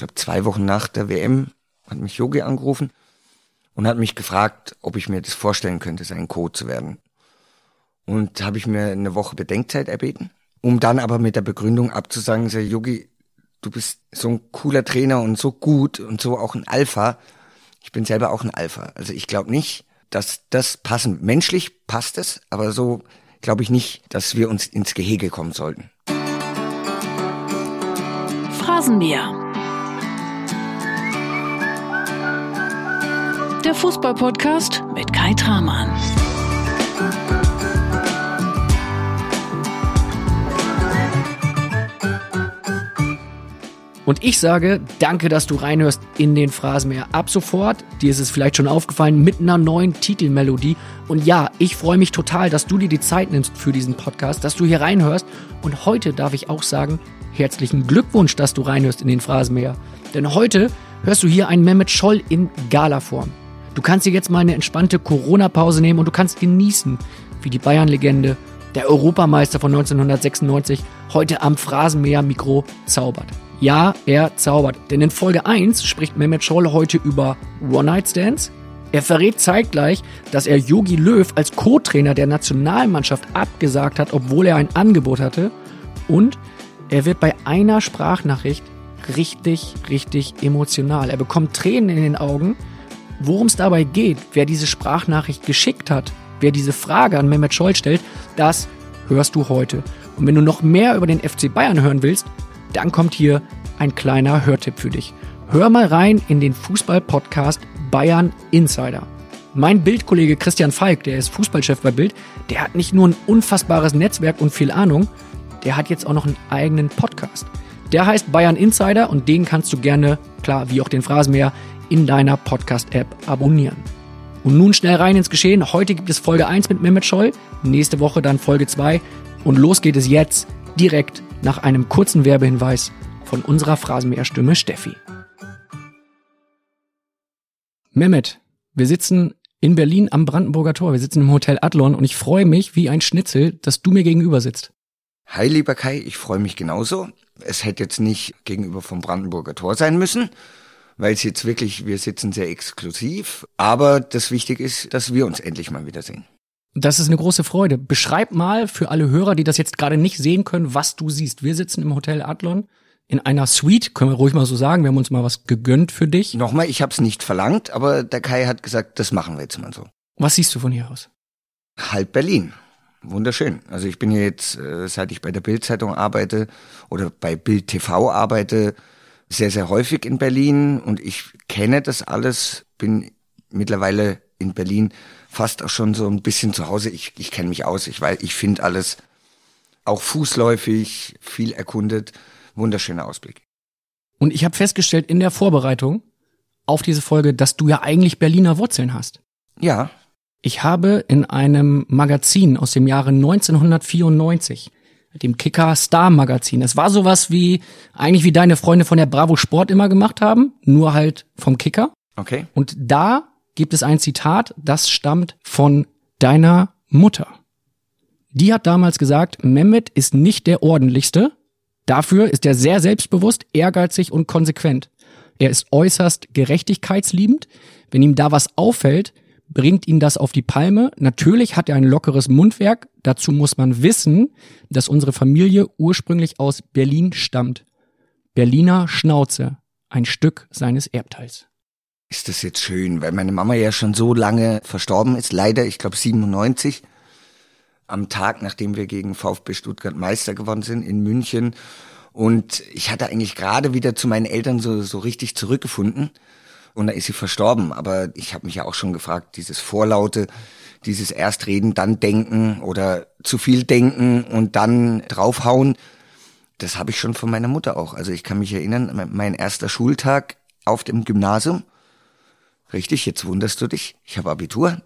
glaube zwei Wochen nach der WM, hat mich Yogi angerufen und hat mich gefragt, ob ich mir das vorstellen könnte, sein Co. zu werden. Und habe ich mir eine Woche Bedenkzeit erbeten, um dann aber mit der Begründung abzusagen, sehr Yogi, du bist so ein cooler Trainer und so gut und so auch ein Alpha. Ich bin selber auch ein Alpha. Also ich glaube nicht, dass das passen. Menschlich passt es, aber so glaube ich nicht, dass wir uns ins Gehege kommen sollten. Phrasenmäher. Der Fußballpodcast mit Kai Tramann. Und ich sage, danke, dass du reinhörst in den Phrasenmäher. Ab sofort, dir ist es vielleicht schon aufgefallen, mit einer neuen Titelmelodie. Und ja, ich freue mich total, dass du dir die Zeit nimmst für diesen Podcast, dass du hier reinhörst. Und heute darf ich auch sagen, herzlichen Glückwunsch, dass du reinhörst in den Phrasenmäher. Denn heute hörst du hier einen Mehmet Scholl in Galaform. Du kannst dir jetzt mal eine entspannte Corona-Pause nehmen und du kannst genießen, wie die Bayern-Legende, der Europameister von 1996, heute am Phrasenmäher-Mikro zaubert. Ja, er zaubert. Denn in Folge 1 spricht Mehmet Scholl heute über One-Night-Stands. Er verrät zeitgleich, dass er Yogi Löw als Co-Trainer der Nationalmannschaft abgesagt hat, obwohl er ein Angebot hatte. Und er wird bei einer Sprachnachricht richtig, richtig emotional. Er bekommt Tränen in den Augen. Worum es dabei geht, wer diese Sprachnachricht geschickt hat, wer diese Frage an Mehmet Scholl stellt, das hörst du heute. Und wenn du noch mehr über den FC Bayern hören willst, dann kommt hier ein kleiner Hörtipp für dich. Hör mal rein in den Fußball-Podcast Bayern Insider. Mein Bildkollege Christian Falk, der ist Fußballchef bei Bild, der hat nicht nur ein unfassbares Netzwerk und viel Ahnung, der hat jetzt auch noch einen eigenen Podcast. Der heißt Bayern Insider und den kannst du gerne, klar, wie auch den Phrasenmäher, in deiner Podcast-App abonnieren. Und nun schnell rein ins Geschehen. Heute gibt es Folge 1 mit Mehmet Scholl, nächste Woche dann Folge 2 und los geht es jetzt direkt nach einem kurzen Werbehinweis von unserer Phrasenmäherstimme Steffi. Mehmet, wir sitzen in Berlin am Brandenburger Tor. Wir sitzen im Hotel Adlon und ich freue mich wie ein Schnitzel, dass du mir gegenüber sitzt. Hi, lieber Kai, ich freue mich genauso. Es hätte jetzt nicht gegenüber vom Brandenburger Tor sein müssen, weil es jetzt wirklich, wir sitzen sehr exklusiv. Aber das Wichtige ist, dass wir uns endlich mal wiedersehen. Das ist eine große Freude. Beschreib mal für alle Hörer, die das jetzt gerade nicht sehen können, was du siehst. Wir sitzen im Hotel Adlon in einer Suite, können wir ruhig mal so sagen. Wir haben uns mal was gegönnt für dich. Nochmal, ich habe es nicht verlangt, aber der Kai hat gesagt, das machen wir jetzt mal so. Was siehst du von hier aus? Halb Berlin. Wunderschön. Also ich bin jetzt, äh, seit ich bei der Bild-Zeitung arbeite oder bei Bild TV arbeite, sehr, sehr häufig in Berlin und ich kenne das alles, bin mittlerweile in Berlin fast auch schon so ein bisschen zu Hause. Ich, ich kenne mich aus, ich weiß, ich finde alles auch fußläufig, viel erkundet, wunderschöner Ausblick. Und ich habe festgestellt in der Vorbereitung auf diese Folge, dass du ja eigentlich Berliner Wurzeln hast. Ja. Ich habe in einem Magazin aus dem Jahre 1994, dem Kicker Star Magazin, es war sowas wie, eigentlich wie deine Freunde von der Bravo Sport immer gemacht haben, nur halt vom Kicker. Okay. Und da gibt es ein Zitat, das stammt von deiner Mutter. Die hat damals gesagt, Mehmet ist nicht der ordentlichste. Dafür ist er sehr selbstbewusst, ehrgeizig und konsequent. Er ist äußerst gerechtigkeitsliebend. Wenn ihm da was auffällt, bringt ihn das auf die Palme. Natürlich hat er ein lockeres Mundwerk. Dazu muss man wissen, dass unsere Familie ursprünglich aus Berlin stammt. Berliner Schnauze, ein Stück seines Erbteils ist das jetzt schön, weil meine Mama ja schon so lange verstorben ist, leider, ich glaube 97, am Tag, nachdem wir gegen VfB Stuttgart Meister geworden sind in München. Und ich hatte eigentlich gerade wieder zu meinen Eltern so, so richtig zurückgefunden. Und da ist sie verstorben. Aber ich habe mich ja auch schon gefragt, dieses Vorlaute, dieses Erstreden, dann denken oder zu viel denken und dann draufhauen, das habe ich schon von meiner Mutter auch. Also ich kann mich erinnern, mein erster Schultag auf dem Gymnasium, Richtig, jetzt wunderst du dich. Ich habe Abitur.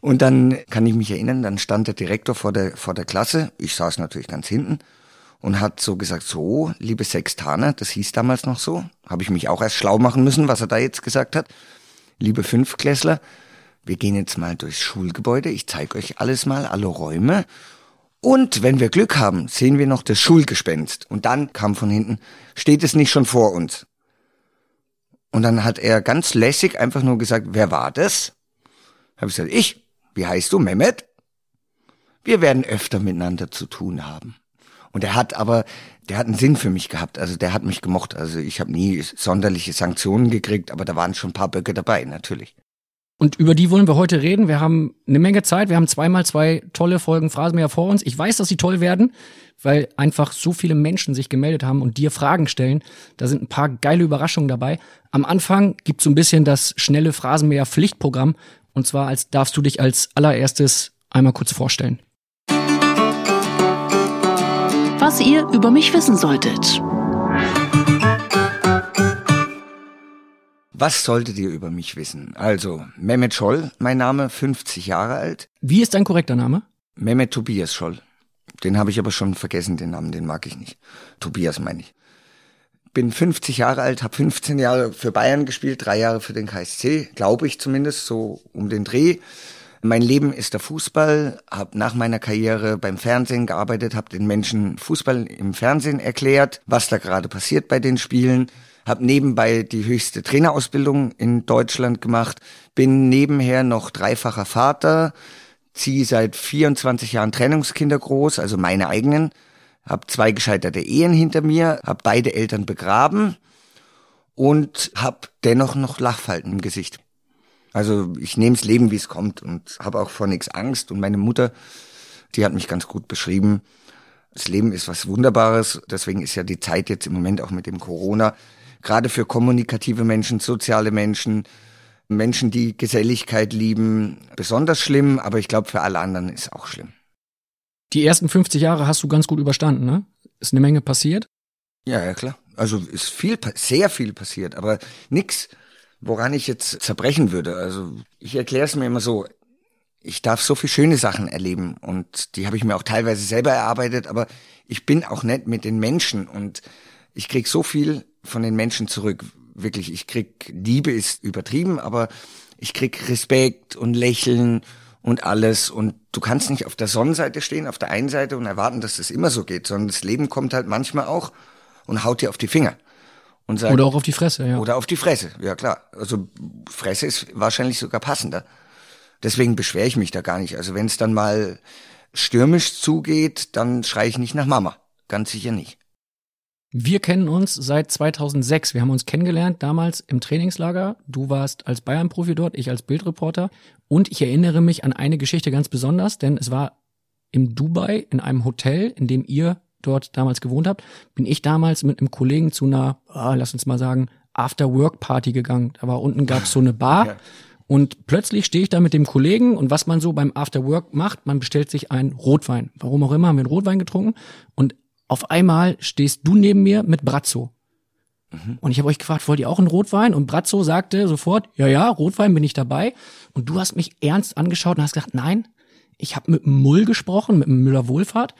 Und dann kann ich mich erinnern, dann stand der Direktor vor der, vor der Klasse. Ich saß natürlich ganz hinten und hat so gesagt, so, liebe Sextaner, das hieß damals noch so. Habe ich mich auch erst schlau machen müssen, was er da jetzt gesagt hat. Liebe Fünfklässler, wir gehen jetzt mal durchs Schulgebäude. Ich zeige euch alles mal, alle Räume. Und wenn wir Glück haben, sehen wir noch das Schulgespenst. Und dann kam von hinten, steht es nicht schon vor uns? Und dann hat er ganz lässig einfach nur gesagt, wer war das? Habe ich gesagt, ich. Wie heißt du, Mehmet? Wir werden öfter miteinander zu tun haben. Und er hat aber, der hat einen Sinn für mich gehabt. Also der hat mich gemocht. Also ich habe nie sonderliche Sanktionen gekriegt, aber da waren schon ein paar Böcke dabei, natürlich. Und über die wollen wir heute reden. Wir haben eine Menge Zeit. Wir haben zweimal zwei tolle Folgen Phrasenmäher vor uns. Ich weiß, dass sie toll werden, weil einfach so viele Menschen sich gemeldet haben und dir Fragen stellen. Da sind ein paar geile Überraschungen dabei. Am Anfang gibt so ein bisschen das schnelle Phrasenmäher Pflichtprogramm. Und zwar als darfst du dich als allererstes einmal kurz vorstellen. Was ihr über mich wissen solltet. Was solltet ihr über mich wissen? Also, Mehmet Scholl, mein Name, 50 Jahre alt. Wie ist dein korrekter Name? Mehmet Tobias Scholl. Den habe ich aber schon vergessen, den Namen, den mag ich nicht. Tobias meine ich. Bin 50 Jahre alt, habe 15 Jahre für Bayern gespielt, drei Jahre für den KSC, glaube ich zumindest, so um den Dreh. Mein Leben ist der Fußball, habe nach meiner Karriere beim Fernsehen gearbeitet, habe den Menschen Fußball im Fernsehen erklärt, was da gerade passiert bei den Spielen, habe nebenbei die höchste Trainerausbildung in Deutschland gemacht, bin nebenher noch dreifacher Vater, ziehe seit 24 Jahren Trennungskinder groß, also meine eigenen, habe zwei gescheiterte Ehen hinter mir, habe beide Eltern begraben und habe dennoch noch Lachfalten im Gesicht. Also ich nehme das Leben, wie es kommt und habe auch vor nichts Angst. Und meine Mutter, die hat mich ganz gut beschrieben. Das Leben ist was Wunderbares. Deswegen ist ja die Zeit jetzt im Moment auch mit dem Corona, gerade für kommunikative Menschen, soziale Menschen, Menschen, die Geselligkeit lieben, besonders schlimm. Aber ich glaube, für alle anderen ist auch schlimm. Die ersten 50 Jahre hast du ganz gut überstanden, ne? Ist eine Menge passiert? Ja, ja, klar. Also ist viel, sehr viel passiert, aber nix, woran ich jetzt zerbrechen würde. Also ich erkläre es mir immer so, ich darf so viel schöne Sachen erleben und die habe ich mir auch teilweise selber erarbeitet, aber ich bin auch nett mit den Menschen und ich krieg so viel von den Menschen zurück. Wirklich, ich krieg Liebe ist übertrieben, aber ich krieg Respekt und Lächeln und alles und du kannst nicht auf der Sonnenseite stehen, auf der einen Seite und erwarten, dass das immer so geht, sondern das Leben kommt halt manchmal auch und haut dir auf die Finger. Und sagt, Oder auch auf die Fresse, ja. Oder auf die Fresse, ja klar. Also Fresse ist wahrscheinlich sogar passender. Deswegen beschwere ich mich da gar nicht. Also wenn es dann mal stürmisch zugeht, dann schreie ich nicht nach Mama. Ganz sicher nicht. Wir kennen uns seit 2006. Wir haben uns kennengelernt damals im Trainingslager. Du warst als Bayern-Profi dort, ich als Bildreporter. Und ich erinnere mich an eine Geschichte ganz besonders, denn es war im Dubai in einem Hotel, in dem ihr dort damals gewohnt habt, bin ich damals mit einem Kollegen zu einer, ah, lass uns mal sagen, After-Work-Party gegangen. Da war unten gab's so eine Bar. Ja. Und plötzlich stehe ich da mit dem Kollegen und was man so beim After Work macht, man bestellt sich einen Rotwein. Warum auch immer haben wir einen Rotwein getrunken und auf einmal stehst du neben mir mit Brazzo. Und ich habe euch gefragt, wollt ihr auch einen Rotwein? Und Brazzo sagte sofort, ja, ja, Rotwein bin ich dabei. Und du hast mich ernst angeschaut und hast gesagt, nein, ich habe mit Mull gesprochen, mit Müller Wohlfahrt.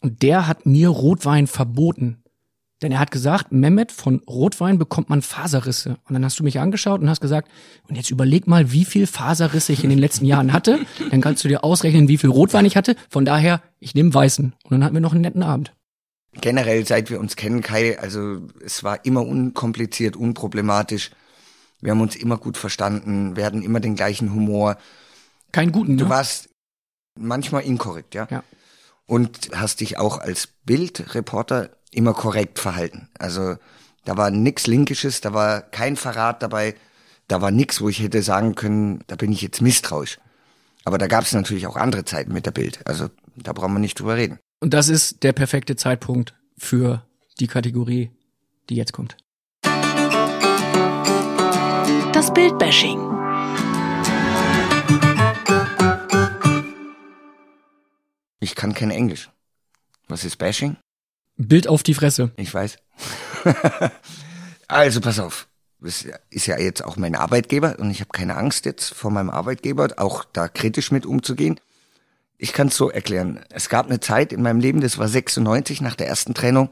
Und der hat mir Rotwein verboten. Denn er hat gesagt, Mehmet, von Rotwein bekommt man Faserrisse. Und dann hast du mich angeschaut und hast gesagt, und jetzt überleg mal, wie viel Faserrisse ich in den letzten Jahren hatte. Dann kannst du dir ausrechnen, wie viel Rotwein ich hatte. Von daher, ich nehme Weißen. Und dann hatten wir noch einen netten Abend. Generell, seit wir uns kennen, Kai, also es war immer unkompliziert, unproblematisch. Wir haben uns immer gut verstanden. Wir hatten immer den gleichen Humor. Keinen guten, Du ne? warst manchmal inkorrekt, ja? Ja. Und hast dich auch als Bildreporter immer korrekt verhalten. Also da war nix Linkisches, da war kein Verrat dabei, da war nix, wo ich hätte sagen können, da bin ich jetzt misstrauisch. Aber da gab es natürlich auch andere Zeiten mit der Bild. Also da brauchen wir nicht drüber reden. Und das ist der perfekte Zeitpunkt für die Kategorie, die jetzt kommt. Das Bildbashing. Ich kann kein Englisch. Was ist Bashing? Bild auf die Fresse. Ich weiß. also pass auf. Das ist ja jetzt auch mein Arbeitgeber und ich habe keine Angst jetzt vor meinem Arbeitgeber, auch da kritisch mit umzugehen. Ich kann es so erklären. Es gab eine Zeit in meinem Leben, das war 96 nach der ersten Trennung,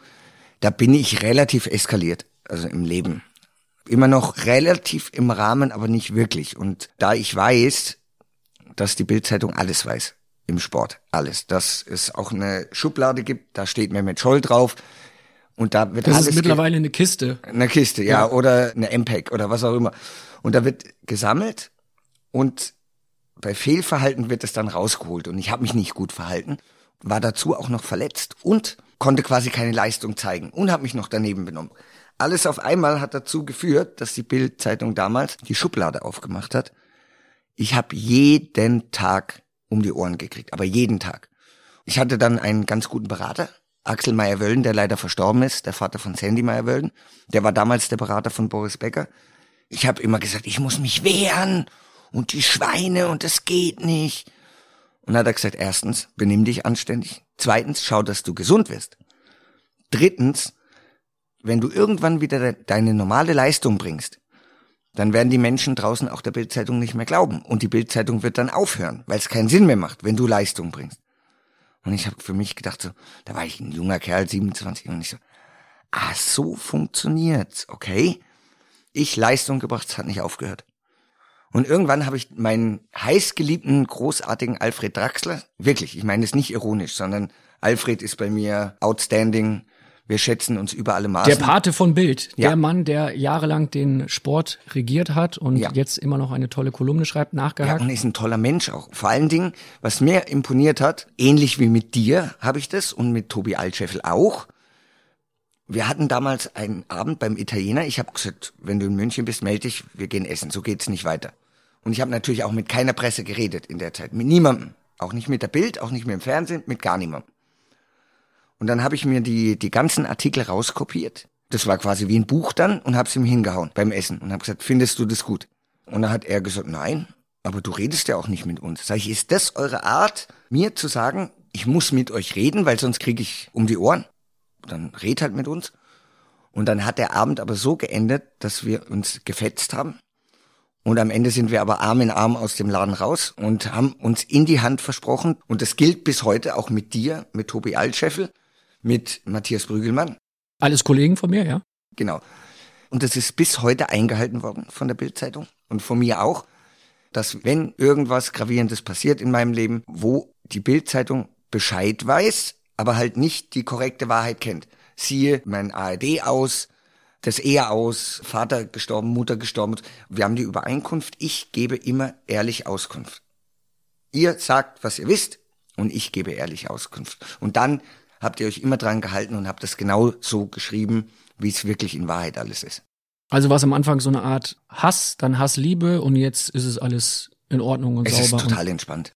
da bin ich relativ eskaliert, also im Leben. Immer noch relativ im Rahmen, aber nicht wirklich. Und da ich weiß, dass die Bildzeitung alles weiß im Sport, alles, dass es auch eine Schublade gibt, da steht Mehmet Scholl drauf Und da wird Das alles ist ge- mittlerweile eine Kiste. eine Kiste, ja, oder eine MPEG oder was auch immer. Und da wird gesammelt und bei Fehlverhalten wird es dann rausgeholt. Und ich habe mich nicht gut verhalten, war dazu auch noch verletzt und konnte quasi keine Leistung zeigen und habe mich noch daneben benommen. Alles auf einmal hat dazu geführt, dass die Bild-Zeitung damals die Schublade aufgemacht hat. Ich habe jeden Tag um die Ohren gekriegt, aber jeden Tag. Ich hatte dann einen ganz guten Berater, Axel Meyer-Wöllen, der leider verstorben ist, der Vater von Sandy Meyer-Wöllen. Der war damals der Berater von Boris Becker. Ich habe immer gesagt, ich muss mich wehren und die Schweine und das geht nicht. Und dann hat er gesagt, erstens, benimm dich anständig. Zweitens, schau, dass du gesund wirst. Drittens, wenn du irgendwann wieder de deine normale Leistung bringst, dann werden die Menschen draußen auch der Bildzeitung nicht mehr glauben. Und die Bildzeitung wird dann aufhören, weil es keinen Sinn mehr macht, wenn du Leistung bringst. Und ich habe für mich gedacht, so, da war ich ein junger Kerl, 27, und ich so, ah, so funktioniert's, okay? Ich Leistung gebracht, es hat nicht aufgehört. Und irgendwann habe ich meinen heißgeliebten, großartigen Alfred Draxler, wirklich, ich meine es nicht ironisch, sondern Alfred ist bei mir outstanding. Wir schätzen uns über alle Maßen. Der Pate von Bild, Ja. der Mann, der jahrelang den Sport regiert hat und Ja. jetzt immer noch eine tolle Kolumne schreibt, Ja, nachgehakt. und ist ein toller Mensch auch. Vor allen Dingen, was mir imponiert hat, ähnlich wie mit dir habe ich das und mit Tobi Altscheffel auch. Wir hatten damals einen Abend beim Italiener. Ich habe gesagt, wenn du in München bist, melde dich, wir gehen essen. So geht's nicht weiter. Und ich habe natürlich auch mit keiner Presse geredet in der Zeit. Mit niemandem. Auch nicht mit der Bild, auch nicht mit dem Fernsehen, mit gar niemandem. Und dann habe ich mir die, die ganzen Artikel rauskopiert. Das war quasi wie ein Buch dann und habe es ihm hingehauen beim Essen und habe gesagt, findest du das gut? Und dann hat er gesagt, nein, aber du redest ja auch nicht mit uns. Sag ich, ist das eure Art, mir zu sagen, ich muss mit euch reden, weil sonst kriege ich um die Ohren? Dann red halt mit uns. Und dann hat der Abend aber so geendet, dass wir uns gefetzt haben. Und am Ende sind wir aber Arm in Arm aus dem Laden raus und haben uns in die Hand versprochen. Und das gilt bis heute auch mit dir, mit Tobi Altscheffel, mit Matthias Brügelmann. Alles Kollegen von mir, ja. Genau. Und das ist bis heute eingehalten worden von der Bildzeitung und von mir auch, dass wenn irgendwas Gravierendes passiert in meinem Leben, wo die Bildzeitung Bescheid weiß, aber halt nicht die korrekte Wahrheit kennt. Siehe mein ARD aus, das Ehe aus, Vater gestorben, Mutter gestorben. Wir haben die Übereinkunft, ich gebe immer ehrlich Auskunft. Ihr sagt, was ihr wisst und ich gebe ehrlich Auskunft. Und dann habt ihr euch immer dran gehalten und habt das genau so geschrieben, wie es wirklich in Wahrheit alles ist. Also war es am Anfang so eine Art Hass, dann Hassliebe und jetzt ist es alles in Ordnung und Es ist sauber. und total entspannt.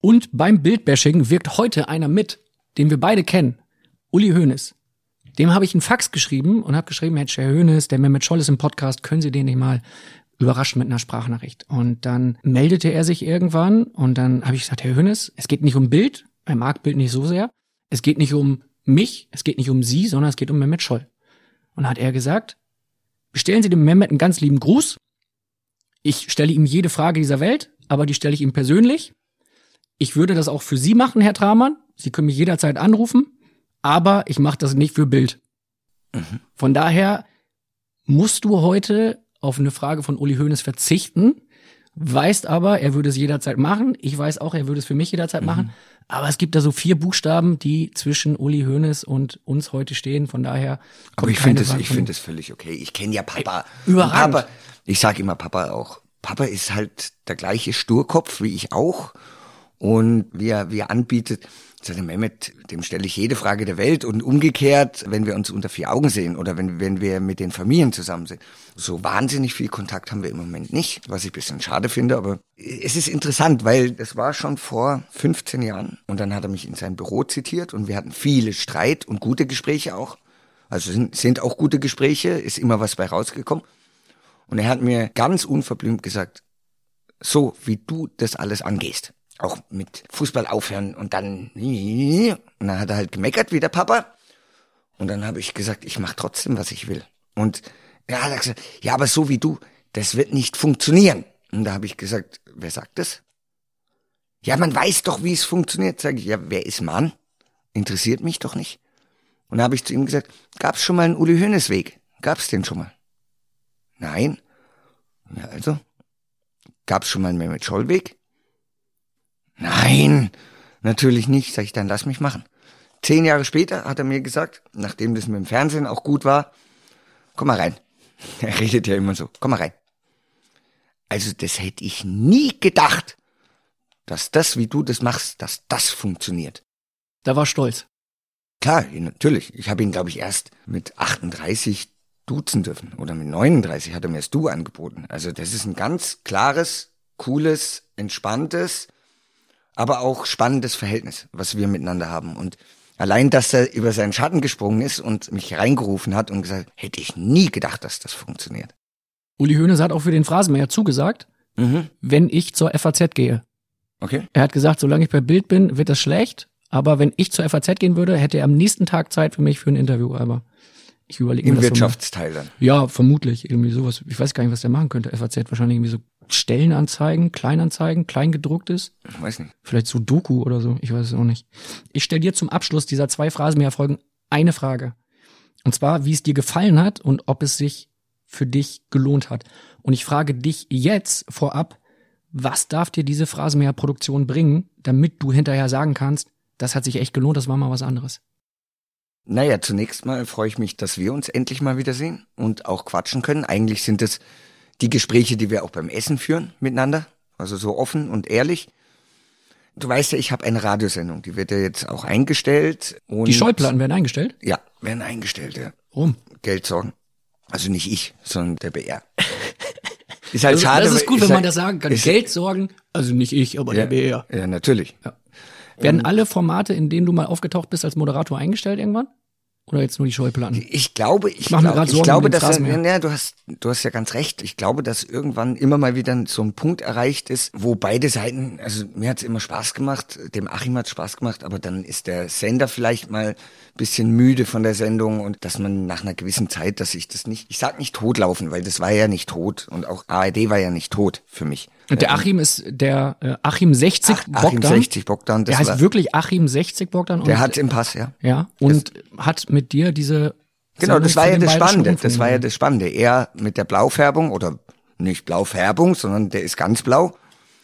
Und beim Bildbashing wirkt heute einer mit, den wir beide kennen. Uli Hoeneß. Dem habe ich einen Fax geschrieben und habe geschrieben, Herr Herr Hoeneß, der Mehmet Scholl ist im Podcast, können Sie den nicht mal überraschen mit einer Sprachnachricht? Und dann meldete er sich irgendwann und dann habe ich gesagt, Herr Hoeneß, es geht nicht um Bild, er mag Bild nicht so sehr. Es geht nicht um mich, es geht nicht um Sie, sondern es geht um Mehmet Scholl. Und hat er gesagt, bestellen Sie dem Mehmet einen ganz lieben Gruß. Ich stelle ihm jede Frage dieser Welt, aber die stelle ich ihm persönlich. Ich würde das auch für Sie machen, Herr Tramann. Sie können mich jederzeit anrufen, aber ich mache das nicht für Bild. Von daher musst du heute auf eine Frage von Uli Hoeneß verzichten, weißt aber, er würde es jederzeit machen. Ich weiß auch, er würde es für mich jederzeit machen. Aber es gibt da so vier Buchstaben, die zwischen Uli Hoeneß und uns heute stehen. Von daher Aber ich finde es, Frage ich finde es völlig okay. Ich kenne ja Papa. überragend. Papa, ich sage immer Papa auch. Papa ist halt der gleiche Sturkopf wie ich auch. Und wie er, wie er anbietet, sagt er, Mehmet, dem stelle ich jede Frage der Welt und umgekehrt, wenn wir uns unter vier Augen sehen oder wenn, wenn wir mit den Familien zusammen sind. So wahnsinnig viel Kontakt haben wir im Moment nicht, was ich ein bisschen schade finde, aber es ist interessant, weil das war schon vor 15 Jahren und dann hat er mich in sein Büro zitiert und wir hatten viele Streit und gute Gespräche auch. Also sind, sind auch gute Gespräche, ist immer was bei rausgekommen. Und er hat mir ganz unverblümt gesagt, so wie du das alles angehst, auch mit Fußball aufhören und dann, und dann hat er halt gemeckert wie der Papa. Und dann habe ich gesagt, ich mache trotzdem, was ich will. Und er hat gesagt, ja, aber so wie du, das wird nicht funktionieren. Und da habe ich gesagt, wer sagt das? Ja, man weiß doch, wie es funktioniert. Sag ich, ja, wer ist Mann? Interessiert mich doch nicht. Und da habe ich zu ihm gesagt, gab's schon mal einen Uli Hoeneß Weg? Gab's den schon mal? Nein. Ja, also, gab's schon mal einen Mehmet Scholl Weg? Nein, natürlich nicht. Sag ich, dann lass mich machen. zehn Jahre später hat er mir gesagt, nachdem das mit dem Fernsehen auch gut war, komm mal rein. Er redet ja immer so, komm mal rein. Also das hätte ich nie gedacht, dass das, wie du das machst, dass das funktioniert. Da war stolz. Klar, natürlich. Ich habe ihn, glaube ich, erst mit 38 duzen dürfen. Oder mit 39 hat er mir das Du angeboten. Also das ist ein ganz klares, cooles, entspanntes, aber auch spannendes Verhältnis, was wir miteinander haben. Und allein, dass er über seinen Schatten gesprungen ist und mich reingerufen hat und gesagt, hätte ich nie gedacht, dass das funktioniert. Uli Hoeneß hat auch für den Phrasenmäher zugesagt, Mhm. wenn ich zur FAZ gehe. Okay. Er hat gesagt, solange ich bei Bild bin, wird das schlecht. Aber wenn ich zur FAZ gehen würde, hätte er am nächsten Tag Zeit für mich für ein Interview. Aber ich überlege mir Im. Wirtschaftsteil dann. Ja, vermutlich. Irgendwie sowas. Ich weiß gar nicht, was der machen könnte. FAZ wahrscheinlich irgendwie so Stellenanzeigen, Kleinanzeigen, kleingedrucktes. Ich weiß nicht. Vielleicht so Doku oder so. Ich weiß es auch nicht. Ich stelle dir zum Abschluss dieser zwei Phrasenmäher-Folgen eine Frage. Und zwar, wie es dir gefallen hat und ob es sich für dich gelohnt hat. Und ich frage dich jetzt vorab, was darf dir diese Phrasenmäher-Produktion bringen, damit du hinterher sagen kannst, das hat sich echt gelohnt, das war mal was anderes. Naja, zunächst mal freue ich mich, dass wir uns endlich mal wiedersehen und auch quatschen können. Eigentlich sind es die Gespräche, die wir auch beim Essen führen miteinander. Also so offen und ehrlich. Du weißt ja, ich habe eine Radiosendung, die wird ja jetzt auch eingestellt. Und Die Schallplatten werden eingestellt? Ja, werden eingestellt, ja. Warum? Geld sorgen. Also nicht ich, sondern der BR. Ist halt Das, schade. das ist gut, wenn halt- man das sagen kann. Geld sorgen, also nicht ich, aber ja, der BR. Ja, natürlich. Werden alle Formate, in denen du mal aufgetaucht bist, als Moderator eingestellt irgendwann? Oder jetzt nur die Schallplatten? Ich glaube, ich, mir glaub, ich glaube, dass Phrasenmäher. ja, du hast, du hast ja ganz recht. Ich glaube, dass irgendwann immer mal wieder so ein Punkt erreicht ist, wo beide Seiten, also mir hat's immer Spaß gemacht, dem Achim hat's Spaß gemacht, aber dann ist der Sender vielleicht mal bisschen müde von der Sendung und dass man nach einer gewissen Zeit, dass ich das nicht, ich sag nicht totlaufen, weil das war ja nicht tot und auch ARD war ja nicht tot für mich. Und der Achim ist der äh, Achim 60 Ach, Achim Bogdan. 60 Bogdan, das der heißt wirklich Achim 60 Bogdan. Und, der hat's im Pass, ja. ja, und hat mit dir diese Genau, das war ja das Spannende. Das war ja das Spannende. Er mit der Blaufärbung oder nicht Blaufärbung, sondern der ist ganz blau.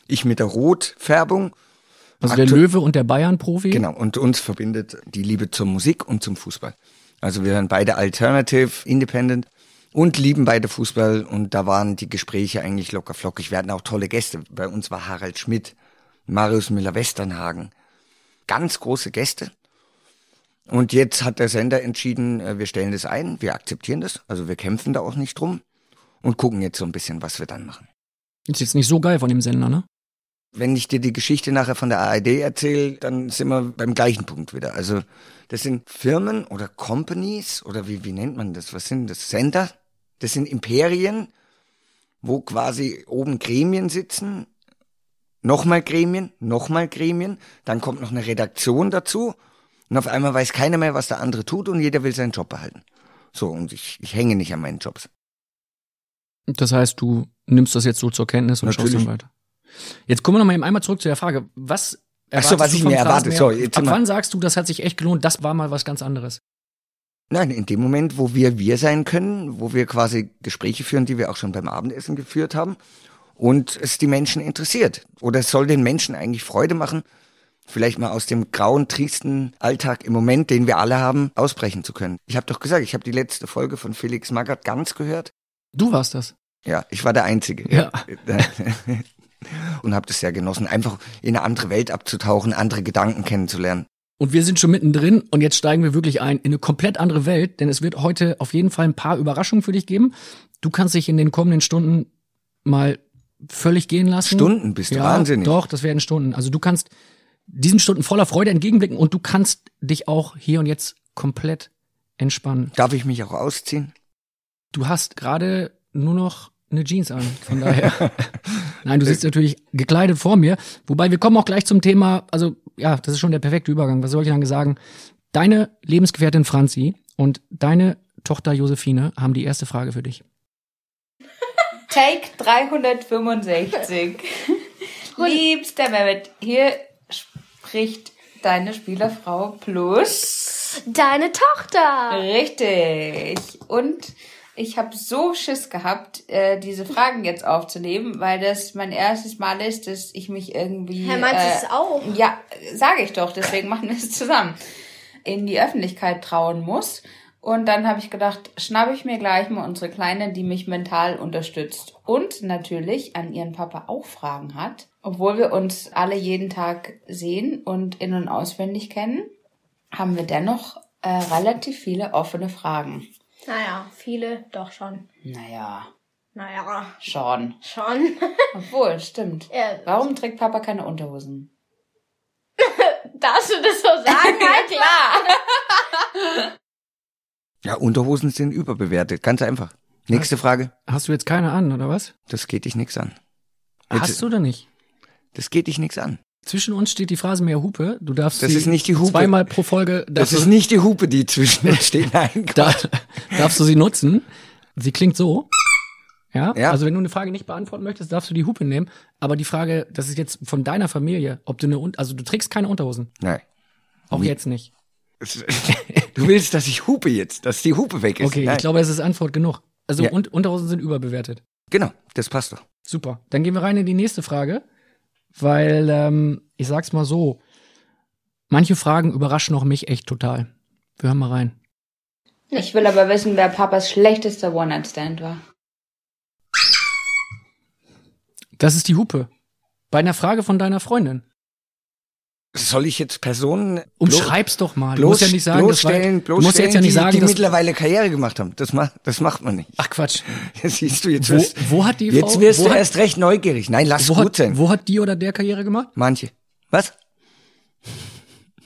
Ich mit der Rotfärbung. Also der aktu- Löwe und der Bayern-Profi. Genau. Und uns verbindet die Liebe zur Musik und zum Fußball. Also wir waren beide Alternative, Independent und lieben beide Fußball. Und da waren die Gespräche eigentlich locker flockig. Wir hatten auch tolle Gäste. Bei uns war Harald Schmidt, Marius Müller-Westernhagen. Ganz große Gäste. Und jetzt hat der Sender entschieden, äh, wir stellen das ein, wir akzeptieren das, also wir kämpfen da auch nicht drum und gucken jetzt so ein bisschen, was wir dann machen. Ist jetzt nicht so geil von dem Sender, ne? Wenn ich dir die Geschichte nachher von der ARD erzähle, dann sind wir beim gleichen Punkt wieder. Also das sind Firmen oder Companies oder wie, wie nennt man das? Was sind das? Sender? Das sind Imperien, wo quasi oben Gremien sitzen, nochmal Gremien, nochmal Gremien, dann kommt noch eine Redaktion dazu und auf einmal weiß keiner mehr, was der andere tut und jeder will seinen Job behalten. So, und ich, ich hänge nicht an meinen Jobs. Das heißt, du nimmst das jetzt so zur Kenntnis und schaust Natürlich. dann weiter. Jetzt kommen wir noch mal eben einmal zurück zu der Frage, was Ach so, was ich mir erwarte. Phrasenmäher? So, jetzt Ab wann sagst du, das hat sich echt gelohnt, das war mal was ganz anderes? Nein, in dem Moment, wo wir wir sein können, wo wir quasi Gespräche führen, die wir auch schon beim Abendessen geführt haben und es die Menschen interessiert. Oder es soll den Menschen eigentlich Freude machen, vielleicht mal aus dem grauen, tristen Alltag im Moment, den wir alle haben, ausbrechen zu können. Ich habe doch gesagt, ich habe die letzte Folge von Felix Magath ganz gehört. Du warst das. Ja, ich war der Einzige. Ja. Und habe das sehr genossen, einfach in eine andere Welt abzutauchen, andere Gedanken kennenzulernen. Und wir sind schon mittendrin und jetzt steigen wir wirklich ein in eine komplett andere Welt, denn es wird heute auf jeden Fall ein paar Überraschungen für dich geben. Du kannst dich in den kommenden Stunden mal völlig gehen lassen. Stunden bist du ja, wahnsinnig. Doch, das werden Stunden. Also du kannst diesen Stunden voller Freude entgegenblicken und du kannst dich auch hier und jetzt komplett entspannen. Darf ich mich auch ausziehen? Du hast gerade nur noch eine Jeans an, von daher. Nein, du sitzt natürlich gekleidet vor mir. Wobei wir kommen auch gleich zum Thema, also ja, das ist schon der perfekte Übergang. Was soll ich dann sagen? Deine Lebensgefährtin Franzi und deine Tochter Josephine haben die erste Frage für dich. Take 365. Liebster Mehmet, hier spricht deine Spielerfrau plus. Deine Tochter. Richtig. Und ich habe so Schiss gehabt, äh, diese Fragen jetzt aufzunehmen, weil das mein erstes Mal ist, dass ich mich irgendwie. Herr, meinst du äh, es auch? Ja, sage ich doch, deswegen machen wir es zusammen. in die Öffentlichkeit trauen muss. Und dann habe ich gedacht, schnappe ich mir gleich mal unsere Kleine, die mich mental unterstützt und natürlich an ihren Papa auch Fragen hat, obwohl wir uns alle jeden Tag sehen und in und auswendig kennen, haben wir dennoch äh, relativ viele offene Fragen. Naja, viele doch schon. Naja, Naja, schon. schon. Obwohl, stimmt. Ja. Warum trägt Papa keine Unterhosen? Darfst du das so sagen? Ja, klar. Ja, Unterhosen sind überbewertet, ganz einfach. Nächste Frage. Hast du jetzt keine an, oder was? Das geht dich nix an. Jetzt- Hast du oder nicht? Das geht dich nix an. Zwischen uns steht die Phrasenmäher Hupe. Du darfst Das sie ist nicht die Hupe. zweimal pro Folge Das ist nicht die Hupe, die zwischen uns steht. Nein, da, darfst du sie nutzen. Sie klingt so. Ja? Ja. Also wenn du eine Frage nicht beantworten möchtest, darfst du die Hupe nehmen. Aber die Frage, das ist jetzt von deiner Familie, ob du eine, also du trägst keine Unterhosen. Nein. Auch Nie. jetzt nicht. Du willst, dass ich hupe jetzt, dass die Hupe weg ist. Okay, Nein. ich glaube, es ist Antwort genug. Also Ja. und, Unterhosen sind überbewertet. Genau, das passt doch. Super. Dann gehen wir rein in die nächste Frage, weil ähm, ich sag's mal so: Manche Fragen überraschen auch mich echt total. Wir hören mal rein. Ich will aber wissen, wer Papas schlechtester One-Night-Stand war. Das ist die Hupe. Bei einer Frage von deiner Freundin. Soll ich jetzt Personen Umschreib's doch mal. Du bloß, musst ja nicht sagen, bloßstellen, du musst jetzt ja bloßstellen, nicht die, sagen, die dass, mittlerweile Karriere gemacht haben? Das macht, das macht man nicht. Ach Quatsch. Das siehst du jetzt. Wo, wirst, wo hat die jetzt Frau, wirst du hat, erst recht neugierig. Nein, lass wo, gut hat, sein. wo hat die oder der Karriere gemacht? Manche. Was?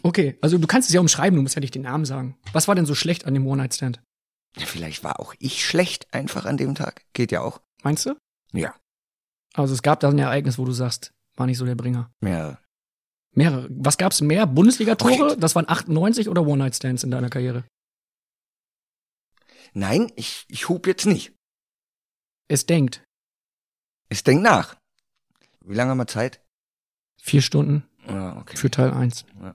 Okay, also du kannst es ja umschreiben, du musst ja nicht den Namen sagen. Was war denn so schlecht an dem One-Night-Stand? Ja, vielleicht war auch ich schlecht einfach an dem Tag. Geht ja auch. Meinst du? Ja. Also es gab da ein Ereignis, wo du sagst, war nicht so der Bringer. Ja. Mehrere. Was gab's mehr? Bundesliga-Tore? Das waren 98 oder One-Night-Stands in deiner Karriere? Nein, ich, ich hub jetzt nicht. Es denkt. Es denkt nach. Wie lange haben wir Zeit? Vier Stunden Ja, okay. für Teil 1. Ja.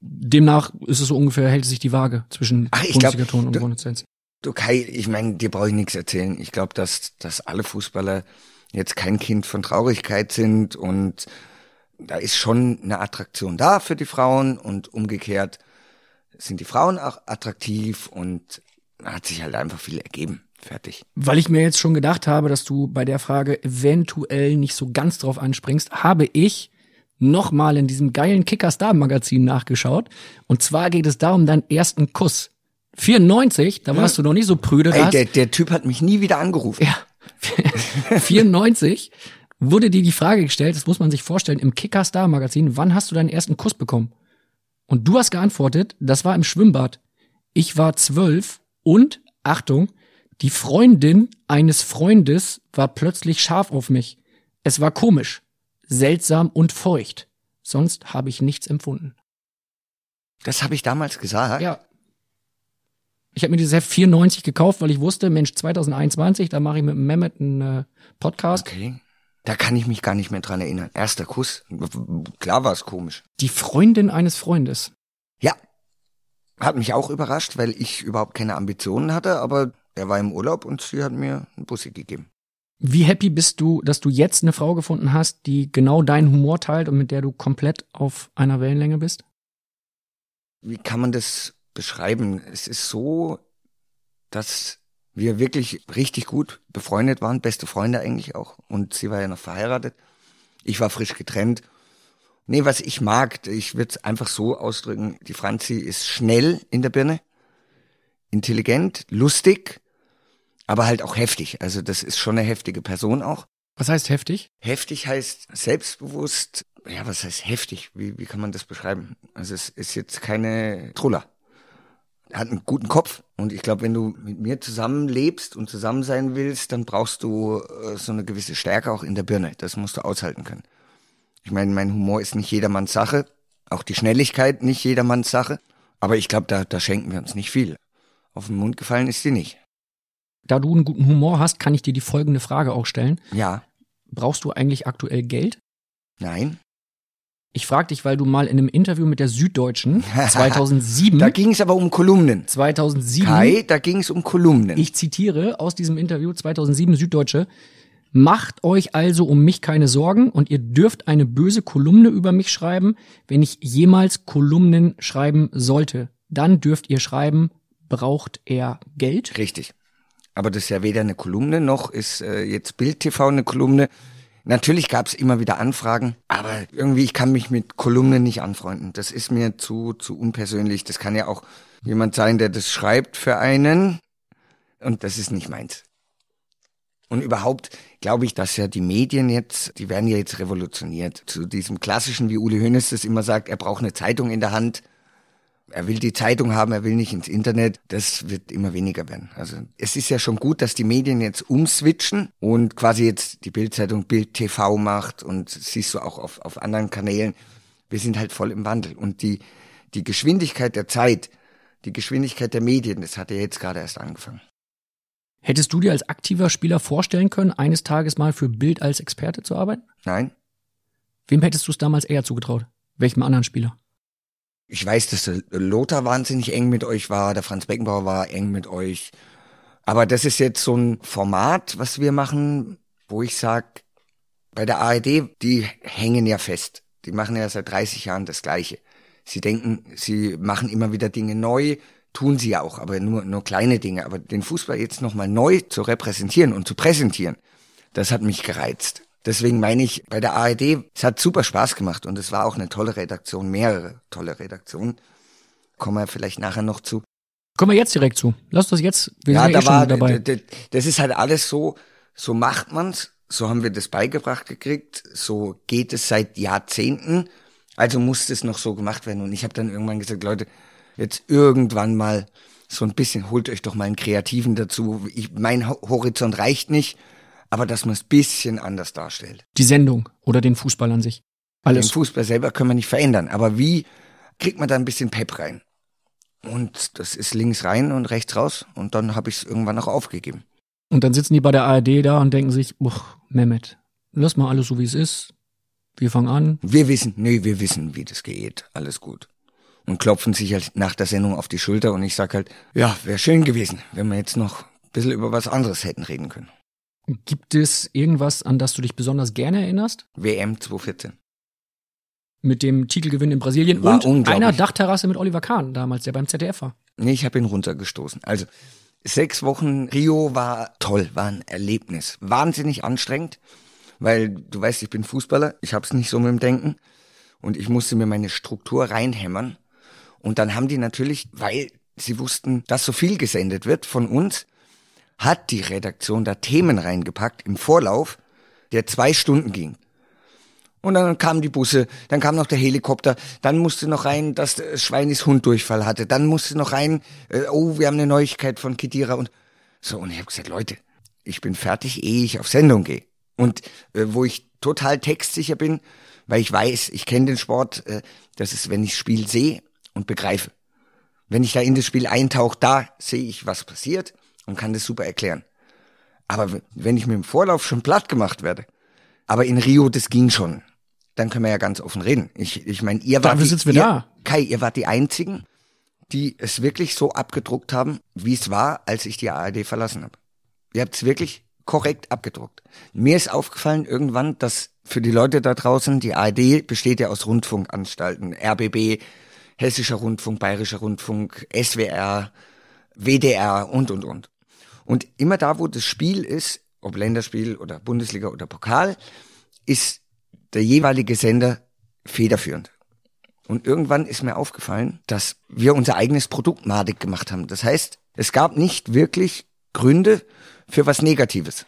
Demnach ist es so ungefähr, hält sich die Waage zwischen Bundesliga-Toren und One-Night-Stands. Du Kai, ich meine, dir brauche ich nichts erzählen. Ich glaube, dass, dass alle Fußballer jetzt kein Kind von Traurigkeit sind und da ist schon eine Attraktion da für die Frauen und umgekehrt sind die Frauen auch attraktiv und hat sich halt einfach viel ergeben. Fertig. Weil ich mir jetzt schon gedacht habe, dass du bei der Frage eventuell nicht so ganz drauf anspringst, habe ich nochmal in diesem geilen Kicker-Star-Magazin nachgeschaut. Und zwar geht es darum, deinen ersten Kuss. 94, da warst du noch nicht so prüde. Ey, der, der Typ hat mich nie wieder angerufen. Ja. 94 wurde dir die Frage gestellt, das muss man sich vorstellen, im Kicker Star Magazin, wann hast du deinen ersten Kuss bekommen? Und du hast geantwortet, das war im Schwimmbad. Ich war zwölf und, Achtung, die Freundin eines Freundes war plötzlich scharf auf mich. Es war komisch, seltsam und feucht. Sonst habe ich nichts empfunden. Das habe ich damals gesagt. Ja. Ich habe mir dieses Heft 94 gekauft, weil ich wusste, Mensch, 2021, da mache ich mit Mehmet einen äh, Podcast. Okay. Da kann ich mich gar nicht mehr dran erinnern. Erster Kuss. Klar war es komisch. Die Freundin eines Freundes. Ja. Hat mich auch überrascht, weil ich überhaupt keine Ambitionen hatte, aber er war im Urlaub und sie hat mir einen Bussi gegeben. Wie happy bist du, dass du jetzt eine Frau gefunden hast, die genau deinen Humor teilt und mit der du komplett auf einer Wellenlänge bist? Wie kann man das beschreiben? Es ist so, dass wir wirklich richtig gut befreundet waren, beste Freunde eigentlich auch. Und sie war ja noch verheiratet. Ich war frisch getrennt. Nee, was ich mag, ich würde es einfach so ausdrücken, die Franzi ist schnell in der Birne, intelligent, lustig, aber halt auch heftig. Also das ist schon eine heftige Person auch. Was heißt heftig? Heftig heißt selbstbewusst. Ja, was heißt heftig? Wie, wie kann man das beschreiben? Also es ist jetzt keine Truller. Hat einen guten Kopf und ich glaube, wenn du mit mir zusammenlebst und zusammen sein willst, dann brauchst du äh, so eine gewisse Stärke auch in der Birne. Das musst du aushalten können. Ich meine, mein Humor ist nicht jedermanns Sache, auch die Schnelligkeit nicht jedermanns Sache, aber ich glaube, da, da schenken wir uns nicht viel. Auf den Mund gefallen ist sie nicht. Da du einen guten Humor hast, kann ich dir die folgende Frage auch stellen. Ja, Brauchst du eigentlich aktuell Geld? nein. Ich frage dich, weil du mal in einem Interview mit der Süddeutschen 2007, Da ging es aber um Kolumnen. 2007, Kai, da ging es um Kolumnen. ich zitiere aus diesem Interview 2007 Süddeutsche, macht euch also um mich keine Sorgen und ihr dürft eine böse Kolumne über mich schreiben, wenn ich jemals Kolumnen schreiben sollte. dann dürft ihr schreiben, braucht er Geld? Richtig. Aber das ist ja weder eine Kolumne noch ist äh, jetzt Bild TV eine Kolumne. Natürlich gab es immer wieder Anfragen, aber irgendwie ich kann mich mit Kolumnen nicht anfreunden. Das ist mir zu zu unpersönlich. Das kann ja auch jemand sein, der das schreibt für einen und das ist nicht meins. Und überhaupt glaube ich, dass ja die Medien jetzt, die werden ja jetzt revolutioniert. Zu diesem klassischen, wie Uli Hoeneß das immer sagt, er braucht eine Zeitung in der Hand. Er will die Zeitung haben, er will nicht ins Internet. Das wird immer weniger werden. Also es ist ja schon gut, dass die Medien jetzt umswitchen und quasi jetzt die Bildzeitung Bild TV macht und siehst du auch auf, auf anderen Kanälen. Wir sind halt voll im Wandel. Und die, die Geschwindigkeit der Zeit, die Geschwindigkeit der Medien, das hat ja jetzt gerade erst angefangen. Hättest du dir als aktiver Spieler vorstellen können, eines Tages mal für Bild als Experte zu arbeiten? Nein? Wem hättest du es damals eher zugetraut? Welchem anderen Spieler? Ich weiß, dass Lothar wahnsinnig eng mit euch war, der Franz Beckenbauer war eng mit euch. Aber das ist jetzt so ein Format, was wir machen, wo ich sag, bei der ARD, die hängen ja fest. Die machen ja seit 30 Jahren das Gleiche. Sie denken, sie machen immer wieder Dinge neu, tun sie ja auch, aber nur, nur kleine Dinge. Aber den Fußball jetzt nochmal neu zu repräsentieren und zu präsentieren, das hat mich gereizt. Deswegen meine ich, bei der ARD, es hat super Spaß gemacht und es war auch eine tolle Redaktion, mehrere tolle Redaktionen. Kommen wir vielleicht nachher noch zu. Kommen wir jetzt direkt zu. Lass das jetzt, wir ja, sind ja eh da war, schon dabei. das ist halt alles so, so macht man's, so haben wir das beigebracht gekriegt, so geht es seit Jahrzehnten, also musste es noch so gemacht werden. Und ich habe dann irgendwann gesagt, Leute, jetzt irgendwann mal so ein bisschen, holt euch doch mal einen Kreativen dazu. Ich, mein Ho- Horizont reicht nicht, aber dass man es bisschen anders darstellt. Die Sendung oder den Fußball an sich. Den Alles. Fußball selber können wir nicht verändern, aber wie kriegt man da ein bisschen Pep rein? Und das ist links rein und rechts raus und dann habe ich es irgendwann auch aufgegeben. Und dann sitzen die bei der ARD da und denken sich, uch, Mehmet, lass mal alles so wie es ist. Wir fangen an. Wir wissen, nee, wir wissen, wie das geht. Alles gut. Und klopfen sich halt nach der Sendung auf die Schulter und ich sag halt, ja, wäre schön gewesen, wenn wir jetzt noch ein bisschen über was anderes hätten reden können. Gibt es irgendwas, an das du dich besonders gerne erinnerst? WM 2014. Mit dem Titelgewinn in Brasilien War und einer Dachterrasse mit Oliver Kahn damals, der beim ZDF war. Nee, ich habe ihn runtergestoßen. Also, sechs Wochen Rio war toll, war ein Erlebnis. Wahnsinnig anstrengend, weil du weißt, ich bin Fußballer, ich hab's nicht so mit dem Denken und ich musste mir meine Struktur reinhämmern. Und dann haben die natürlich, weil sie wussten, dass so viel gesendet wird von uns, hat die Redaktion da Themen reingepackt im Vorlauf, der zwei Stunden ging. Und dann kamen die Busse, dann kam noch der Helikopter, dann musste noch rein, dass das Schweinis Hund Durchfall hatte, dann musste noch rein, äh, oh, wir haben eine Neuigkeit von Kedira und so. Und ich habe gesagt, Leute, ich bin fertig, ehe ich auf Sendung gehe. Und äh, wo ich total textsicher bin, weil ich weiß, ich kenne den Sport, äh, das ist, wenn ich Spiel sehe und begreife. Wenn ich da in das Spiel eintauche, da sehe ich, was passiert und kann das super erklären. Aber wenn ich mit dem Vorlauf schon platt gemacht werde, aber in Rio, das ging schon, dann können wir ja ganz offen reden. Ich, ich meine, ihr wart die, ihr, da. Kai, ihr wart die einzigen, die es wirklich so abgedruckt haben, wie es war, als ich die ARD verlassen habe. Ihr habt es wirklich korrekt abgedruckt. Mir ist aufgefallen irgendwann, dass für die Leute da draußen, die ARD besteht ja aus Rundfunkanstalten, RBB, Hessischer Rundfunk, Bayerischer Rundfunk, SWR, WDR und, und, und. Und immer da, wo das Spiel ist, ob Länderspiel oder Bundesliga oder Pokal, ist der jeweilige Sender federführend. Und irgendwann ist mir aufgefallen, dass wir unser eigenes Produkt madig gemacht haben. Das heißt, es gab nicht wirklich Gründe für was Negatives.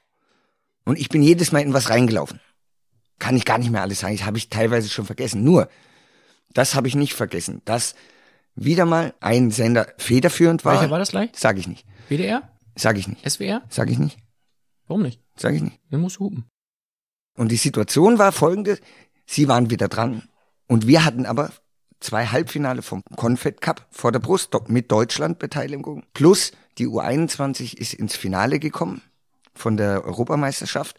Und ich bin jedes Mal in was reingelaufen. Kann ich gar nicht mehr alles sagen. Das habe ich teilweise schon vergessen. Nur, das habe ich nicht vergessen, dass wieder mal ein Sender federführend war. Welcher war das gleich? Sag ich nicht. WDR? Sag ich nicht. SWR? Sag ich nicht. Warum nicht? Sag ich nicht. Wer muss hupen? Und die Situation war folgende. Sie waren wieder dran. Und wir hatten aber zwei Halbfinale vom Confed Cup vor der Brust mit Deutschland Beteiligung. Plus die U21 ist ins Finale gekommen von der Europameisterschaft.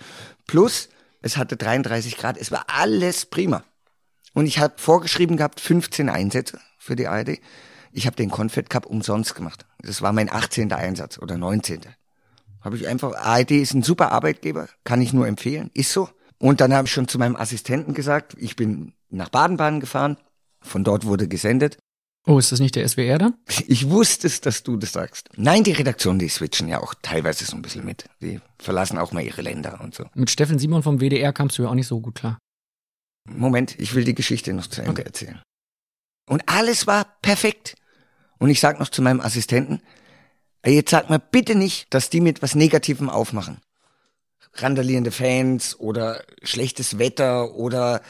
Plus es hatte 33 Grad. Es war alles prima. Und ich habe vorgeschrieben gehabt 15 Einsätze für die ARD. Ich habe den Confed Cup umsonst gemacht. Das war mein 18. Einsatz oder 19. Habe ich einfach, ARD ist ein super Arbeitgeber, kann ich nur empfehlen, ist so. Und dann habe ich schon zu meinem Assistenten gesagt, ich bin nach Baden-Baden gefahren, von dort wurde gesendet. Oh, ist das nicht der SWR dann? Ich wusste es, dass du das sagst. Nein, die Redaktion, die switchen ja auch teilweise so ein bisschen mit. Die verlassen auch mal ihre Länder und so. Mit Steffen Simon vom WDR kamst du ja auch nicht so gut klar. Moment, ich will die Geschichte noch zu Ende erzählen. Und alles war perfekt. Und ich sag noch zu meinem Assistenten, jetzt sag mal bitte nicht, dass die mit was Negativem aufmachen. Randalierende Fans oder schlechtes Wetter oder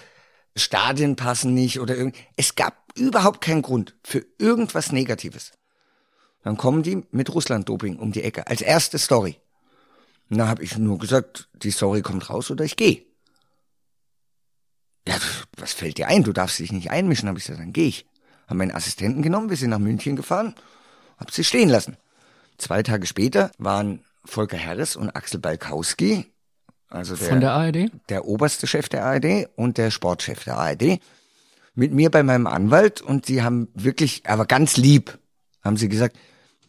Stadien passen nicht oder irgend. Es gab überhaupt keinen Grund für irgendwas Negatives. Dann kommen die mit Russland-Doping um die Ecke als erste Story. Und da habe ich nur gesagt, die Story kommt raus oder ich gehe. Ja, was fällt dir ein? Du darfst dich nicht einmischen, habe ich gesagt, dann gehe ich. Haben meinen Assistenten genommen, wir sind nach München gefahren, hab sie stehen lassen. Zwei Tage später waren Volker Harris und Axel Balkowski, also der, Von der ARD? der oberste Chef der ARD und der Sportchef der ARD, mit mir bei meinem Anwalt und sie haben wirklich, aber ganz lieb, haben sie gesagt,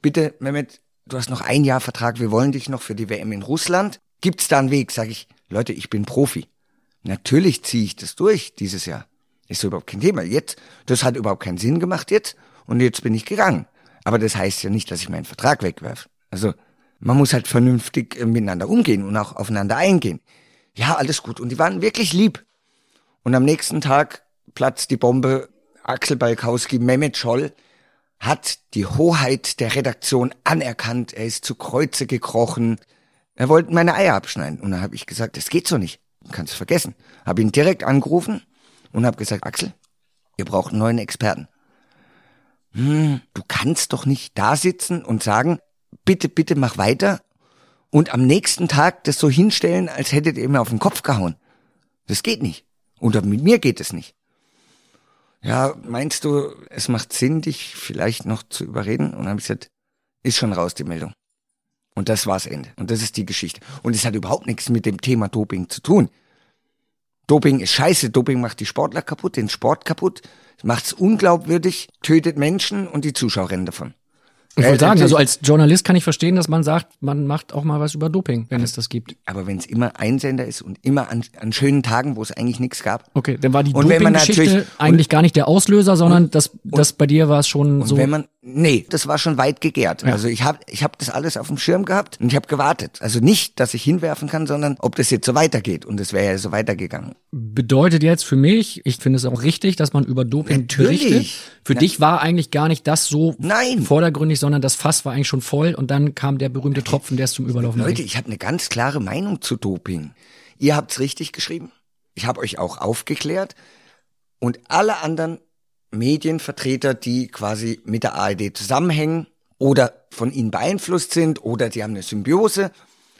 bitte Mehmet, du hast noch ein Jahr Vertrag, wir wollen dich noch für die WM in Russland. Gibt's da einen Weg? Sag ich, Leute, ich bin Profi. Natürlich ziehe ich das durch dieses Jahr. Ist so überhaupt kein Thema. Jetzt, das hat überhaupt keinen Sinn gemacht jetzt und jetzt bin ich gegangen. Aber das heißt ja nicht, dass ich meinen Vertrag wegwerf. Also man muss halt vernünftig äh, miteinander umgehen und auch aufeinander eingehen. Ja, alles gut. Und die waren wirklich lieb. Und am nächsten Tag platzt die Bombe. Axel Balkowski, Mehmet Scholl hat die Hoheit der Redaktion anerkannt. Er ist zu Kreuze gekrochen. Er wollte meine Eier abschneiden. Und dann habe ich gesagt, das geht so nicht. Kannst vergessen. Habe ihn direkt angerufen und habe gesagt, Axel, ihr braucht einen neuen Experten. Hm, du kannst doch nicht da sitzen und sagen, bitte, bitte mach weiter und am nächsten Tag das so hinstellen, als hättet ihr mir auf den Kopf gehauen. Das geht nicht. Und mit mir geht es nicht. Ja, meinst du, es macht Sinn, dich vielleicht noch zu überreden? Und dann habe ich gesagt, ist schon raus die Meldung. Und das war's Ende. Und das ist die Geschichte. Und es hat überhaupt nichts mit dem Thema Doping zu tun. Doping ist scheiße. Doping macht die Sportler kaputt, den Sport kaputt, macht's unglaubwürdig, tötet Menschen und die Zuschauer rennen davon. Ich Äh, wollte sagen, natürlich- also als Journalist kann ich verstehen, dass man sagt, man macht auch mal was über Doping, wenn es das gibt. Aber wenn es immer Einsender ist und immer an, an schönen Tagen, wo es eigentlich nichts gab. Okay, dann war die Und Doping-Geschichte eigentlich gar nicht der Auslöser, sondern das, das bei dir war es schon Und so. wenn man, nee, das war schon weit gegärt. Ja. Also ich habe ich hab das alles auf dem Schirm gehabt und ich habe gewartet. Also nicht, dass ich hinwerfen kann, sondern ob das jetzt so weitergeht. Und es wäre ja so weitergegangen. bedeutet jetzt für mich, ich finde es auch richtig, dass man über Doping Natürlich. berichtet. Für Na- dich war eigentlich gar nicht das so Nein. vordergründig, sondern das Fass war eigentlich schon voll und dann kam der berühmte Tropfen, der es zum Überlaufen Leute, ich habe eine ganz klare Meinung zu Doping. Ihr habt's richtig geschrieben. Ich habe euch auch aufgeklärt. Und alle anderen Medienvertreter, die quasi mit der ARD zusammenhängen oder von ihnen beeinflusst sind oder die haben eine Symbiose,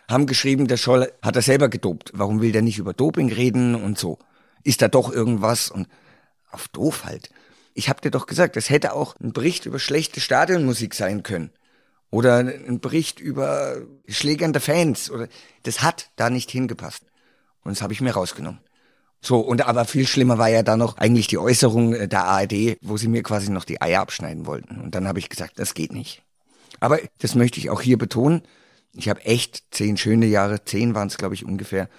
haben geschrieben, der Scholl hat er selber gedopt. Warum will der nicht über Doping reden und so? Ist da doch irgendwas? Und auf doof halt. Ich hab dir doch gesagt, es hätte auch ein Bericht über schlechte Stadionmusik sein können. Oder ein Bericht über schlägernde Fans. Oder das hat da nicht hingepasst. Und das habe ich mir rausgenommen. So, und aber viel schlimmer war ja da noch eigentlich die Äußerung äh, der ARD, wo sie mir quasi noch die Eier abschneiden wollten. Und dann habe ich gesagt, das geht nicht. Aber das möchte ich auch hier betonen. Ich habe echt zehn schöne Jahre, zehn waren es, glaube ich, ungefähr,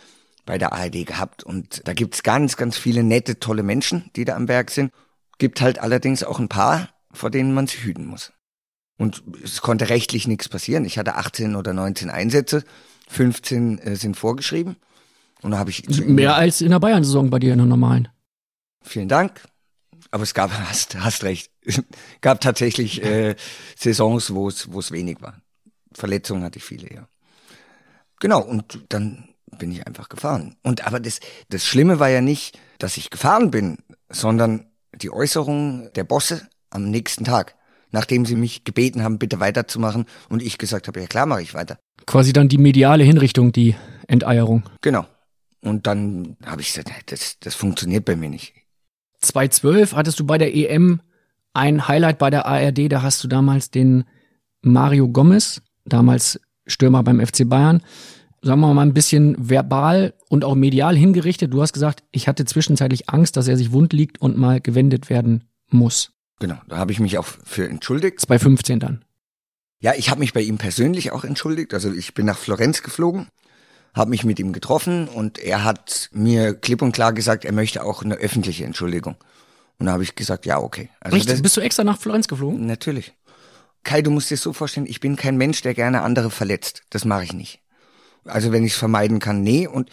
bei der ARD gehabt. Und da gibt's ganz, ganz viele nette, tolle Menschen, die da am Werk sind. Gibt halt allerdings auch ein paar, vor denen man sich hüten muss. Und es konnte rechtlich nichts passieren. Ich hatte 18 oder 19 Einsätze, 15 äh, sind vorgeschrieben. Und da habe ich ihnen- Mehr als in der Bayern-Saison bei dir in der normalen. Vielen Dank. Aber es gab, hast, hast recht, gab tatsächlich äh, Saisons, wo es, wo es wenig war. Verletzungen hatte ich viele, ja. Genau, und dann bin ich einfach gefahren. Und aber das, das Schlimme war ja nicht, dass ich gefahren bin, sondern die Äußerung der Bosse am nächsten Tag, nachdem sie mich gebeten haben, bitte weiterzumachen und ich gesagt habe, ja klar, mache ich weiter. Quasi dann die mediale Hinrichtung, die Enteierung. Genau. Und dann habe ich gesagt, das, das funktioniert bei mir nicht. 2012 hattest du bei der EM ein Highlight bei der ARD, da hast du damals den Mario Gomez, damals Stürmer beim FC Bayern, sagen wir mal ein bisschen verbal und auch medial hingerichtet. Du hast gesagt, ich hatte zwischenzeitlich Angst, dass er sich wund liegt und mal gewendet werden muss. Genau, da habe ich mich auch für entschuldigt. 2015 dann. Ja, ich habe mich bei ihm persönlich auch entschuldigt. Also ich bin nach Florenz geflogen, habe mich mit ihm getroffen und er hat mir klipp und klar gesagt, er möchte auch eine öffentliche Entschuldigung. Und da habe ich gesagt, ja, okay. Also Echt? das- Bist du extra nach Florenz geflogen? Natürlich. Kai, du musst dir so vorstellen, ich bin kein Mensch, der gerne andere verletzt. Das mache ich nicht. Also wenn ich es vermeiden kann, nee. Und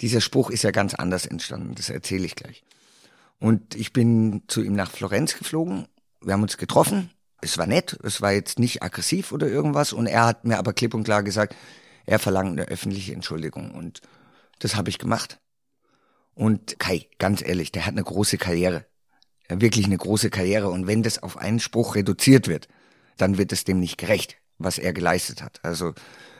dieser Spruch ist ja ganz anders entstanden. Das erzähle ich gleich. Und ich bin zu ihm nach Florenz geflogen. Wir haben uns getroffen. Es war nett. Es war jetzt nicht aggressiv oder irgendwas. Und er hat mir aber klipp und klar gesagt, er verlangt eine öffentliche Entschuldigung. Und das habe ich gemacht. Und Kai, ganz ehrlich, der hat eine große Karriere. Ja, wirklich eine große Karriere. Und wenn das auf einen Spruch reduziert wird, dann wird es dem nicht gerecht, was er geleistet hat. Also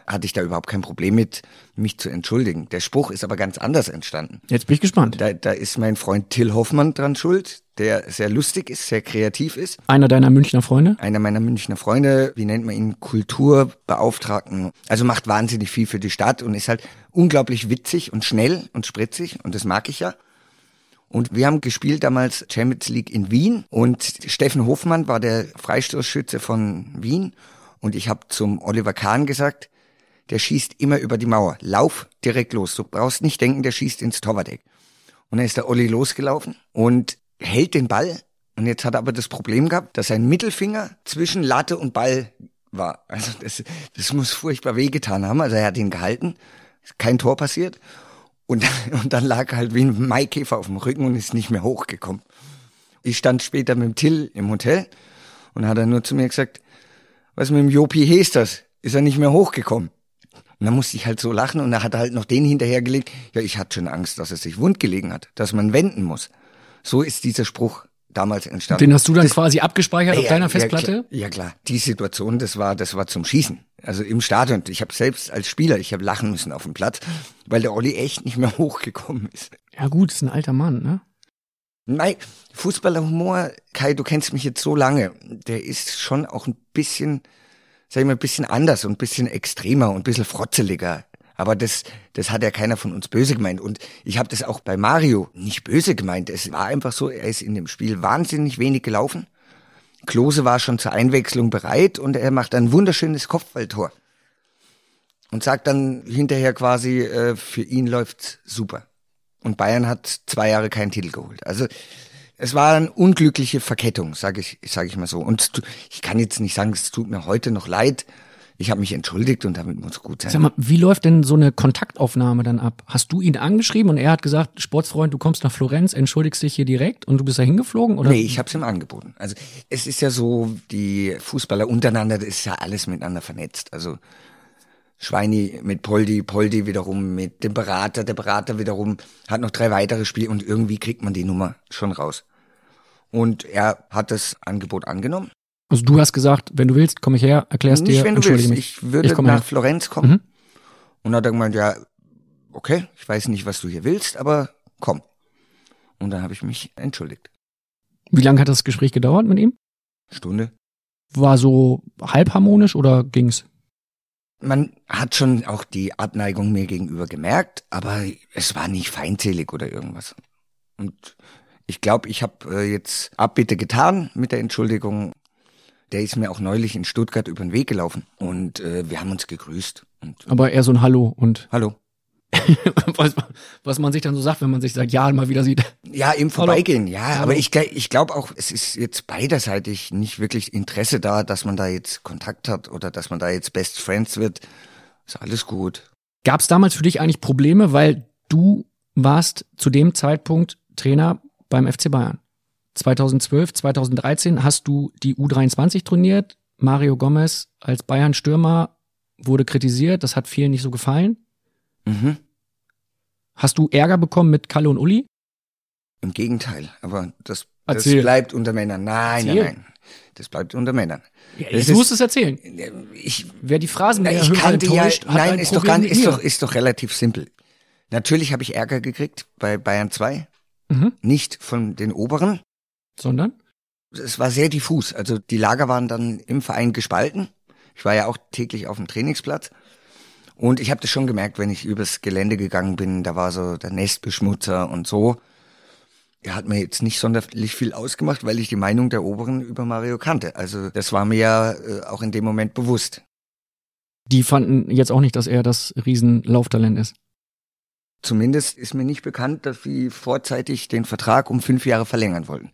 hatte ich da überhaupt kein Problem mit, mich zu entschuldigen. Der Spruch ist aber ganz anders entstanden. Jetzt bin ich gespannt. Da, da ist mein Freund Till Hoffmann dran schuld, der sehr lustig ist, sehr kreativ ist. Einer deiner Münchner Freunde? Einer meiner Münchner Freunde, wie nennt man ihn, Kulturbeauftragten. Also macht wahnsinnig viel für die Stadt und ist halt unglaublich witzig und schnell und spritzig und das mag ich ja. Und wir haben gespielt damals Champions League in Wien und Steffen Hofmann war der Freistoßschütze von Wien und ich habe zum Oliver Kahn gesagt, der schießt immer über die Mauer. Lauf direkt los. Du brauchst nicht denken, der schießt ins Torwart-Eck. Und dann ist der Olli losgelaufen und hält den Ball. Und jetzt hat er aber das Problem gehabt, dass sein Mittelfinger zwischen Latte und Ball war. Also das, das muss furchtbar wehgetan haben. Also er hat ihn gehalten, kein Tor passiert. Und, und dann lag er halt wie ein Maikäfer auf dem Rücken und ist nicht mehr hochgekommen. Ich stand später mit dem Till im Hotel und hat er nur zu mir gesagt, was mit dem Jopi Hesters? Ist er nicht mehr hochgekommen? Und dann musste ich halt so lachen und er hat halt noch den hinterhergelegt. Ja, ich hatte schon Angst, dass er sich wund gelegen hat, dass man wenden muss. So ist dieser Spruch damals entstanden. Den hast du dann Das- quasi abgespeichert auf ja, deiner ja, Festplatte? klar, Ja, klar. Die Situation, das war, das war zum Schießen. Also im Stadion. Ich habe selbst als Spieler, ich habe lachen müssen auf dem Platz, weil der Olli echt nicht mehr hochgekommen ist. Ja gut, ist ein alter Mann, ne? Nein, Fußballerhumor, Kai, du kennst mich jetzt so lange, der ist schon auch ein bisschen, sag ich mal, ein bisschen anders und ein bisschen extremer und ein bisschen frotzeliger. Aber das, das hat ja keiner von uns böse gemeint. Und ich habe das auch bei Mario nicht böse gemeint. Es war einfach so, er ist in dem Spiel wahnsinnig wenig gelaufen. Klose war schon zur Einwechslung bereit und er macht ein wunderschönes Kopfballtor. Und sagt dann hinterher quasi, äh, für ihn läuft's super. Und Bayern hat zwei Jahre keinen Titel geholt. Also es war eine unglückliche Verkettung, sage ich, sag ich mal so. Und ich kann jetzt nicht sagen, es tut mir heute noch leid. Ich habe mich entschuldigt und damit muss gut sein. Sag mal, wie läuft denn so eine Kontaktaufnahme dann ab? Hast du ihn angeschrieben und er hat gesagt, Sportsfreund, du kommst nach Florenz, entschuldigst dich hier direkt und du bist da hingeflogen? Oder? Nee, ich habe es ihm angeboten. Also es ist ja so, die Fußballer untereinander, das ist ja alles miteinander vernetzt. Also Schweini mit Poldi, Poldi wiederum mit dem Berater, der Berater wiederum hat noch drei weitere Spiele und irgendwie kriegt man die Nummer schon raus. Und er hat das Angebot angenommen. Also du hast gesagt, wenn du willst, komm ich her, erklärst dir, Nicht, wenn du willst. mich. Ich würde komme nach her. Florenz kommen. Mhm. Und hat er gemeint, ja, okay, ich weiß nicht, was du hier willst, aber komm. Und dann habe ich mich entschuldigt. Wie lange hat das Gespräch gedauert mit ihm? Stunde. War so halb harmonisch oder ging's? Man hat schon auch die Abneigung mir gegenüber gemerkt, aber es war nicht feindselig oder irgendwas. Und ich glaube, ich habe äh, jetzt Abbitte getan mit der Entschuldigung. Der ist mir auch neulich in Stuttgart über den Weg gelaufen und äh, wir haben uns gegrüßt. Aber eher so ein Hallo und hallo. was, was man sich dann so sagt, wenn man sich seit Jahren mal wieder sieht. Ja, im Vorbeigehen, ja. Hallo. Aber ich, gl- ich glaube auch, es ist jetzt beiderseitig nicht wirklich Interesse da, dass man da jetzt Kontakt hat oder dass man da jetzt Best Friends wird. Ist alles gut. Gab es damals für dich eigentlich Probleme, weil du warst zu dem Zeitpunkt Trainer beim FC Bayern? 2012, 2013 hast du die U23 trainiert. Mario Gomez als Bayern-Stürmer wurde kritisiert. Das hat vielen nicht so gefallen. Mhm. Hast du Ärger bekommen mit Kalle und Uli? Im Gegenteil, aber das, das bleibt unter Männern. Nein, Erzähl. nein, nein. Das bleibt unter Männern. Ja, du musst es erzählen. Ich, Wer die Phrasen na, ich kannte ja, nein, ein ist doch, gar, ist, doch, ist doch relativ simpel. Natürlich habe ich Ärger gekriegt bei Bayern 2, Mhm. nicht von den Oberen. Sondern? Es war sehr diffus. Also die Lager waren dann im Verein gespalten. Ich war ja auch täglich auf dem Trainingsplatz. Und ich habe das schon gemerkt, wenn ich übers Gelände gegangen bin, da war so der Nestbeschmutzer und so. Er hat mir jetzt nicht sonderlich viel ausgemacht, weil ich die Meinung der Oberen über Mario kannte. Also das war mir ja äh, auch in dem Moment bewusst. Die fanden jetzt auch nicht, dass er das Riesenlauftalent ist. Zumindest ist mir nicht bekannt, dass sie vorzeitig den Vertrag um fünf Jahre verlängern wollten.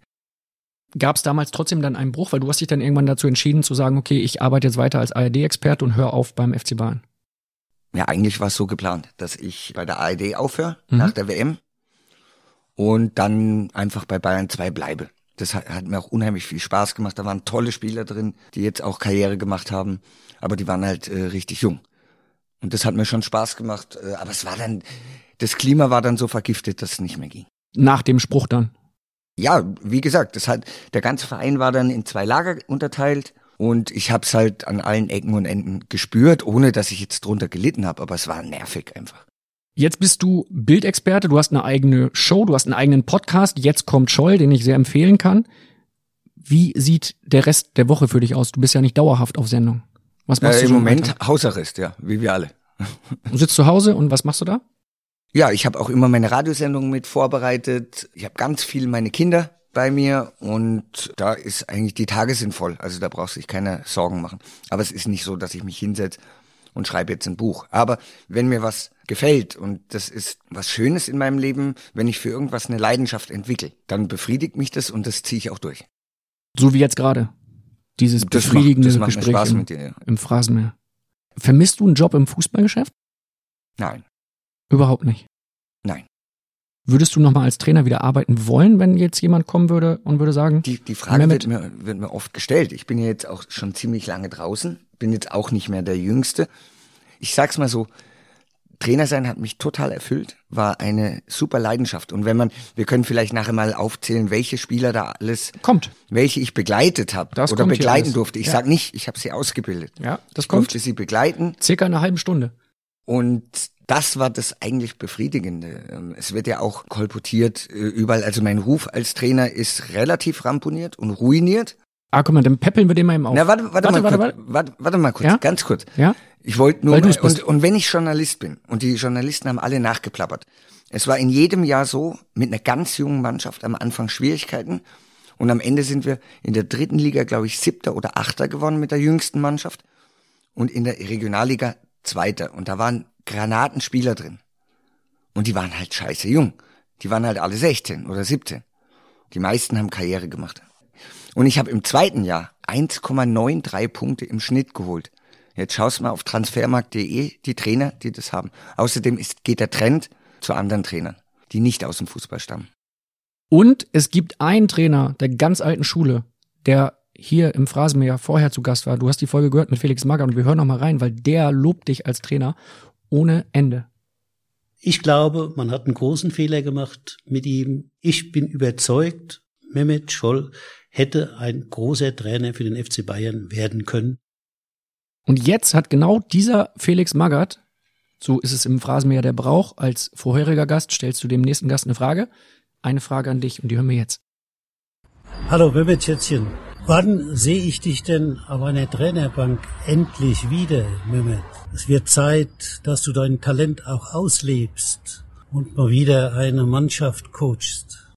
Gab es damals trotzdem dann einen Bruch, weil du hast dich dann irgendwann dazu entschieden zu sagen, okay, ich arbeite jetzt weiter als ARD-Experte und höre auf beim FC Bayern. Ja, eigentlich war es so geplant, dass ich bei der ARD aufhöre Mhm. nach der WM und dann einfach bei Bayern 2 bleibe. Das hat, hat mir auch unheimlich viel Spaß gemacht. Da waren tolle Spieler drin, die jetzt auch Karriere gemacht haben, aber die waren halt äh, richtig jung. Und das hat mir schon Spaß gemacht, äh, aber es war dann, das Klima war dann so vergiftet, dass es nicht mehr ging. Nach dem Spruch dann. Ja, wie gesagt, das hat, der ganze Verein war dann in zwei Lager unterteilt und ich habe es halt an allen Ecken und Enden gespürt, ohne dass ich jetzt drunter gelitten habe, aber es war nervig einfach. Jetzt bist du Bildexperte, du hast eine eigene Show, du hast einen eigenen Podcast. Jetzt kommt Scholl, den ich sehr empfehlen kann. Wie sieht der Rest der Woche für dich aus? Du bist ja nicht dauerhaft auf Sendung. Was machst Äh, du Im Moment Alltag? Hausarrest, ja, wie wir alle. Du sitzt zu Hause und was machst du da? Ja, ich habe auch immer meine Radiosendungen mit vorbereitet. Ich habe ganz viel meine Kinder bei mir und da ist eigentlich die Tage sind voll. Also da braucht sich keiner Sorgen machen. Aber es ist nicht so, dass ich mich hinsetze und schreibe jetzt ein Buch. Aber wenn mir was gefällt und das ist was Schönes in meinem Leben, wenn ich für irgendwas eine Leidenschaft entwickle, dann befriedigt mich das und das ziehe ich auch durch. So wie jetzt gerade. Dieses Das befriedigende macht, das macht Gespräch Spaß im, mit dir. Ja. im Phrasenmeer. Vermisst du einen Job im Fußballgeschäft? Nein, Überhaupt nicht. nein. Würdest du nochmal als Trainer wieder arbeiten wollen, wenn jetzt jemand kommen würde und würde sagen, Die, die Frage wird mir, wird mir oft gestellt. Ich bin ja jetzt auch schon ziemlich lange draußen, bin jetzt auch nicht mehr der Jüngste. Ich sag's mal so, Trainer sein hat mich total erfüllt, war eine super Leidenschaft. Und wenn man, wir können vielleicht nachher mal aufzählen, welche Spieler da alles, kommt? welche ich begleitet habe oder begleiten durfte. Ich Ja. sag nicht, ich habe sie ausgebildet. Ja, das Ich kommt. durfte sie begleiten Circa eine halbe Stunde. und das war das eigentlich Befriedigende. Ähm, Es wird ja auch kolportiert äh, überall. Also mein Ruf als Trainer ist relativ ramponiert und ruiniert. Ah, guck mal, dann peppeln wir den mal eben auf. Na, warte, warte, warte, mal warte, kurz. warte. Warte, mal kurz, Ja? ganz kurz. Ja? Ich wollte nur, bist. und, und wenn ich Journalist bin, und die Journalisten haben alle nachgeplappert, es war in jedem Jahr so, mit einer ganz jungen Mannschaft am Anfang Schwierigkeiten, und am Ende sind wir in der dritten Liga, glaube ich, siebter oder achter geworden mit der jüngsten Mannschaft, und in der Regionalliga zweiter, und da waren Granatenspieler drin. Und die waren halt scheiße jung. Die waren halt alle 16 oder 17. Die meisten haben Karriere gemacht. Und ich habe im zweiten Jahr 1,93 Punkte im Schnitt geholt. Jetzt schaust mal auf transfermarkt.de, die Trainer, die das haben. Außerdem ist, geht der Trend zu anderen Trainern, die nicht aus dem Fußball stammen. Und es gibt einen Trainer der ganz alten Schule, der hier im Phrasenmeer vorher zu Gast war. Du hast die Folge gehört mit Felix Magath und wir hören noch mal rein, weil der lobt dich als Trainer ohne Ende. Ich glaube, man hat einen großen Fehler gemacht mit ihm. Ich bin überzeugt, Mehmet Scholl hätte ein großer Trainer für den FC Bayern werden können. Und jetzt hat genau dieser Felix Magath, so ist es im Phrasenmeer der Brauch, als vorheriger Gast stellst du dem nächsten Gast eine Frage. Eine Frage an dich und die hören wir jetzt. Hallo Mehmet Schätzchen. Wann sehe ich dich denn auf einer Trainerbank endlich wieder, Mehmet? Es wird Zeit, dass du dein Talent auch auslebst und mal wieder eine Mannschaft coachst.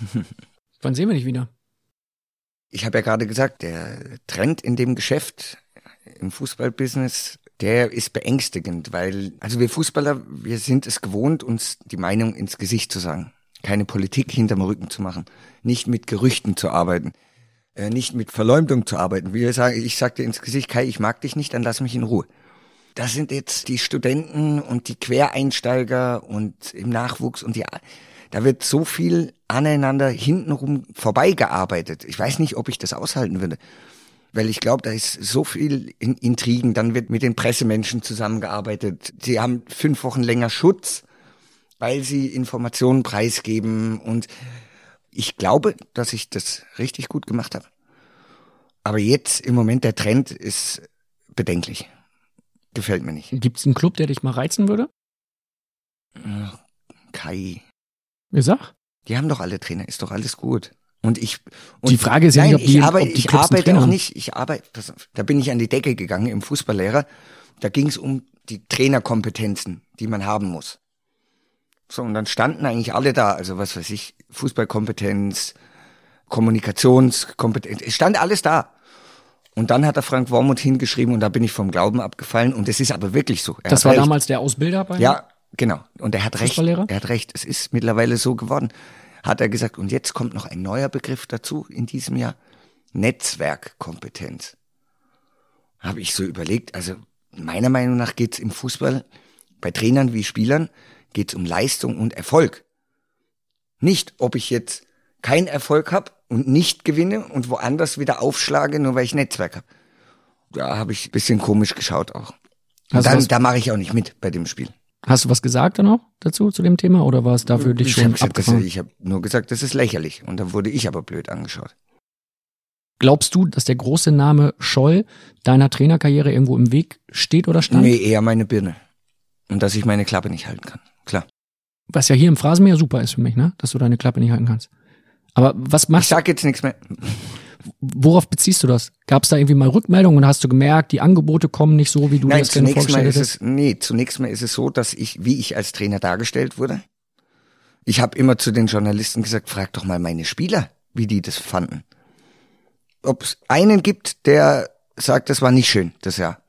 Wann sehen wir dich wieder? Ich habe ja gerade gesagt, der Trend in dem Geschäft, im Fußballbusiness, der ist beängstigend, weil, also wir Fußballer, wir sind es gewohnt, uns die Meinung ins Gesicht zu sagen. Keine Politik hinterm Rücken zu machen, nicht mit Gerüchten zu arbeiten, nicht mit Verleumdung zu arbeiten. Wie wir sagen, ich sag dir ins Gesicht, Kai, ich mag dich nicht, dann lass mich in Ruhe. Das sind jetzt die Studenten und die Quereinsteiger und im Nachwuchs und die, da wird so viel aneinander hintenrum vorbeigearbeitet. Ich weiß nicht, ob ich das aushalten würde. Weil ich glaube, da ist so viel in Intrigen, dann wird mit den Pressemenschen zusammengearbeitet. Sie haben fünf Wochen länger Schutz, weil sie Informationen preisgeben. Und ich glaube, dass ich das richtig gut gemacht habe. Aber jetzt im Moment der Trend ist bedenklich. Gefällt mir nicht. Gibt es einen Club, der dich mal reizen würde? Kai, Wie sag? die haben doch alle Trainer, ist doch alles gut. Und ich und Die Frage ist ja nein, nicht, ob die- ich arbeite, ob die ich arbeite auch nicht, ich arbeite, auf, da bin ich an die Decke gegangen im Fußballlehrer. Da ging es um die Trainerkompetenzen, die man haben muss. So, und dann standen eigentlich alle da, also was weiß ich, Fußballkompetenz, Kommunikationskompetenz, es stand alles da. Und dann hat der Frank Wormuth hingeschrieben und da bin ich vom Glauben abgefallen und es ist aber wirklich so. Er Das war recht. damals der Ausbilder bei Ja, genau. Und er hat recht. Er hat recht. Es ist mittlerweile so geworden. hat er gesagt, und jetzt kommt noch ein neuer Begriff dazu in diesem Jahr, Netzwerkkompetenz. Habe ich so überlegt, also meiner Meinung nach geht's im Fußball bei Trainern wie Spielern geht's um Leistung und Erfolg. Nicht, ob ich jetzt keinen Erfolg habe und nicht gewinne und woanders wieder aufschlage, nur weil ich Netzwerk habe. Da habe ich bisschen komisch geschaut auch. Du dann, da mache ich auch nicht mit bei dem Spiel. Hast du was gesagt dann auch dazu, zu dem Thema? Oder war es dafür dich ich schon das- abgefahren? ich habe nur gesagt, das ist lächerlich. Und dann wurde ich aber blöd angeschaut. Glaubst du, dass der große Name Scholl deiner Trainerkarriere irgendwo im Weg steht oder stand? Nee, eher meine Birne. Und dass ich meine Klappe nicht halten kann. Klar. Was ja hier im Phrasenmäher super ist für mich, ne? Dass du deine Klappe nicht halten kannst. Aber was Ich machst du, sag jetzt nichts mehr. worauf beziehst du das? Gab es da irgendwie mal Rückmeldungen und hast du gemerkt, die Angebote kommen nicht so, wie du Nein, das gerne zunächst mal ist es, nee, zunächst mal ist es so, dass ich, wie ich als Trainer dargestellt wurde, ich habe immer zu den Journalisten gesagt, frag doch mal meine Spieler, wie die das fanden. Ob es einen gibt, der sagt, das war nicht schön, das Jahr.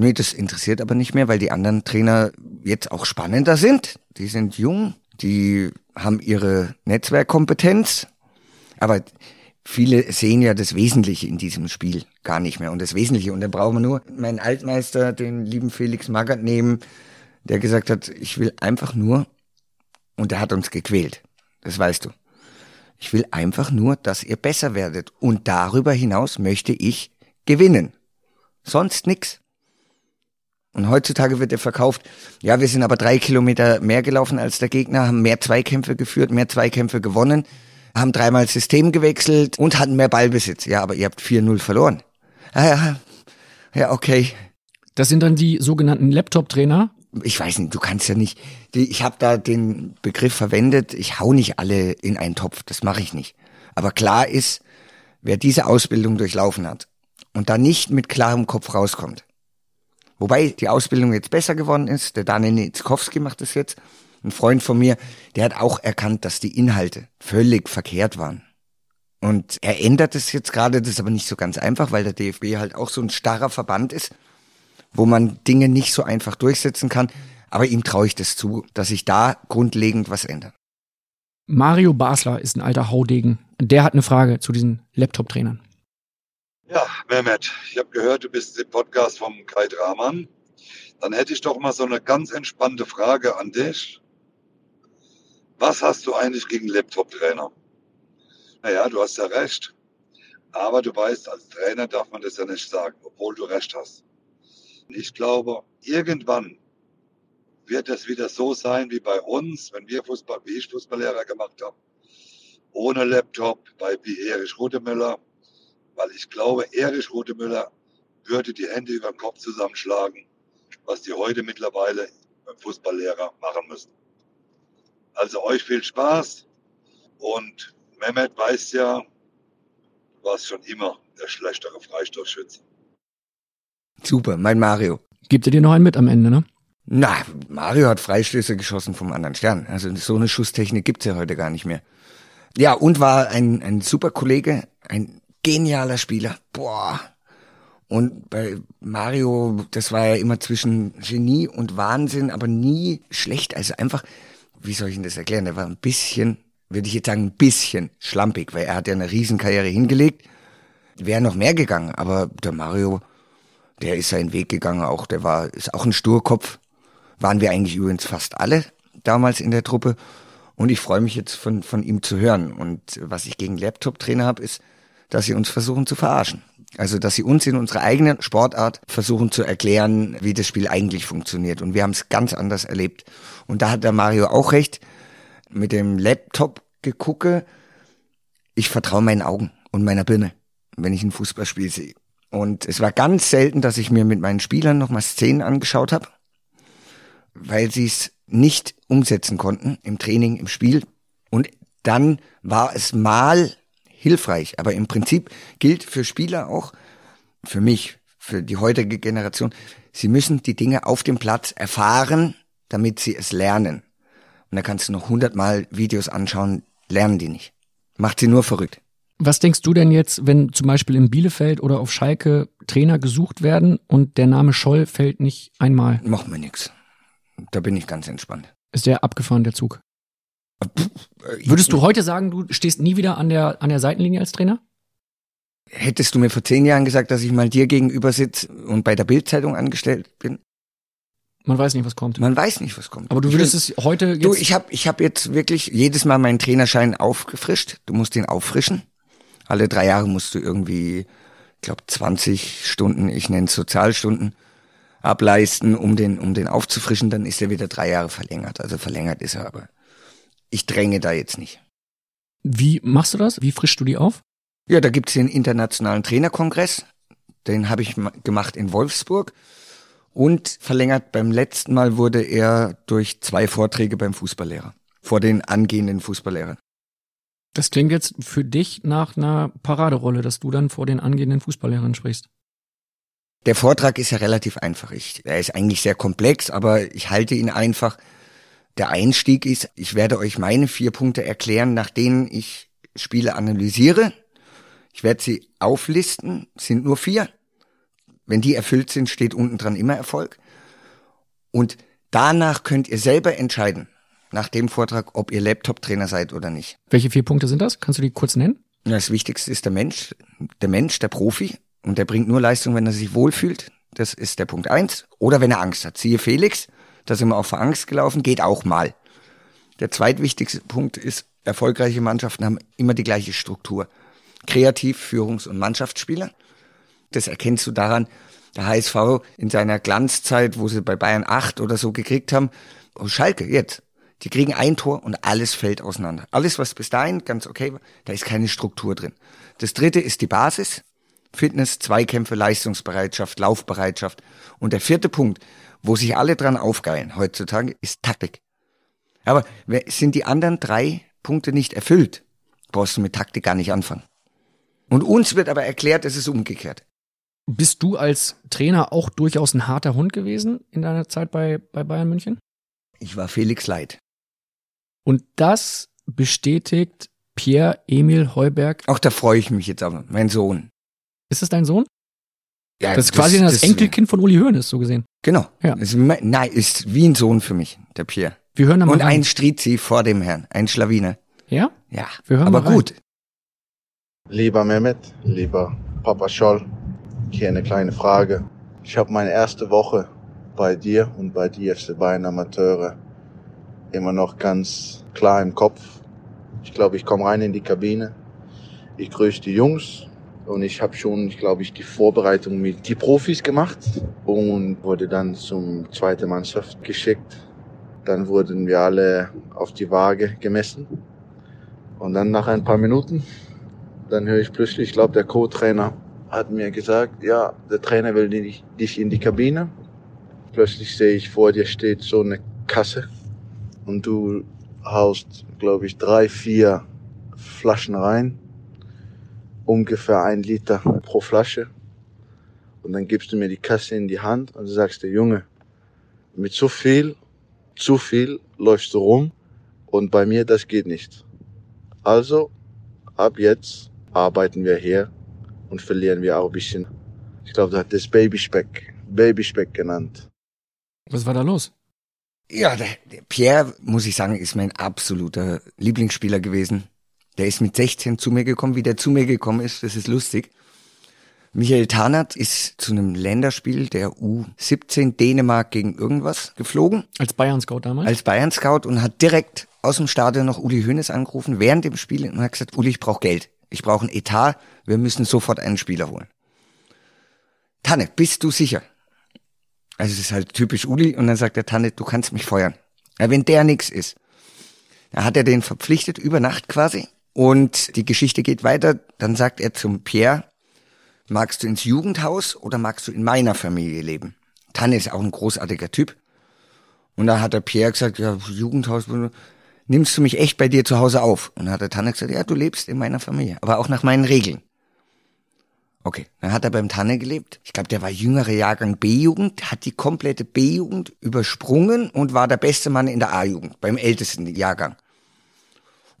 Nee, das interessiert aber nicht mehr, weil die anderen Trainer jetzt auch spannender sind. Die sind jung, die haben ihre Netzwerkkompetenz, aber viele sehen ja das Wesentliche in diesem Spiel gar nicht mehr. Und das Wesentliche, und da brauchen wir nur meinen Altmeister, den lieben Felix Magath nehmen, der gesagt hat, ich will einfach nur, und der hat uns gequält, das weißt du. Ich will einfach nur, dass ihr besser werdet. Und darüber hinaus möchte ich gewinnen. Sonst nix. Und heutzutage wird er verkauft, ja, wir sind aber drei Kilometer mehr gelaufen als der Gegner, haben mehr Zweikämpfe geführt, mehr Zweikämpfe gewonnen, haben dreimal System gewechselt und hatten mehr Ballbesitz. Ja, aber ihr habt 4-0 verloren. Ah, ja, ja, okay. Das sind dann die sogenannten Laptop-Trainer. Ich weiß nicht, du kannst ja nicht, ich habe da den Begriff verwendet, ich hau nicht alle in einen Topf, das mache ich nicht. Aber klar ist, wer diese Ausbildung durchlaufen hat und da nicht mit klarem Kopf rauskommt, Wobei die Ausbildung jetzt besser geworden ist. Der Daniel Nitzkowski macht das jetzt. Ein Freund von mir, der hat auch erkannt, dass die Inhalte völlig verkehrt waren. Und er ändert es jetzt gerade, das ist aber nicht so ganz einfach, weil der DFB halt auch so ein starrer Verband ist, wo man Dinge nicht so einfach durchsetzen kann. Aber ihm traue ich das zu, dass sich da grundlegend was ändert. Mario Basler ist ein alter Haudegen. Der hat eine Frage zu diesen Laptop-Trainern. Ja, Mehmet, ich habe gehört, du bist im Podcast vom Kai Dramann. Dann hätte ich doch mal so eine ganz entspannte Frage an dich. Was hast du eigentlich gegen Laptop-Trainer? Naja, du hast ja recht. Aber du weißt, als Trainer darf man das ja nicht sagen, obwohl du recht hast. Ich glaube, irgendwann wird es wieder so sein wie bei uns, wenn wir Fußball, wie ich Fußballlehrer gemacht habe. Ohne Laptop, bei wie Erich Rudemüller weil ich glaube, Erich Rothemüller würde die Hände über den Kopf zusammenschlagen, was die heute mittlerweile beim Fußballlehrer machen müssen. Also euch viel Spaß und Mehmet weiß ja, du warst schon immer der schlechtere Freistoßschütze. Super, mein Mario. Gibt er dir noch einen mit am Ende, ne? Na, Mario hat Freistöße geschossen vom anderen Stern. Also so eine Schusstechnik gibt's ja heute gar nicht mehr. Ja, und war ein, ein super Kollege, ein genialer Spieler. Boah. Und bei Mario, das war ja immer zwischen Genie und Wahnsinn, aber nie schlecht. Also einfach, wie soll ich denn das erklären? Der war ein bisschen, würde ich jetzt sagen, ein bisschen schlampig, weil er hat ja eine Riesenkarriere hingelegt. Wäre noch mehr gegangen, aber der Mario, der ist seinen Weg gegangen, auch der war, ist auch ein Sturkopf. Waren wir eigentlich übrigens fast alle damals in der Truppe. Und ich freue mich jetzt von, von ihm zu hören. Und was ich gegen Laptop-Trainer habe, ist, dass sie uns versuchen zu verarschen. Also, dass sie uns in unserer eigenen Sportart versuchen zu erklären, wie das Spiel eigentlich funktioniert. Und wir haben es ganz anders erlebt. Und da hat der Mario auch recht. Mit dem Laptop-Gegucke, ich vertraue meinen Augen und meiner Birne, wenn ich ein Fußballspiel sehe. Und es war ganz selten, dass ich mir mit meinen Spielern nochmal Szenen angeschaut habe, weil sie es nicht umsetzen konnten im Training, im Spiel. Und dann war es mal hilfreich. Aber im Prinzip gilt für Spieler auch, für mich, für die heutige Generation, sie müssen die Dinge auf dem Platz erfahren, damit sie es lernen. Und da kannst du noch hundertmal Videos anschauen, lernen die nicht. Macht sie nur verrückt. Was denkst du denn jetzt, wenn zum Beispiel in Bielefeld oder auf Schalke Trainer gesucht werden und der Name Scholl fällt nicht einmal? Macht mir nix. Da bin ich ganz entspannt. Ist der abgefahren, der Zug? Würdest du heute sagen, du stehst nie wieder an der, an der Seitenlinie als Trainer? Hättest du mir vor zehn Jahren gesagt, dass ich mal dir gegenüber sitze und bei der Bildzeitung angestellt bin? Man weiß nicht, was kommt. Man weiß nicht, was kommt. Aber du Ich würdest will- es heute jetzt. Du, ich habe ich hab jetzt wirklich jedes Mal meinen Trainerschein aufgefrischt. Du musst den auffrischen. Alle drei Jahre musst du irgendwie, ich glaube, 20 Stunden, ich nenne es Sozialstunden, ableisten, um den, um den aufzufrischen. Dann ist er wieder drei Jahre verlängert. Also verlängert ist er, aber ich dränge da jetzt nicht. wie machst du das? Wie frischst du die auf? Ja, da gibt's den internationalen Trainerkongress. Den habe ich ma- gemacht in Wolfsburg. Und verlängert beim letzten Mal wurde er durch zwei Vorträge beim Fußballlehrer. Vor den angehenden Fußballlehrern. Das klingt jetzt für dich nach einer Paraderolle, dass du dann vor den angehenden Fußballlehrern sprichst. Der Vortrag ist ja relativ einfach. Ich, er ist eigentlich sehr komplex, aber ich halte ihn einfach. Der Einstieg ist, ich werde euch meine vier Punkte erklären, nach denen ich Spiele analysiere. Ich werde sie auflisten, es sind nur vier. Wenn die erfüllt sind, steht unten dran immer Erfolg. Und danach könnt ihr selber entscheiden, nach dem Vortrag, ob ihr Laptop-Trainer seid oder nicht. Welche vier Punkte sind das? Kannst du die kurz nennen? Das Wichtigste ist der Mensch, der Mensch, der Profi. Und der bringt nur Leistung, wenn er sich wohlfühlt. Das ist der Punkt eins. Oder wenn er Angst hat. Siehe Felix, da sind wir auch vor Angst gelaufen, geht auch mal. Der zweitwichtigste Punkt ist, erfolgreiche Mannschaften haben immer die gleiche Struktur. Kreativ, Führungs- und Mannschaftsspieler. Das erkennst du daran, der HSV in seiner Glanzzeit, wo sie bei Bayern 8 oder so gekriegt haben, oh, Schalke jetzt. Die kriegen ein Tor und alles fällt auseinander. Alles, was bis dahin ganz okay war, da ist keine Struktur drin. Das dritte ist die Basis. Fitness, Zweikämpfe, Leistungsbereitschaft, Laufbereitschaft. Und der vierte Punkt, wo sich alle dran aufgeilen heutzutage, ist Taktik. Aber sind die anderen drei Punkte nicht erfüllt, brauchst du mit Taktik gar nicht anfangen. Und uns wird aber erklärt, es ist umgekehrt. Bist du als Trainer auch durchaus ein harter Hund gewesen in deiner Zeit bei, bei Bayern München? Ich war Felix Leid. Und das bestätigt Pierre Emil Heuberg. Auch da freue ich mich jetzt aber, mein Sohn. Ist es dein Sohn? Ja, Das ist quasi das, Enkelkind von Uli Hoeneß, so gesehen. Genau. Ja. Das ist, nein, ist wie ein Sohn für mich, der Pierre. Wir hören Und rein. ein Strizi vor dem Herrn, ein Schlawiner. Ja? Ja, Wir hören aber gut. Lieber Mehmet, lieber Papa Scholl, hier eine kleine Frage. Ich habe meine erste Woche bei dir und bei die FC Bayern Amateure immer noch ganz klar im Kopf. Ich glaube, ich komme rein in die Kabine. Ich grüße die Jungs und ich habe schon, ich glaube ich, die Vorbereitung mit die Profis gemacht und wurde dann zum zweiten Mannschaft geschickt. Dann wurden wir alle auf die Waage gemessen und dann nach ein paar Minuten dann höre ich plötzlich, ich glaube, der Co-Trainer hat mir gesagt, ja, der Trainer will dich, dich in die Kabine. Plötzlich sehe ich vor dir steht so eine Kasse und du haust, glaube ich, drei, vier Flaschen rein, ungefähr ein Liter pro Flasche. Und dann gibst du mir die Kasse in die Hand und sagst dir, Junge, mit so viel, zu viel läufst du rum und bei mir das geht nicht. Also ab jetzt arbeiten wir hier und verlieren wir auch ein bisschen. Ich glaube, du hast das Babyspeck, Babyspeck genannt. Was war da los? Ja, der, der Pierre, muss ich sagen, ist mein absoluter Lieblingsspieler gewesen. Der ist mit 16 zu mir gekommen. Wie der zu mir gekommen ist, das ist lustig. Michael Tarnert ist zu einem Länderspiel der U17 Dänemark gegen irgendwas geflogen Als Bayern-Scout damals? als Bayern-Scout und hat direkt aus dem Stadion noch Uli Hoeneß angerufen während dem Spiel und hat gesagt, Uli, ich brauche Geld. Ich brauche ein Etat. Wir müssen sofort einen Spieler holen. Tanne, bist du sicher? Also es ist halt typisch Uli und dann sagt der Tanne, du kannst mich feuern. Ja, wenn der nix ist. Dann hat er den verpflichtet, über Nacht quasi. Und die Geschichte geht weiter. Dann sagt er zum Pierre, magst du ins Jugendhaus oder magst du in meiner Familie leben? Tanne ist auch ein großartiger Typ. Und da hat der Pierre gesagt, ja, Jugendhaus, nimmst du mich echt bei dir zu Hause auf? Und dann hat der Tanne gesagt, ja, du lebst in meiner Familie, aber auch nach meinen Regeln. Okay, dann hat er beim Tanne gelebt. Ich glaube, der war jüngere Jahrgang B-Jugend, hat die komplette B-Jugend übersprungen und war der beste Mann in der A-Jugend, beim ältesten Jahrgang.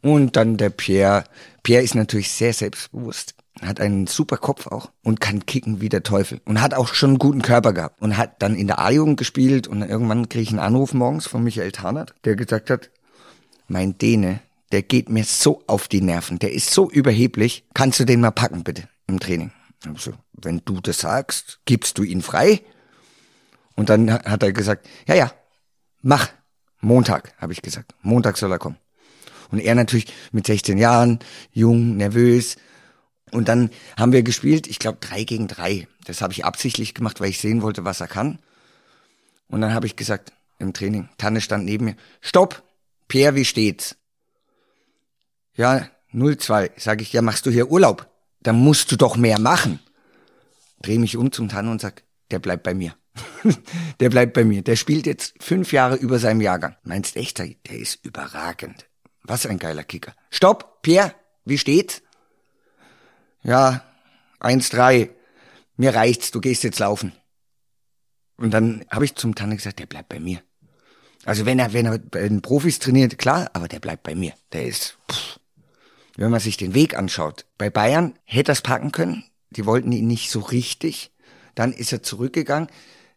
Und dann der Pierre. Pierre ist natürlich sehr selbstbewusst, hat einen super Kopf auch und kann kicken wie der Teufel. Und hat auch schon einen guten Körper gehabt. Und hat dann in der A-Jugend gespielt und irgendwann kriege ich einen Anruf morgens von Michael Tarnert, der gesagt hat, mein Däne, der geht mir so auf die Nerven, der ist so überheblich, kannst du den mal packen bitte im Training? Also, wenn du das sagst, gibst du ihn frei? Und dann hat er gesagt, ja, ja, mach. Montag, habe ich gesagt. Montag soll er kommen. Und er natürlich mit 16 Jahren, jung, nervös. Und dann haben wir gespielt, ich glaube, drei gegen drei. Das habe ich absichtlich gemacht, weil ich sehen wollte, was er kann. Und dann habe ich gesagt, im Training, Tanne stand neben mir, stopp, Pierre, wie steht's? Ja, 0-2. Sag ich, ja, machst du hier Urlaub? Dann musst du doch mehr machen. Dreh mich um zum Tanne und sag, der bleibt bei mir. der bleibt bei mir. Der spielt jetzt fünf Jahre über seinem Jahrgang. Meinst echt, der ist überragend. Was ein geiler Kicker. Stopp, Pierre, wie steht's? Ja, 1-3. Mir reicht's, du gehst jetzt laufen. Und dann habe ich zum Tanne gesagt, der bleibt bei mir. Also wenn er, wenn er bei den Profis trainiert, klar, aber der bleibt bei mir. Der ist, pff, wenn man sich den Weg anschaut. Bei Bayern hätte er es packen können. Die wollten ihn nicht so richtig. Dann ist er zurückgegangen,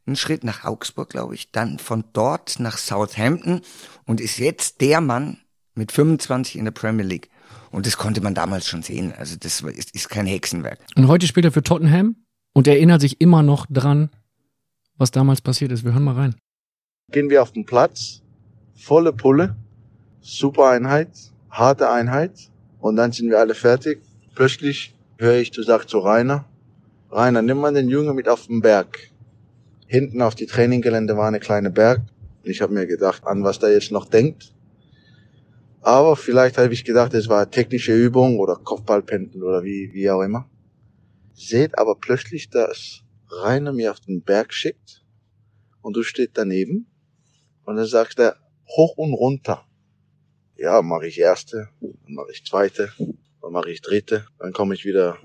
einen Schritt nach Augsburg, glaube ich, dann von dort nach Southampton und ist jetzt der Mann mit 25 in der Premier League. Und das konnte man damals schon sehen. Also das ist, ist kein Hexenwerk. Und heute spielt er für Tottenham und erinnert sich immer noch dran, was damals passiert ist. Wir hören mal rein. Gehen wir auf den Platz, volle Pulle, super Einheit, harte Einheit und dann sind wir alle fertig. Plötzlich höre ich, du sagst zu Rainer, Rainer, nimm mal den Junge mit auf den Berg. Hinten auf die Traininggelände war eine kleine Berg. Ich habe mir gedacht, an was der jetzt noch denkt. Aber vielleicht habe ich gedacht, es war technische Übung oder Kopfballpendeln oder wie, wie auch immer. Seht aber plötzlich, dass Rainer mir auf den Berg schickt und du steht daneben und dann sagst er hoch und runter. Ja, mache ich erste, dann mache ich zweite, dann mache ich dritte, dann komme ich wieder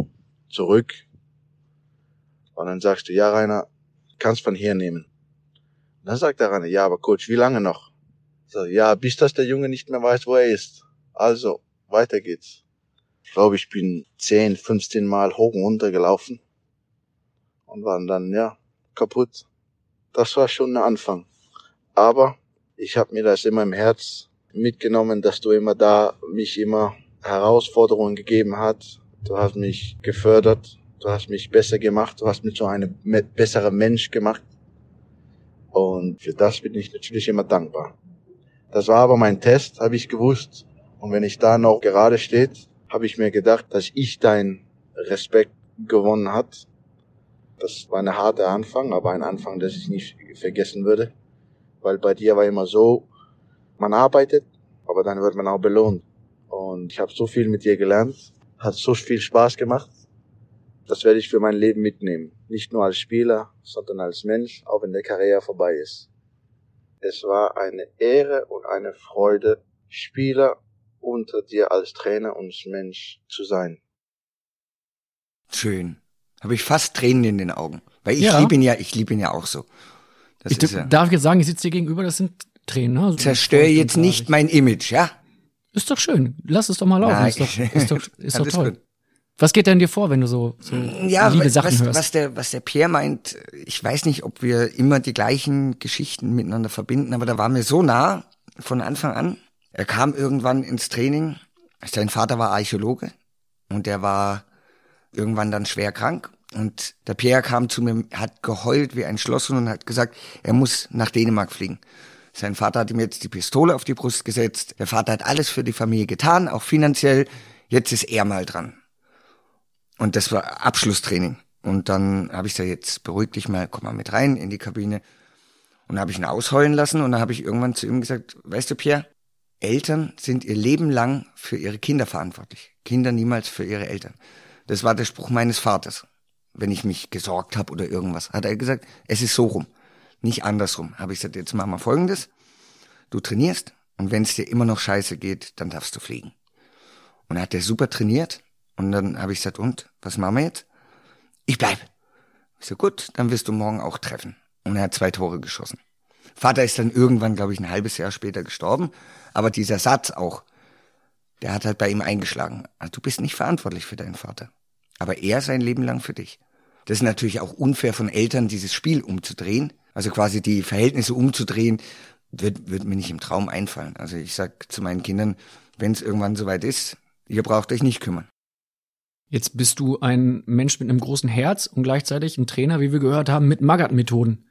zurück und dann sagst du, ja Rainer, kannst von hier nehmen. Und dann sagt der Rainer, ja, aber Coach, wie lange noch? So, ja, bis dass der Junge nicht mehr weiß, wo er ist. Also, weiter geht's. Ich glaube, ich bin 10, 15 Mal hoch und runter gelaufen und waren dann, ja, kaputt. Das war schon ein Anfang. Aber ich habe mir das immer im Herz mitgenommen, dass du immer da mich immer Herausforderungen gegeben hast. Du hast mich gefördert, du hast mich besser gemacht, du hast mich zu einem besseren Mensch gemacht. Und für das bin ich natürlich immer dankbar. Das war aber mein Test, habe ich gewusst. Und wenn ich da noch gerade steht, habe ich mir gedacht, dass ich deinen Respekt gewonnen hat. Das war ein harter Anfang, aber ein Anfang, das ich nicht vergessen würde. Weil bei dir war immer so, man arbeitet, aber dann wird man auch belohnt. Und ich habe so viel mit dir gelernt, hat so viel Spaß gemacht. Das werde ich für mein Leben mitnehmen. Nicht nur als Spieler, sondern als Mensch, auch wenn der Karriere vorbei ist. Es war eine Ehre und eine Freude, Spieler unter dir als Trainer und Mensch zu sein. Schön. Habe ich fast Tränen in den Augen. Weil ich Ja. liebe ihn ja, ich liebe ihn ja auch so. Das Ich ist ja, darf jetzt sagen, ich sitze dir gegenüber, das sind Tränen. Ne? Also zerstöre jetzt nicht mein Image, ja? Ist doch schön. Lass es doch mal laufen. Nein. Ist doch, ist doch, ist doch toll. gut. Was geht denn dir vor, wenn du so, so Ja, liebe was, Sachen was, hörst? was der, was der Pierre meint, ich weiß nicht, ob wir immer die gleichen Geschichten miteinander verbinden, aber da war mir so nah von Anfang an. Er kam irgendwann ins Training. Sein Vater war Archäologe und der war irgendwann dann schwer krank. Und der Pierre kam zu mir, hat geheult wie ein Schlosshund und hat gesagt, er muss nach Dänemark fliegen. Sein Vater hat ihm jetzt die Pistole auf die Brust gesetzt. Der Vater hat alles für die Familie getan, auch finanziell. Jetzt ist er mal dran. Und das war Abschlusstraining. Und dann habe ich gesagt, jetzt beruhig dich mal, komm mal mit rein in die Kabine. Und habe ich ihn ausheulen lassen und dann habe ich irgendwann zu ihm gesagt, weißt du, Pierre, Eltern sind ihr Leben lang für ihre Kinder verantwortlich. Kinder niemals für ihre Eltern. Das war der Spruch meines Vaters. Wenn ich mich gesorgt habe oder irgendwas, hat er gesagt, es ist so rum, nicht andersrum. Habe ich gesagt, jetzt machen wir folgendes. Du trainierst und wenn es dir immer noch scheiße geht, dann darfst du fliegen. Und dann hat er super trainiert und dann habe ich gesagt, und, was machen wir jetzt? Ich bleib. Ich so, gut, dann wirst du morgen auch treffen. Und er hat zwei Tore geschossen. Vater ist dann irgendwann, glaube ich, ein halbes Jahr später gestorben. Aber dieser Satz auch, der hat halt bei ihm eingeschlagen. Also, du bist nicht verantwortlich für deinen Vater. Aber er sein Leben lang für dich. Das ist natürlich auch unfair von Eltern, dieses Spiel umzudrehen. Also quasi die Verhältnisse umzudrehen. wird, wird mir nicht im Traum einfallen. Also ich sag zu meinen Kindern, wenn es irgendwann soweit ist, ihr braucht euch nicht kümmern. Jetzt bist du ein Mensch mit einem großen Herz und gleichzeitig ein Trainer, wie wir gehört haben, mit Magath-Methoden.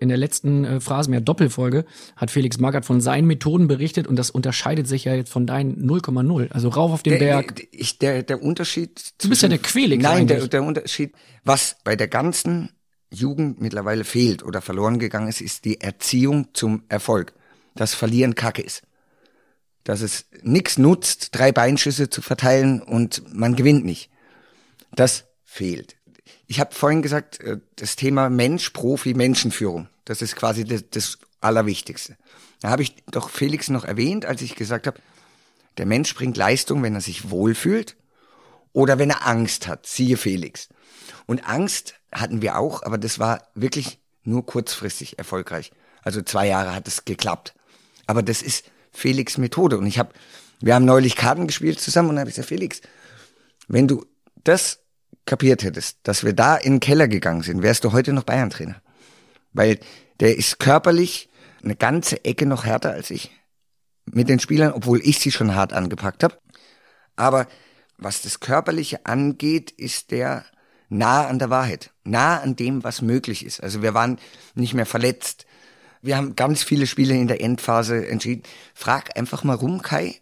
In der letzten äh, Phrasenmeer Doppelfolge hat Felix Magath von seinen Methoden berichtet und das unterscheidet sich ja jetzt von deinen 0,0. Also rauf auf den Der, Berg. der, ich, der, der Unterschied. Du bist ja der Quelix Nein, der, der Unterschied, was bei der ganzen Jugend mittlerweile fehlt oder verloren gegangen ist, ist die Erziehung zum Erfolg. Dass Verlieren Kacke ist. Dass es nix nutzt, drei Beinschüsse zu verteilen und man gewinnt nicht. Das fehlt. Ich habe vorhin gesagt, äh, das Thema Mensch, Profi, Menschenführung. Das ist quasi das, das Allerwichtigste. Da habe ich doch Felix noch erwähnt, als ich gesagt habe, der Mensch bringt Leistung, wenn er sich wohlfühlt oder wenn er Angst hat. Siehe Felix. Und Angst hatten wir auch, aber das war wirklich nur kurzfristig erfolgreich. Also zwei Jahre hat es geklappt. Aber das ist Felix Methode. Und ich habe, wir haben neulich Karten gespielt zusammen und dann habe ich gesagt, Felix, wenn du das kapiert hättest, dass wir da in den Keller gegangen sind, wärst du heute noch Bayern-Trainer. Weil der ist körperlich eine ganze Ecke noch härter als ich mit den Spielern, obwohl ich sie schon hart angepackt habe. Aber was das Körperliche angeht, ist der nah an der Wahrheit, nah an dem, was möglich ist. Also wir waren nicht mehr verletzt. Wir haben ganz viele Spiele in der Endphase entschieden. Frag einfach mal rum, Kai,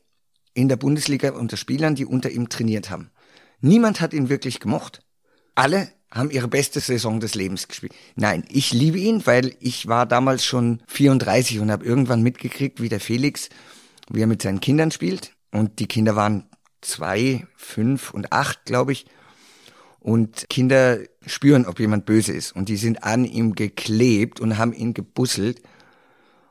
in der Bundesliga unter Spielern, die unter ihm trainiert haben. Niemand hat ihn wirklich gemocht. Alle haben ihre beste Saison des Lebens gespielt. Nein, ich liebe ihn, weil ich war damals schon 34 und habe irgendwann mitgekriegt, wie der Felix, wie er mit seinen Kindern spielt. Und die Kinder waren zwei, fünf und acht, glaube ich. Und Kinder spüren, ob jemand böse ist. Und die sind an ihm geklebt und haben ihn gebusselt.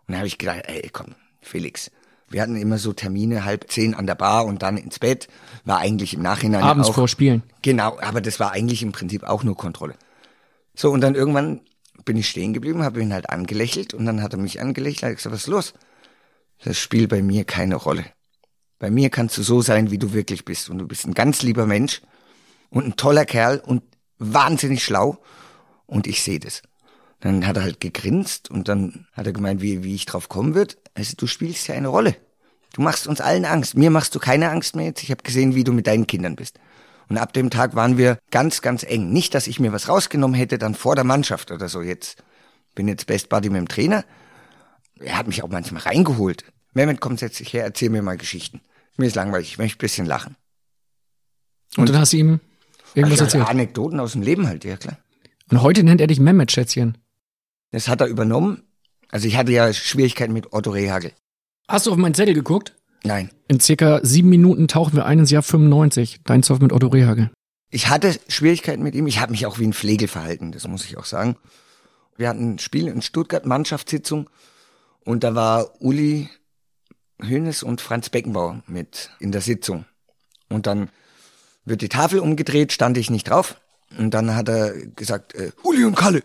Und da habe ich gedacht, ey, komm, Felix. Wir hatten immer so Termine, halb zehn an der Bar und dann ins Bett. War eigentlich im Nachhinein Abends auch. vor Spielen. Genau, aber das war eigentlich im Prinzip auch nur Kontrolle. So, und dann irgendwann bin ich stehen geblieben, habe ihn halt angelächelt und dann hat er mich angelächelt, hat gesagt, was ist los? Das spielt bei mir keine Rolle. Bei mir kannst du so sein, wie du wirklich bist und du bist ein ganz lieber Mensch und ein toller Kerl und wahnsinnig schlau und ich sehe das. Dann hat er halt gegrinst und dann hat er gemeint, wie, wie ich drauf kommen wird. Also du spielst ja eine Rolle. Du machst uns allen Angst. Mir machst du keine Angst mehr jetzt. Ich habe gesehen, wie du mit deinen Kindern bist. Und ab dem Tag waren wir ganz, ganz eng. Nicht, dass ich mir was rausgenommen hätte, dann vor der Mannschaft oder so. Jetzt bin jetzt Best Buddy mit dem Trainer. Er hat mich auch manchmal reingeholt. Mehmet, komm, setz dich her, erzähl mir mal Geschichten. Mir ist langweilig, ich möchte ein bisschen lachen. Und, dann hast du ihm irgendwas Also erzählt. Anekdoten aus dem Leben halt, ja klar. Und heute nennt er dich Mehmet, Schätzchen. Das hat er übernommen. Also ich hatte ja Schwierigkeiten mit Otto Rehagel. Hast du auf meinen Zettel geguckt? Nein. In circa sieben Minuten tauchen wir ein ins Jahr 95. Dein Zoff mit Otto Rehagel. Ich hatte Schwierigkeiten mit ihm. Ich habe mich auch wie ein Pflegel verhalten, das muss ich auch sagen. Wir hatten ein Spiel in Stuttgart, Mannschaftssitzung. Und da war Uli Hönes und Franz Beckenbauer mit in der Sitzung. Und dann wird die Tafel umgedreht, stand ich nicht drauf. Und dann hat er gesagt, äh, Uli und Kalle,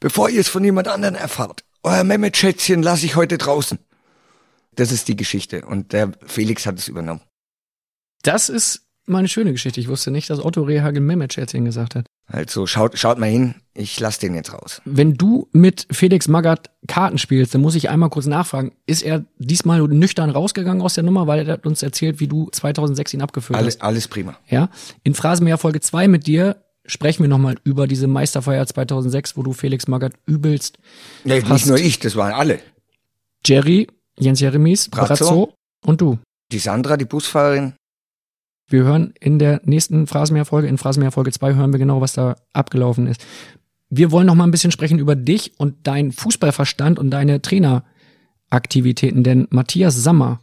bevor ihr es von jemand anderen erfahrt, euer Mehmet-Schätzchen lasse ich heute draußen. Das ist die Geschichte. Und der Felix hat es übernommen. Das ist mal eine schöne Geschichte. Ich wusste nicht, dass Otto Rehagel Mehmet Schätzchen gesagt hat. Also schaut, schaut mal hin, ich lasse den jetzt raus. Wenn du mit Felix Magath Karten spielst, dann muss ich einmal kurz nachfragen, ist er diesmal nüchtern rausgegangen aus der Nummer, weil er hat uns erzählt, wie du 2006 ihn abgeführt hast? Alles, alles prima. Ja, in Phrasenmeer Folge 2 mit dir sprechen wir nochmal über diese Meisterfeier 2006, wo du Felix Magath übelst. Nicht Hast- nur ich, das waren alle. Jerry, Jens Jeremies, Brazzo. Brazzo und du. Die Sandra, die Busfahrerin. Wir hören in der nächsten Phrasenmeer-Folge, in Phrasenmeer-Folge 2 hören wir genau, was da abgelaufen ist. Wir wollen noch mal ein bisschen sprechen über dich und deinen Fußballverstand und deine Traineraktivitäten, denn Matthias Sammer,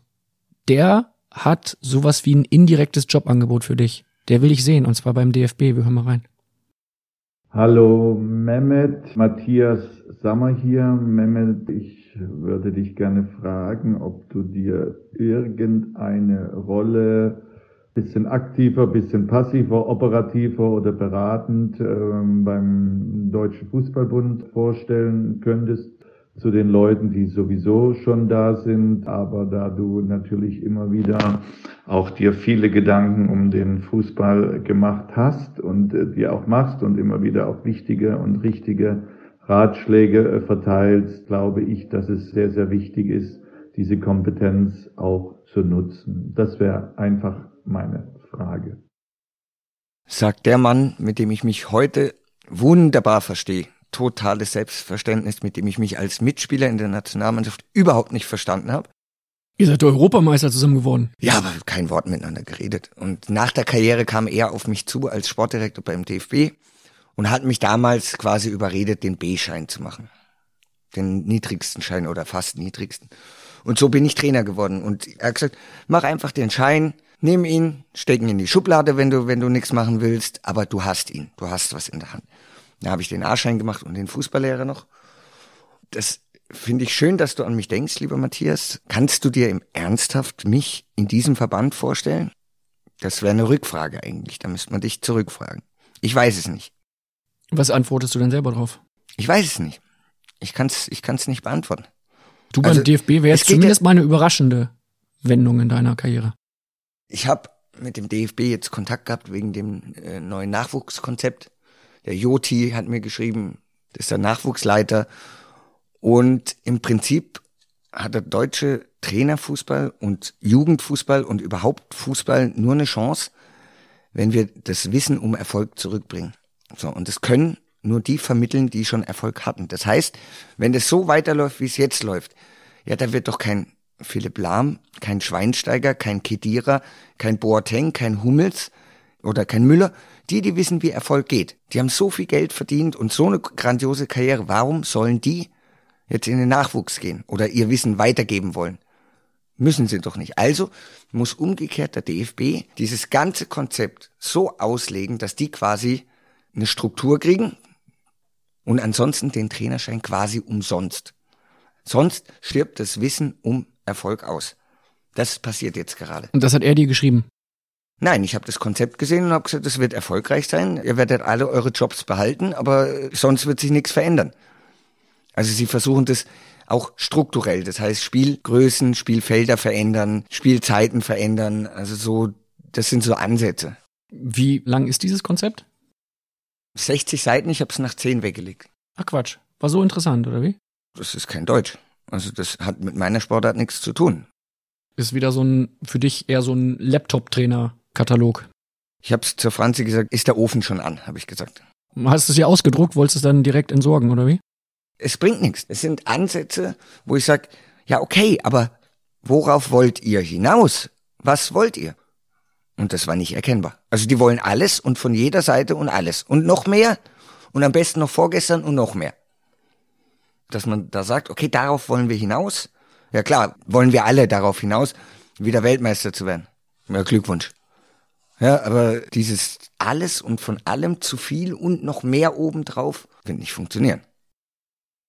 der hat sowas wie ein indirektes Jobangebot für dich. Der will ich sehen, und zwar beim DFB. Wir hören mal rein. Hallo Mehmet, Matthias Sammer hier. Mehmet, ich würde dich gerne fragen, ob du dir irgendeine Rolle bisschen aktiver, bisschen passiver, operativer oder beratend ähm, beim Deutschen Fußballbund vorstellen könntest zu den Leuten, die sowieso schon da sind, aber da du natürlich immer wieder auch dir viele Gedanken um den Fußball gemacht hast und äh, dir auch machst und immer wieder auch wichtige und richtige Ratschläge äh, verteilst, glaube ich, dass es sehr, sehr wichtig ist, diese Kompetenz auch zu nutzen. Das wäre einfach meine Frage. Sagt der Mann, mit dem ich mich heute wunderbar verstehe. Totales Selbstverständnis, mit dem ich mich als Mitspieler in der Nationalmannschaft überhaupt nicht verstanden habe. Ihr seid Europameister zusammen geworden. Ja, aber kein Wort miteinander geredet. Und nach der Karriere kam er auf mich zu als Sportdirektor beim DFB und hat mich damals quasi überredet, den B-Schein zu machen. Den niedrigsten Schein oder fast niedrigsten. Und so bin ich Trainer geworden. Und er hat gesagt, mach einfach den Schein, nimm ihn, steck ihn in die Schublade, wenn du, wenn du nichts machen willst, aber du hast ihn. Du hast was in der Hand. Da habe ich den A-Schein gemacht und den Fußballlehrer noch. Das finde ich schön, dass du an mich denkst, lieber Matthias. Kannst du dir im Ernsthaft mich in diesem Verband vorstellen? Das wäre eine Rückfrage eigentlich. Da müsste man dich zurückfragen. Ich weiß es nicht. Was antwortest du denn selber drauf? Ich weiß es nicht. Ich kann es ich kann's nicht beantworten. Du beim Also, DFB wäre es jetzt geht zumindest mal eine überraschende Wendung in deiner Karriere. Ich habe mit dem DFB jetzt Kontakt gehabt wegen dem äh, neuen Nachwuchskonzept. Der Joti hat mir geschrieben, das ist der Nachwuchsleiter. Und im Prinzip hat der deutsche Trainerfußball und Jugendfußball und überhaupt Fußball nur eine Chance, wenn wir das Wissen um Erfolg zurückbringen. So, und das können nur die vermitteln, die schon Erfolg hatten. Das heißt, wenn das so weiterläuft, wie es jetzt läuft, ja, da wird doch kein Philipp Lahm, kein Schweinsteiger, kein Kedira, kein Boateng, kein Hummels oder kein Müller, die, die wissen, wie Erfolg geht. Die haben so viel Geld verdient und so eine grandiose Karriere. Warum sollen die jetzt in den Nachwuchs gehen oder ihr Wissen weitergeben wollen? Müssen sie doch nicht. Also muss umgekehrt der DFB dieses ganze Konzept so auslegen, dass die quasi eine Struktur kriegen und ansonsten den Trainerschein quasi umsonst. Sonst stirbt das Wissen um Erfolg aus. Das passiert jetzt gerade. Und das hat er dir geschrieben. Nein, ich habe das Konzept gesehen und habe gesagt, das wird erfolgreich sein. Ihr werdet alle eure Jobs behalten, aber äh, sonst wird sich nichts verändern. Also sie versuchen das auch strukturell, das heißt Spielgrößen, Spielfelder verändern, Spielzeiten verändern. Also so, das sind so Ansätze. Wie lang ist dieses Konzept? 60 Seiten, ich habe es nach 10 weggelegt. Ach Quatsch. War so interessant, oder wie? Das ist kein Deutsch. Also das hat mit meiner Sportart nichts zu tun. Ist wieder so ein, für dich eher so ein Laptop-Trainer-Katalog. Ich habe zur Franzi gesagt, ist der Ofen schon an, habe ich gesagt. Hast du es ja ausgedruckt, wolltest es dann direkt entsorgen, oder wie? Es bringt nichts. Es sind Ansätze, wo ich sage, ja okay, aber worauf wollt ihr hinaus? Was wollt ihr? Und das war nicht erkennbar. Also die wollen alles und von jeder Seite und alles. Und noch mehr und am besten noch vorgestern und noch mehr. Dass man da sagt, okay, darauf wollen wir hinaus. Ja klar, wollen wir alle darauf hinaus, wieder Weltmeister zu werden. Ja, Glückwunsch. Ja, aber dieses alles und von allem zu viel und noch mehr obendrauf wird nicht funktionieren.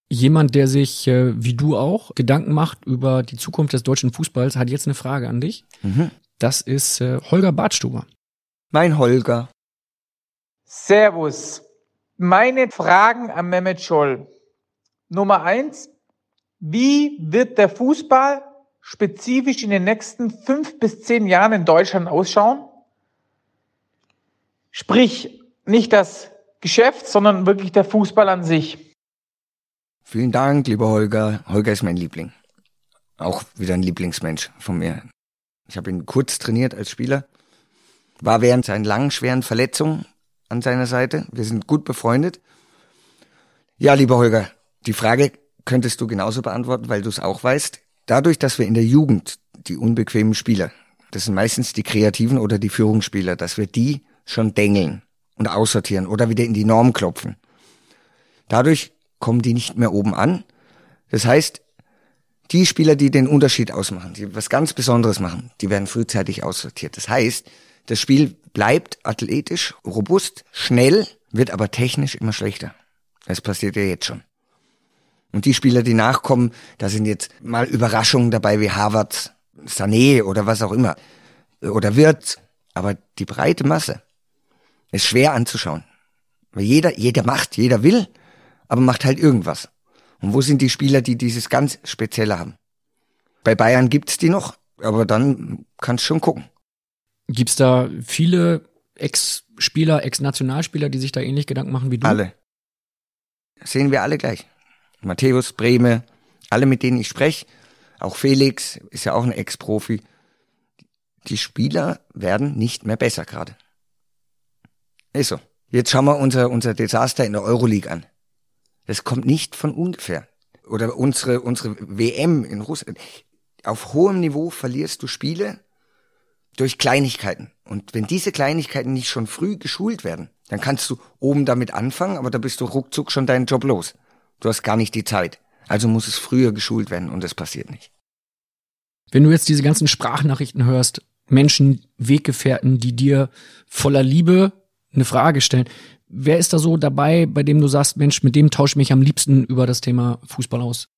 Jemand, der sich, äh, wie du auch, Gedanken macht über die Zukunft des deutschen Fußballs, hat jetzt eine Frage an dich. Mhm. Das ist äh, Holger Bartstuber. Mein Holger. Servus. Meine Fragen an Mehmet Scholl. Nummer eins. Wie wird der Fußball spezifisch in den nächsten fünf bis zehn Jahren in Deutschland ausschauen? Sprich, nicht das Geschäft, sondern wirklich der Fußball an sich. Vielen Dank, lieber Holger. Holger ist mein Liebling. Auch wieder ein Lieblingsmensch von mir. Ich habe ihn kurz trainiert als Spieler. War während seinen langen, schweren Verletzungen an seiner Seite. Wir sind gut befreundet. Ja, lieber Holger, die Frage könntest du genauso beantworten, weil du es auch weißt. Dadurch, dass wir in der Jugend die unbequemen Spieler, das sind meistens die Kreativen oder die Führungsspieler, dass wir die schon dengeln und aussortieren oder wieder in die Norm klopfen. Dadurch kommen die nicht mehr oben an. Das heißt, die Spieler, die den Unterschied ausmachen, die was ganz Besonderes machen, die werden frühzeitig aussortiert. Das heißt, das Spiel bleibt athletisch, robust, schnell, wird aber technisch immer schlechter. Das passiert ja jetzt schon. Und die Spieler, die nachkommen, da sind jetzt mal Überraschungen dabei wie Harvard, Sané oder was auch immer. Oder Wirtz. Aber die breite Masse ist schwer anzuschauen. Weil jeder, jeder macht, jeder will, aber macht halt irgendwas. Und wo sind die Spieler, die dieses ganz Spezielle haben? Bei Bayern gibt's die noch, aber dann kannst schon gucken. Gibt's da viele Ex-Spieler, Ex-Nationalspieler, die sich da ähnlich Gedanken machen wie du? Alle. sehen wir alle gleich. Matthäus, Breme, alle mit denen ich spreche, auch Felix ist ja auch ein Ex-Profi. Die Spieler werden nicht mehr besser gerade. Ist so. Jetzt schauen wir unser, unser Desaster in der Euroleague an. Das kommt nicht von ungefähr. Oder unsere, unsere WM in Russland. Auf hohem Niveau verlierst du Spiele durch Kleinigkeiten. Und wenn diese Kleinigkeiten nicht schon früh geschult werden, dann kannst du oben damit anfangen, aber da bist du ruckzuck schon deinen Job los. Du hast gar nicht die Zeit. Also muss es früher geschult werden und das passiert nicht. Wenn du jetzt diese ganzen Sprachnachrichten hörst, Menschen, Weggefährten, die dir voller Liebe eine Frage stellen, wer ist da so dabei, bei dem du sagst, Mensch, mit dem tausche ich mich am liebsten über das Thema Fußball aus?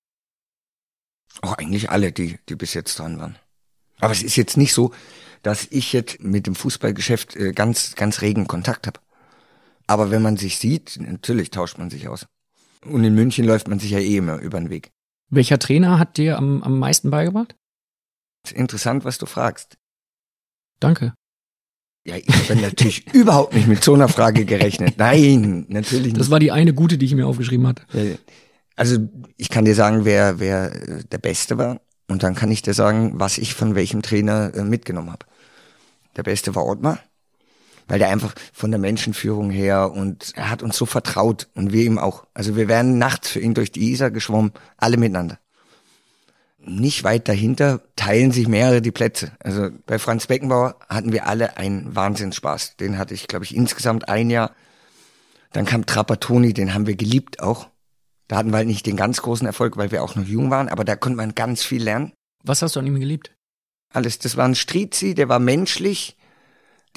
Oh, eigentlich alle, die, die bis jetzt dran waren. Aber es ist jetzt nicht so, dass ich jetzt mit dem Fußballgeschäft äh, ganz, ganz regen Kontakt habe. Aber wenn man sich sieht, natürlich tauscht man sich aus. Und in München läuft man sich ja eh immer über den Weg. Welcher Trainer hat dir am, am meisten beigebracht? Interessant, was du fragst. Danke. Ja, ich habe natürlich überhaupt nicht mit so einer Frage gerechnet. Nein, natürlich nicht. Das war die eine gute, die ich mir aufgeschrieben hatte. Also ich kann dir sagen, wer, wer äh, der Beste war. Und dann kann ich dir sagen, was ich von welchem Trainer äh, mitgenommen habe. Der Beste war Ottmar, weil der einfach von der Menschenführung her und er hat uns so vertraut und wir ihm auch. Also wir wären nachts für ihn durch die Isar geschwommen, alle miteinander. Nicht weit dahinter teilen sich mehrere die Plätze. Also bei Franz Beckenbauer hatten wir alle einen Wahnsinnsspaß. Den hatte ich, glaube ich, insgesamt ein Jahr. Dann kam Trapattoni, den haben wir geliebt auch. Da hatten wir halt nicht den ganz großen Erfolg, weil wir auch noch jung waren, aber da konnte man ganz viel lernen. Was hast du an ihm geliebt? Alles. Das war ein Strizi, der war menschlich,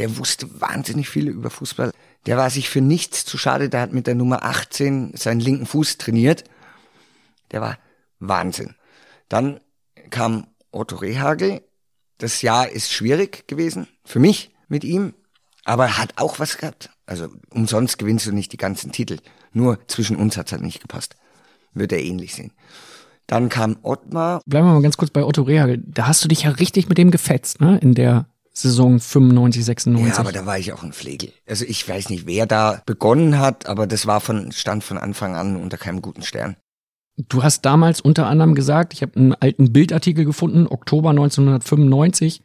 der wusste wahnsinnig viel über Fußball. Der war sich für nichts zu schade, der hat mit der Nummer 18 seinen linken Fuß trainiert. Der war Wahnsinn. Dann kam Otto Rehagel. Das Jahr ist schwierig gewesen für mich mit ihm, aber er hat auch was gehabt. Also umsonst gewinnst du nicht die ganzen Titel. Nur zwischen uns hat's halt nicht gepasst. Wird er ähnlich sehen. Dann kam Ottmar. Bleiben wir mal ganz kurz bei Otto Rehagel. Da hast du dich ja richtig mit dem gefetzt, ne? In der Saison 95, 96. Ja, aber da war ich auch ein Pflegel. Also ich weiß nicht, wer da begonnen hat, aber das war von, stand von Anfang an unter keinem guten Stern. Du hast damals unter anderem gesagt, ich habe einen alten Bildartikel gefunden, Oktober 1995.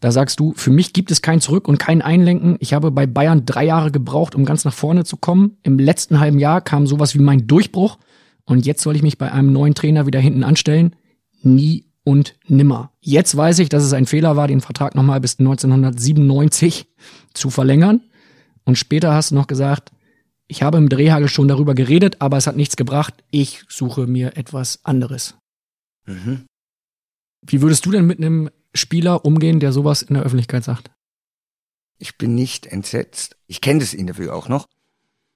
Da sagst du, für mich gibt es kein Zurück und kein Einlenken. Ich habe bei Bayern drei Jahre gebraucht, um ganz nach vorne zu kommen. Im letzten halben Jahr kam sowas wie mein Durchbruch. Und jetzt soll ich mich bei einem neuen Trainer wieder hinten anstellen. Nie und nimmer. Jetzt weiß ich, dass es ein Fehler war, den Vertrag nochmal bis 1997 zu verlängern. Und später hast du noch gesagt, ich habe im Drehhagel schon darüber geredet, aber es hat nichts gebracht. Ich suche mir etwas anderes. Mhm. Wie würdest du denn mit einem Spieler umgehen, der sowas in der Öffentlichkeit sagt? Ich bin nicht entsetzt. Ich kenne das Interview auch noch.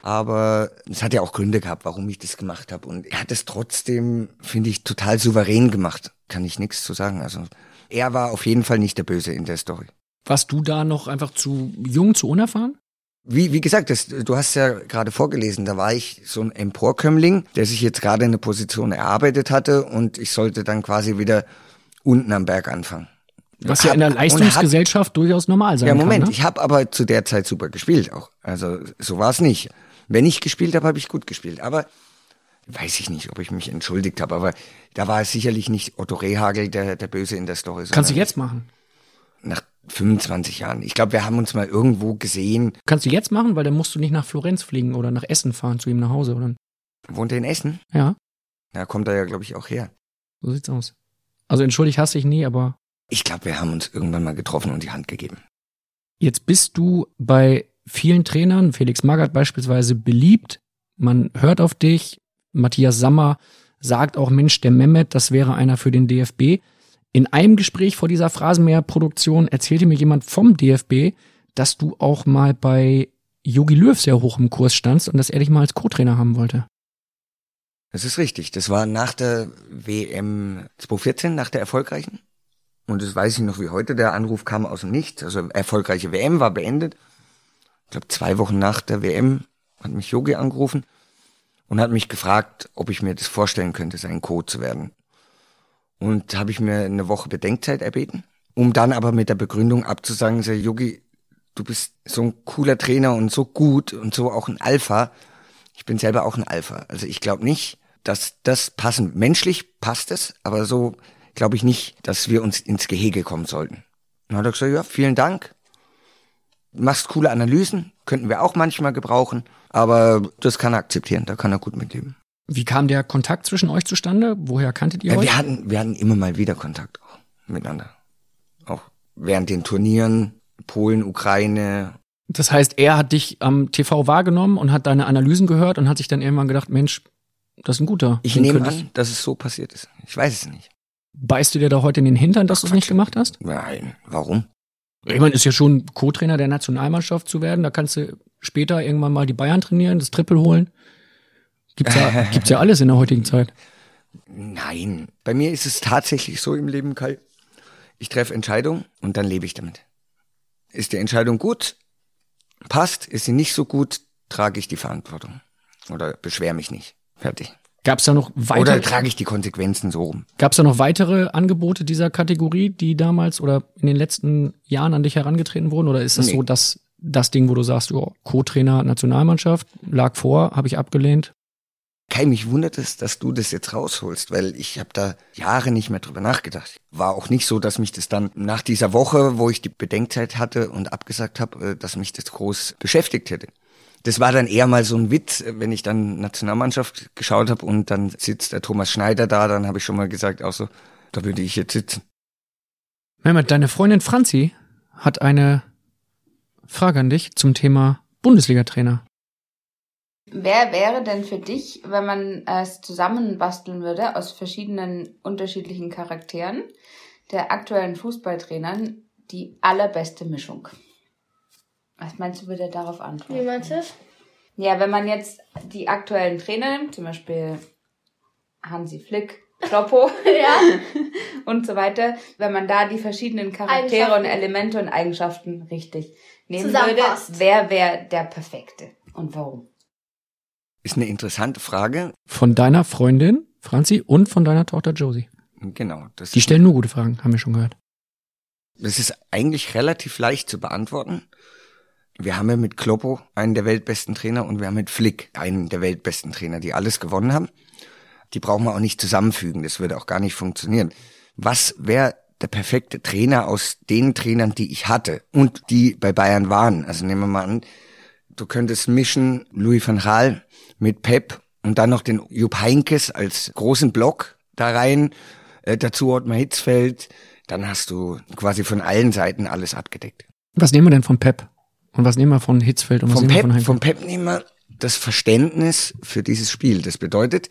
Aber es hat ja auch Gründe gehabt, warum ich das gemacht habe. Und er hat es trotzdem, finde ich, total souverän gemacht. Kann ich nichts zu sagen. Also er war auf jeden Fall nicht der Böse in der Story. Warst du da noch einfach zu jung, zu unerfahren? Wie, wie gesagt, das, du hast ja gerade vorgelesen, da war ich so ein Emporkömmling, der sich jetzt gerade eine Position erarbeitet hatte und ich sollte dann quasi wieder unten am Berg anfangen. Was ja in der Leistungsgesellschaft hat, durchaus normal sein kann. Ja, Moment, kann, ne? ich habe aber zu der Zeit super gespielt auch. Also so war es nicht. Wenn ich gespielt habe, habe ich gut gespielt. Aber weiß ich nicht, ob ich mich entschuldigt habe, aber da war es sicherlich nicht Otto Rehagel der, der Böse in der Story. Kannst du jetzt machen? Nach 25 Jahren. Ich glaube, wir haben uns mal irgendwo gesehen. Kannst du jetzt machen, weil dann musst du nicht nach Florenz fliegen oder nach Essen fahren zu ihm nach Hause, oder? Wohnt er in Essen? Ja. Da kommt er ja, glaube ich, auch her. So sieht's aus. Also entschuldigt hasse ich nie, aber. Ich glaube, wir haben uns irgendwann mal getroffen und die Hand gegeben. Jetzt bist du bei vielen Trainern, Felix Magath beispielsweise, beliebt. Man hört auf dich. Matthias Sammer sagt auch, Mensch, der Mehmet, das wäre einer für den DFB. In einem Gespräch vor dieser Phrasenmäher-Produktion erzählte mir jemand vom DFB, dass du auch mal bei Yogi Löw sehr hoch im Kurs standst und dass er dich mal als Co-Trainer haben wollte. Das ist richtig. Das war nach der WM 2014, nach der erfolgreichen. Und das weiß ich noch wie heute. Der Anruf kam aus dem Nichts. Also erfolgreiche WM war beendet. Ich glaube, zwei Wochen nach der WM hat mich Yogi angerufen und hat mich gefragt, ob ich mir das vorstellen könnte, sein Co. zu werden. Und habe ich mir eine Woche Bedenkzeit erbeten, um dann aber mit der Begründung abzusagen, sehr Yogi, du bist so ein cooler Trainer und so gut und so auch ein Alpha. Ich bin selber auch ein Alpha. Also ich glaube nicht, dass das passen. Menschlich passt es, aber so glaube ich nicht, dass wir uns ins Gehege kommen sollten. Dann hat er gesagt, ja, vielen Dank. Machst coole Analysen, könnten wir auch manchmal gebrauchen, aber das kann er akzeptieren, da kann er gut mitleben. Wie kam der Kontakt zwischen euch zustande? Woher kanntet ihr Ja, euch? wir hatten, wir hatten immer mal wieder Kontakt auch miteinander. Auch während den Turnieren, Polen, Ukraine. Das heißt, er hat dich am TV wahrgenommen und hat deine Analysen gehört und hat sich dann irgendwann gedacht, Mensch, das ist ein guter. Ich nehme ich- an, dass es so passiert ist. Ich weiß es nicht. Beißt du dir da heute in den Hintern, dass du es nicht gemacht hast? Nein, warum? Ich meine, ist ja schon Co-Trainer der Nationalmannschaft zu werden. Da kannst du später irgendwann mal die Bayern trainieren, das Triple holen. Gibt's ja, gibt's ja alles in der heutigen Zeit. Nein, bei mir ist es tatsächlich so im Leben, Kai. Ich treffe Entscheidungen und dann lebe ich damit. Ist die Entscheidung gut, passt, ist sie nicht so gut, trage ich die Verantwortung. Oder beschwer mich nicht. Fertig. Gab's da noch weitere, Oder trage ich die Konsequenzen so rum. gab's da noch weitere Angebote dieser Kategorie, die damals oder in den letzten Jahren an dich herangetreten wurden? Oder ist das Nee. so, dass das Ding, wo du sagst, oh, Co-Trainer Nationalmannschaft, lag vor, habe ich abgelehnt? Kai, mich wundert es, dass du das jetzt rausholst, weil ich habe da Jahre nicht mehr drüber nachgedacht. War auch nicht so, dass mich das dann nach dieser Woche, wo ich die Bedenkzeit hatte und abgesagt habe, äh, dass mich das groß beschäftigt hätte. Das war dann eher mal so ein Witz, wenn ich dann Nationalmannschaft geschaut habe und dann sitzt der Thomas Schneider da, dann habe ich schon mal gesagt, auch so, da würde ich jetzt sitzen. Mehmet, deine Freundin Franzi hat eine Frage an dich zum Thema Bundesliga-Trainer. Wer wäre denn für dich, wenn man es zusammenbasteln würde aus verschiedenen unterschiedlichen Charakteren der aktuellen Fußballtrainern die allerbeste Mischung? Was meinst du, würde er darauf antworten? Wie meinst du das? Ja, wenn man jetzt die aktuellen Trainer nimmt, zum Beispiel Hansi Flick, Kloppo Ja. und so weiter, wenn man da die verschiedenen Charaktere und. Elemente und Eigenschaften richtig nehmen würde, wer wäre der Perfekte und warum? Ist eine interessante Frage. Von deiner Freundin Franzi und von deiner Tochter Josie. Genau. Das Die stellen nur gute Fragen, haben wir schon gehört. Das ist eigentlich relativ leicht zu beantworten. Wir haben ja mit Kloppo einen der weltbesten Trainer und wir haben mit Flick einen der weltbesten Trainer, die alles gewonnen haben. Die brauchen wir auch nicht zusammenfügen, das würde auch gar nicht funktionieren. Was wäre der perfekte Trainer aus den Trainern, die ich hatte und die bei Bayern waren? Also nehmen wir mal an, du könntest mischen Louis van Gaal mit Pep und dann noch den Jupp Heinkes als großen Block da rein, äh, dazu Ottmar Hitzfeld, dann hast du quasi von allen Seiten alles abgedeckt. Was nehmen wir denn von Pep? Und was nehmen wir von Hitzfeld und was Vom nehmen wir Pep, von Heinke? vom Pep nehmen wir das Verständnis für dieses Spiel. Das bedeutet,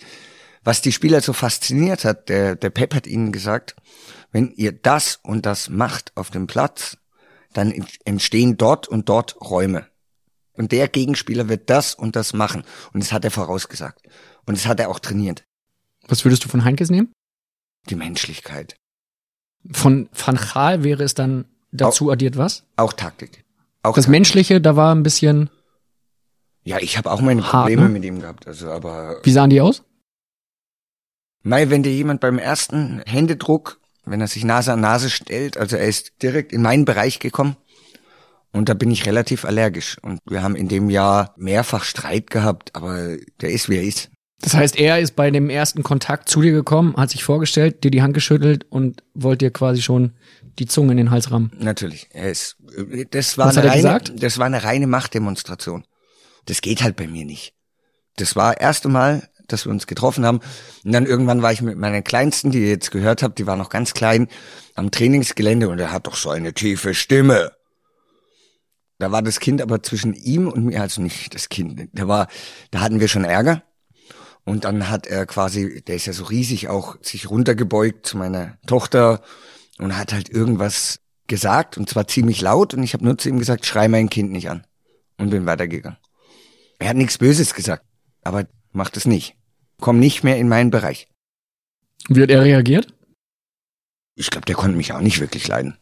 was die Spieler so fasziniert hat, der, der Pep hat ihnen gesagt, wenn ihr das und das macht auf dem Platz, dann ent- entstehen dort und dort Räume. Und der Gegenspieler wird das und das machen. Und das hat er vorausgesagt. Und das hat er auch trainiert. Was würdest du von Heinkes nehmen? Die Menschlichkeit. Von Van Gaal wäre es dann dazu addiert was? Auch Taktik. Auch Das. Menschliche, da war ein bisschen, Ja, ich habe auch meine Hart, Probleme ne? mit ihm gehabt. Also, aber wie sahen die aus? Mei, wenn dir jemand beim ersten Händedruck, wenn er sich Nase an Nase stellt, also er ist direkt in meinen Bereich gekommen und da bin ich relativ allergisch. Und wir haben in dem Jahr mehrfach Streit gehabt, aber der ist wie er ist. Das heißt, er ist bei dem ersten Kontakt zu dir gekommen, hat sich vorgestellt, dir die Hand geschüttelt und wollte dir quasi schon die Zunge in den Hals rammen. Natürlich, er ist. Das war Was eine reine, das war eine reine Machtdemonstration. Das geht halt bei mir nicht. Das war erste Mal, dass wir uns getroffen haben. Und dann irgendwann war ich mit meiner Kleinsten, die ihr jetzt gehört habt, die war noch ganz klein, am Trainingsgelände und er hat doch so eine tiefe Stimme. Da war das Kind aber zwischen ihm und mir, also nicht das Kind. Da war, da hatten wir schon Ärger. Und dann hat er quasi, der ist ja so riesig auch, sich runtergebeugt zu meiner Tochter und hat halt irgendwas gesagt und zwar ziemlich laut und ich habe nur zu ihm gesagt, schrei mein Kind nicht an und bin weitergegangen. Er hat nichts Böses gesagt, aber macht es nicht. Komm nicht mehr in meinen Bereich. Wie hat er reagiert? Ich glaube, der konnte mich auch nicht wirklich leiden.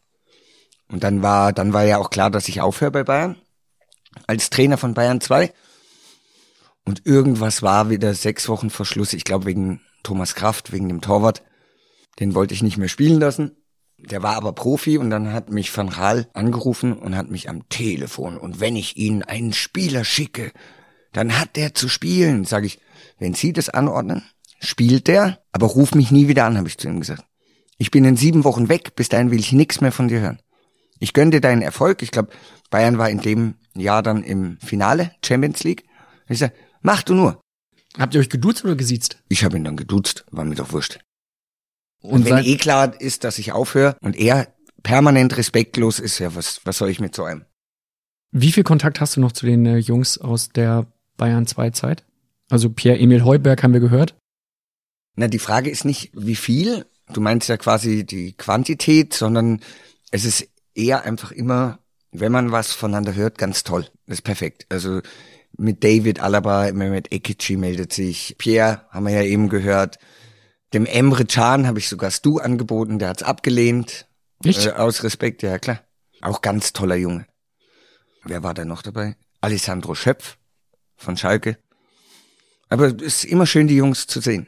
Und dann war, dann war ja auch klar, dass ich aufhöre bei Bayern. Als Trainer von Bayern 2. Und irgendwas war wieder sechs Wochen vor Schluss. Ich glaube wegen Thomas Kraft, wegen dem Torwart. Den wollte ich nicht mehr spielen lassen. Der war aber Profi und dann hat mich Van Gaal angerufen und hat mich am Telefon. Und wenn ich Ihnen einen Spieler schicke, dann hat der zu spielen. Sag ich, wenn Sie das anordnen, spielt der, aber ruf mich nie wieder an, habe ich zu ihm gesagt. Ich bin in sieben Wochen weg, bis dahin will ich nichts mehr von dir hören. Ich gönne dir deinen Erfolg. Ich glaube, Bayern war in dem Jahr dann im Finale, Champions League. Ich sag, mach du nur. Habt ihr euch geduzt oder gesiezt? Ich habe ihn dann geduzt, war mir doch wurscht. Und, Und wenn eh klar ist, dass ich aufhöre und er permanent respektlos ist, ja, was, was soll ich mit so einem? Wie viel Kontakt hast du noch zu den äh, Jungs aus der Bayern 2 Zeit? Also Pierre-Emil Heuberg haben wir gehört. Na, die Frage ist nicht, wie viel. Du meinst ja quasi die Quantität, sondern es ist eher einfach immer, wenn man was voneinander hört, ganz toll. Das ist perfekt. Also mit David Alaba, Mehmet Ekici meldet sich. Pierre haben wir ja eben gehört. Dem Emre Can habe ich sogar Stu angeboten, der hat's abgelehnt. Echt? Äh, aus Respekt, ja klar. Auch ganz toller Junge. Wer war da noch dabei? Alessandro Schöpf von Schalke. Aber es ist immer schön, die Jungs zu sehen.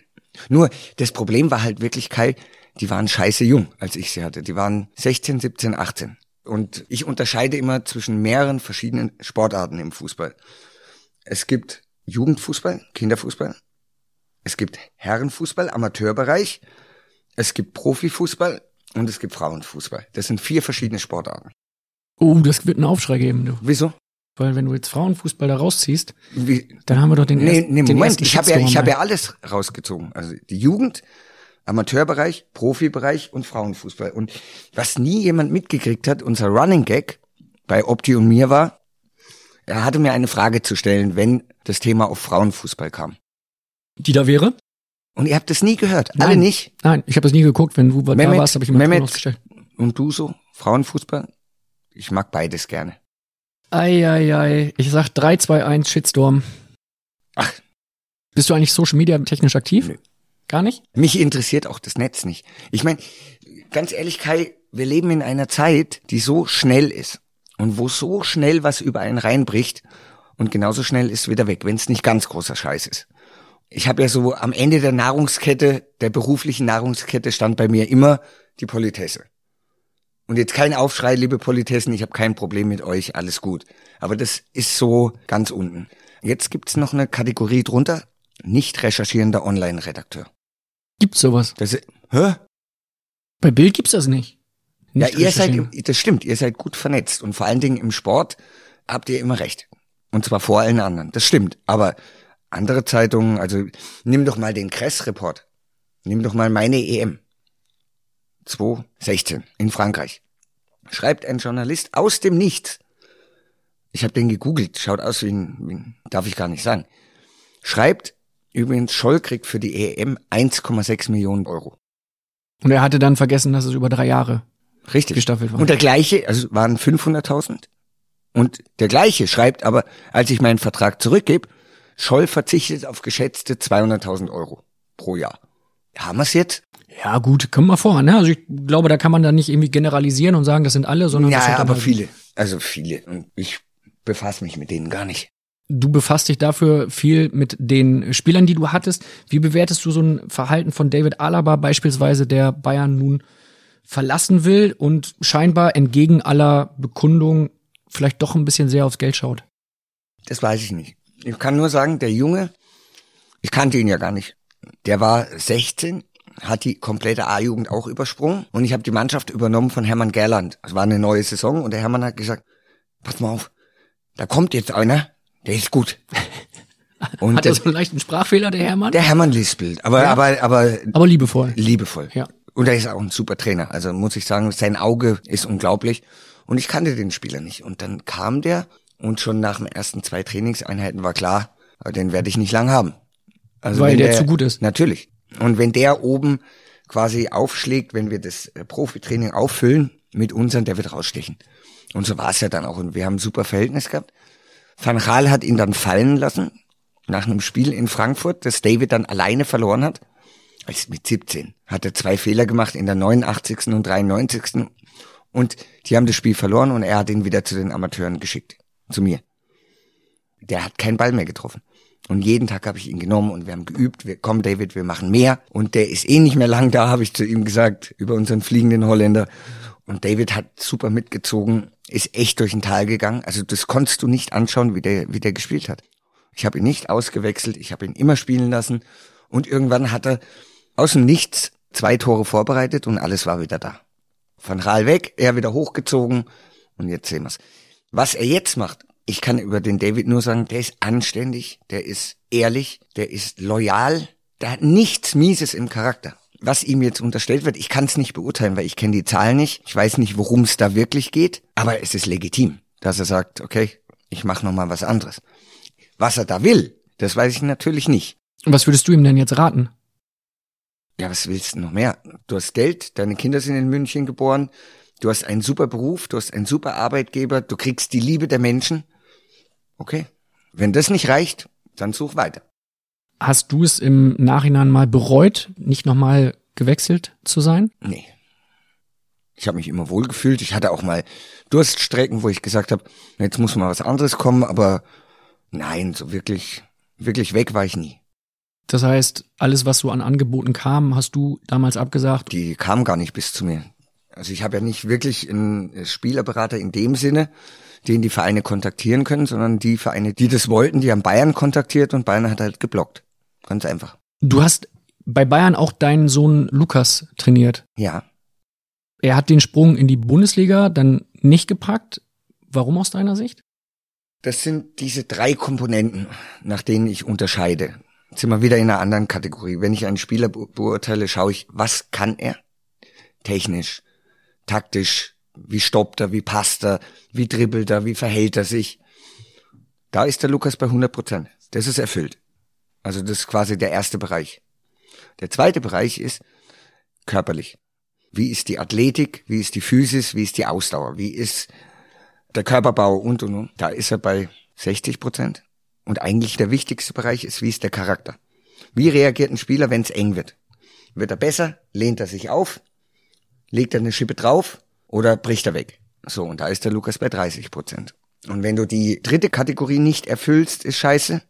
Nur, das Problem war halt wirklich, Kai, die waren scheiße jung, als ich sie hatte. Die waren 16, 17, 18. Und ich unterscheide immer zwischen mehreren verschiedenen Sportarten im Fußball. Es gibt Jugendfußball, Kinderfußball. Es gibt Herrenfußball, Amateurbereich. Es gibt Profifußball und es gibt Frauenfußball. Das sind vier verschiedene Sportarten. Oh, das wird einen Aufschrei geben, du. Wieso? Weil wenn du jetzt Frauenfußball da rausziehst, Wie, dann haben wir doch den, nee, ersten, nee, den Moment, ich habe ja, ich habe ey. ja alles rausgezogen. Also die Jugend, Amateurbereich, Profibereich und Frauenfußball. Und was nie jemand mitgekriegt hat, unser Running Gag bei Opti und mir war, er hatte mir eine Frage zu stellen, wenn das Thema auf Frauenfußball kam. Die da wäre? Und ihr habt das nie gehört, alle Nein. nicht. Nein, ich habe das nie geguckt. Wenn du da Mehmet, warst, habe ich mir Mehmet. das gestellt. Und du so, Frauenfußball? Ich mag beides gerne. Ei, ei, ei. Ich sag 3, 2, 1, Shitstorm. Ach. Bist du eigentlich Social Media technisch aktiv? Nö. Gar nicht? Mich interessiert auch das Netz nicht. Ich meine, ganz ehrlich, Kai, wir leben in einer Zeit, die so schnell ist und wo so schnell was über einen reinbricht und genauso schnell ist wieder weg, wenn es nicht ganz großer Scheiß ist. Ich habe ja so am Ende der Nahrungskette, der beruflichen Nahrungskette stand bei mir immer die Politesse. Und jetzt kein Aufschrei, liebe Politessen, ich habe kein Problem mit euch, alles gut. Aber das ist so ganz unten. Jetzt gibt's noch eine Kategorie drunter, nicht recherchierender Online-Redakteur. Gibt's sowas? Das hä? Bei Bild gibt's das nicht. Ja, Nicht ihr seid, das stimmt, ihr seid gut vernetzt und vor allen Dingen im Sport habt ihr immer recht. Und zwar vor allen anderen. Das stimmt. Aber andere Zeitungen, also nimm doch mal den Kress-Report. Nimm doch mal meine EM. 2016 in Frankreich. Schreibt ein Journalist aus dem Nichts. Ich habe den gegoogelt, schaut aus wie ein, wie ein, darf ich gar nicht sagen. Schreibt übrigens, Scholl kriegt für die EM 1,6 Millionen Euro. Und er hatte dann vergessen, dass es über drei Jahre Richtig. gestaffelt war. Und der gleiche, also waren 500.000. Und der gleiche schreibt aber, als ich meinen Vertrag zurückgebe, Scholl verzichtet auf geschätzte 200.000 Euro pro Jahr. Haben wir's jetzt? ja, gut, kommt mal vor. Ne? Also ich glaube, da kann man dann nicht irgendwie generalisieren und sagen, das sind alle, sondern ja, dann aber viele. Also viele. Und ich befasse mich mit denen gar nicht. Du befasst dich dafür viel mit den Spielern, die du hattest. Wie bewertest du so ein Verhalten von David Alaba beispielsweise, der Bayern nun verlassen will und scheinbar entgegen aller Bekundung vielleicht doch ein bisschen sehr aufs Geld schaut? Das weiß ich nicht. Ich kann nur sagen, der Junge, ich kannte ihn ja gar nicht. Der war 16, hat die komplette A-Jugend auch übersprungen und ich habe die Mannschaft übernommen von Hermann Gerland. Es war eine neue Saison und der Hermann hat gesagt, pass mal auf, da kommt jetzt einer, der ist gut. Und Hat er so einen leichten Sprachfehler, der Hermann? der Hermann lispelt, aber, Ja. aber, aber Aber liebevoll. liebevoll. Ja. Und er ist auch ein super Trainer. Also muss ich sagen, sein Auge ist unglaublich. Und ich kannte den Spieler nicht. Und dann kam der und schon nach den ersten zwei Trainingseinheiten war klar, den werde ich nicht lang haben. Also Weil wenn der zu gut ist. Natürlich. Und wenn der oben quasi aufschlägt, wenn wir das äh, Profitraining auffüllen mit unseren, der wird rausstechen. Und so war es ja dann auch. Und wir haben ein super Verhältnis gehabt. Van Gaal hat ihn dann fallen lassen nach einem Spiel in Frankfurt, das David dann alleine verloren hat. Also mit 17 hat er zwei Fehler gemacht in der 89. und 93. Und die haben das Spiel verloren und er hat ihn wieder zu den Amateuren geschickt. Zu mir. Der hat keinen Ball mehr getroffen. Und jeden Tag habe ich ihn genommen und wir haben geübt. Wir, komm, David, wir machen mehr. Und der ist eh nicht mehr lang da, habe ich zu ihm gesagt, über unseren fliegenden Holländer. Und David hat super mitgezogen, ist echt durch den Tal gegangen. Also das konntest du nicht anschauen, wie der, wie der gespielt hat. Ich habe ihn nicht ausgewechselt, ich habe ihn immer spielen lassen. Und irgendwann hat er aus dem Nichts zwei Tore vorbereitet und alles war wieder da. Von Rahl weg, er wieder hochgezogen und jetzt sehen wir's. Was er jetzt macht, ich kann über den David nur sagen, der ist anständig, der ist ehrlich, der ist loyal, der hat nichts Mieses im Charakter. Was ihm jetzt unterstellt wird, ich kann es nicht beurteilen, weil ich kenne die Zahlen nicht. Ich weiß nicht, worum es da wirklich geht, aber es ist legitim, dass er sagt, okay, ich mache noch mal was anderes. Was er da will, das weiß ich natürlich nicht. Was würdest du ihm denn jetzt raten? Ja, was willst du noch mehr? Du hast Geld, deine Kinder sind in München geboren, du hast einen super Beruf, du hast einen super Arbeitgeber, du kriegst die Liebe der Menschen. Okay. Wenn das nicht reicht, dann such weiter. Hast du es im Nachhinein mal bereut, nicht nochmal gewechselt zu sein? Nee. Ich habe mich immer wohlgefühlt. Ich hatte auch mal Durststrecken, wo ich gesagt habe, jetzt muss mal was anderes kommen, aber nein, so wirklich, wirklich weg war ich nie. Das heißt, alles, was so an Angeboten kam, hast du damals abgesagt? Die kamen gar nicht bis zu mir. Also ich habe ja nicht wirklich einen Spielerberater in dem Sinne, den die Vereine kontaktieren können, sondern die Vereine, die das wollten, die haben Bayern kontaktiert und Bayern hat halt geblockt. Ganz einfach. Du hast bei Bayern auch deinen Sohn Lukas trainiert. Ja. Er hat den Sprung in die Bundesliga dann nicht gepackt. Warum aus deiner Sicht? Das sind diese drei Komponenten, nach denen ich unterscheide. Jetzt sind wir wieder in einer anderen Kategorie. Wenn ich einen Spieler beurteile, schaue ich, was kann er? Technisch, taktisch, wie stoppt er, wie passt er, wie dribbelt er, wie verhält er sich. Da ist der Lukas bei 100 Prozent. Das ist erfüllt. Also das ist quasi der erste Bereich. Der zweite Bereich ist körperlich. Wie ist die Athletik? Wie ist die Physis? Wie ist die Ausdauer? Wie ist der Körperbau und und und? Da ist er bei 60 Prozent. Und eigentlich der wichtigste Bereich ist, wie ist der Charakter? Wie reagiert ein Spieler, wenn es eng wird? Wird er besser? Lehnt er sich auf? Legt er eine Schippe drauf? Oder bricht er weg? So, und da ist der Lukas bei 30 Prozent. Und wenn du die dritte Kategorie nicht erfüllst, ist scheiße.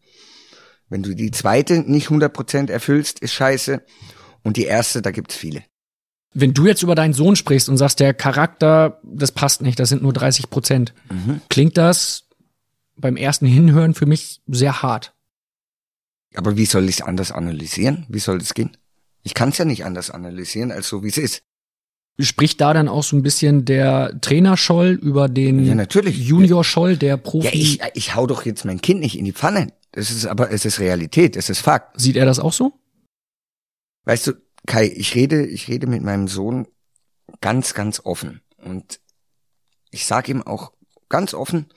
Wenn du die zweite nicht 100 Prozent erfüllst, ist scheiße. Und die erste, da gibt's viele. Wenn du jetzt über deinen Sohn sprichst und sagst, der Charakter, das passt nicht, das sind nur 30 Prozent, Mhm. klingt das beim ersten Hinhören für mich sehr hart. Aber wie soll ich es anders analysieren? Wie soll das gehen? Ich kann es ja nicht anders analysieren, als so wie es ist. Spricht da dann auch so ein bisschen der Trainer Scholl über den Ja, natürlich. Junior Scholl, der Profi? Ja, ich, ich hau doch jetzt mein Kind nicht in die Pfanne. Das ist aber, es ist Realität, es ist Fakt. Sieht er das auch so? Weißt du, Kai, ich rede, ich rede mit meinem Sohn ganz, ganz offen. Und ich sage ihm auch ganz offen,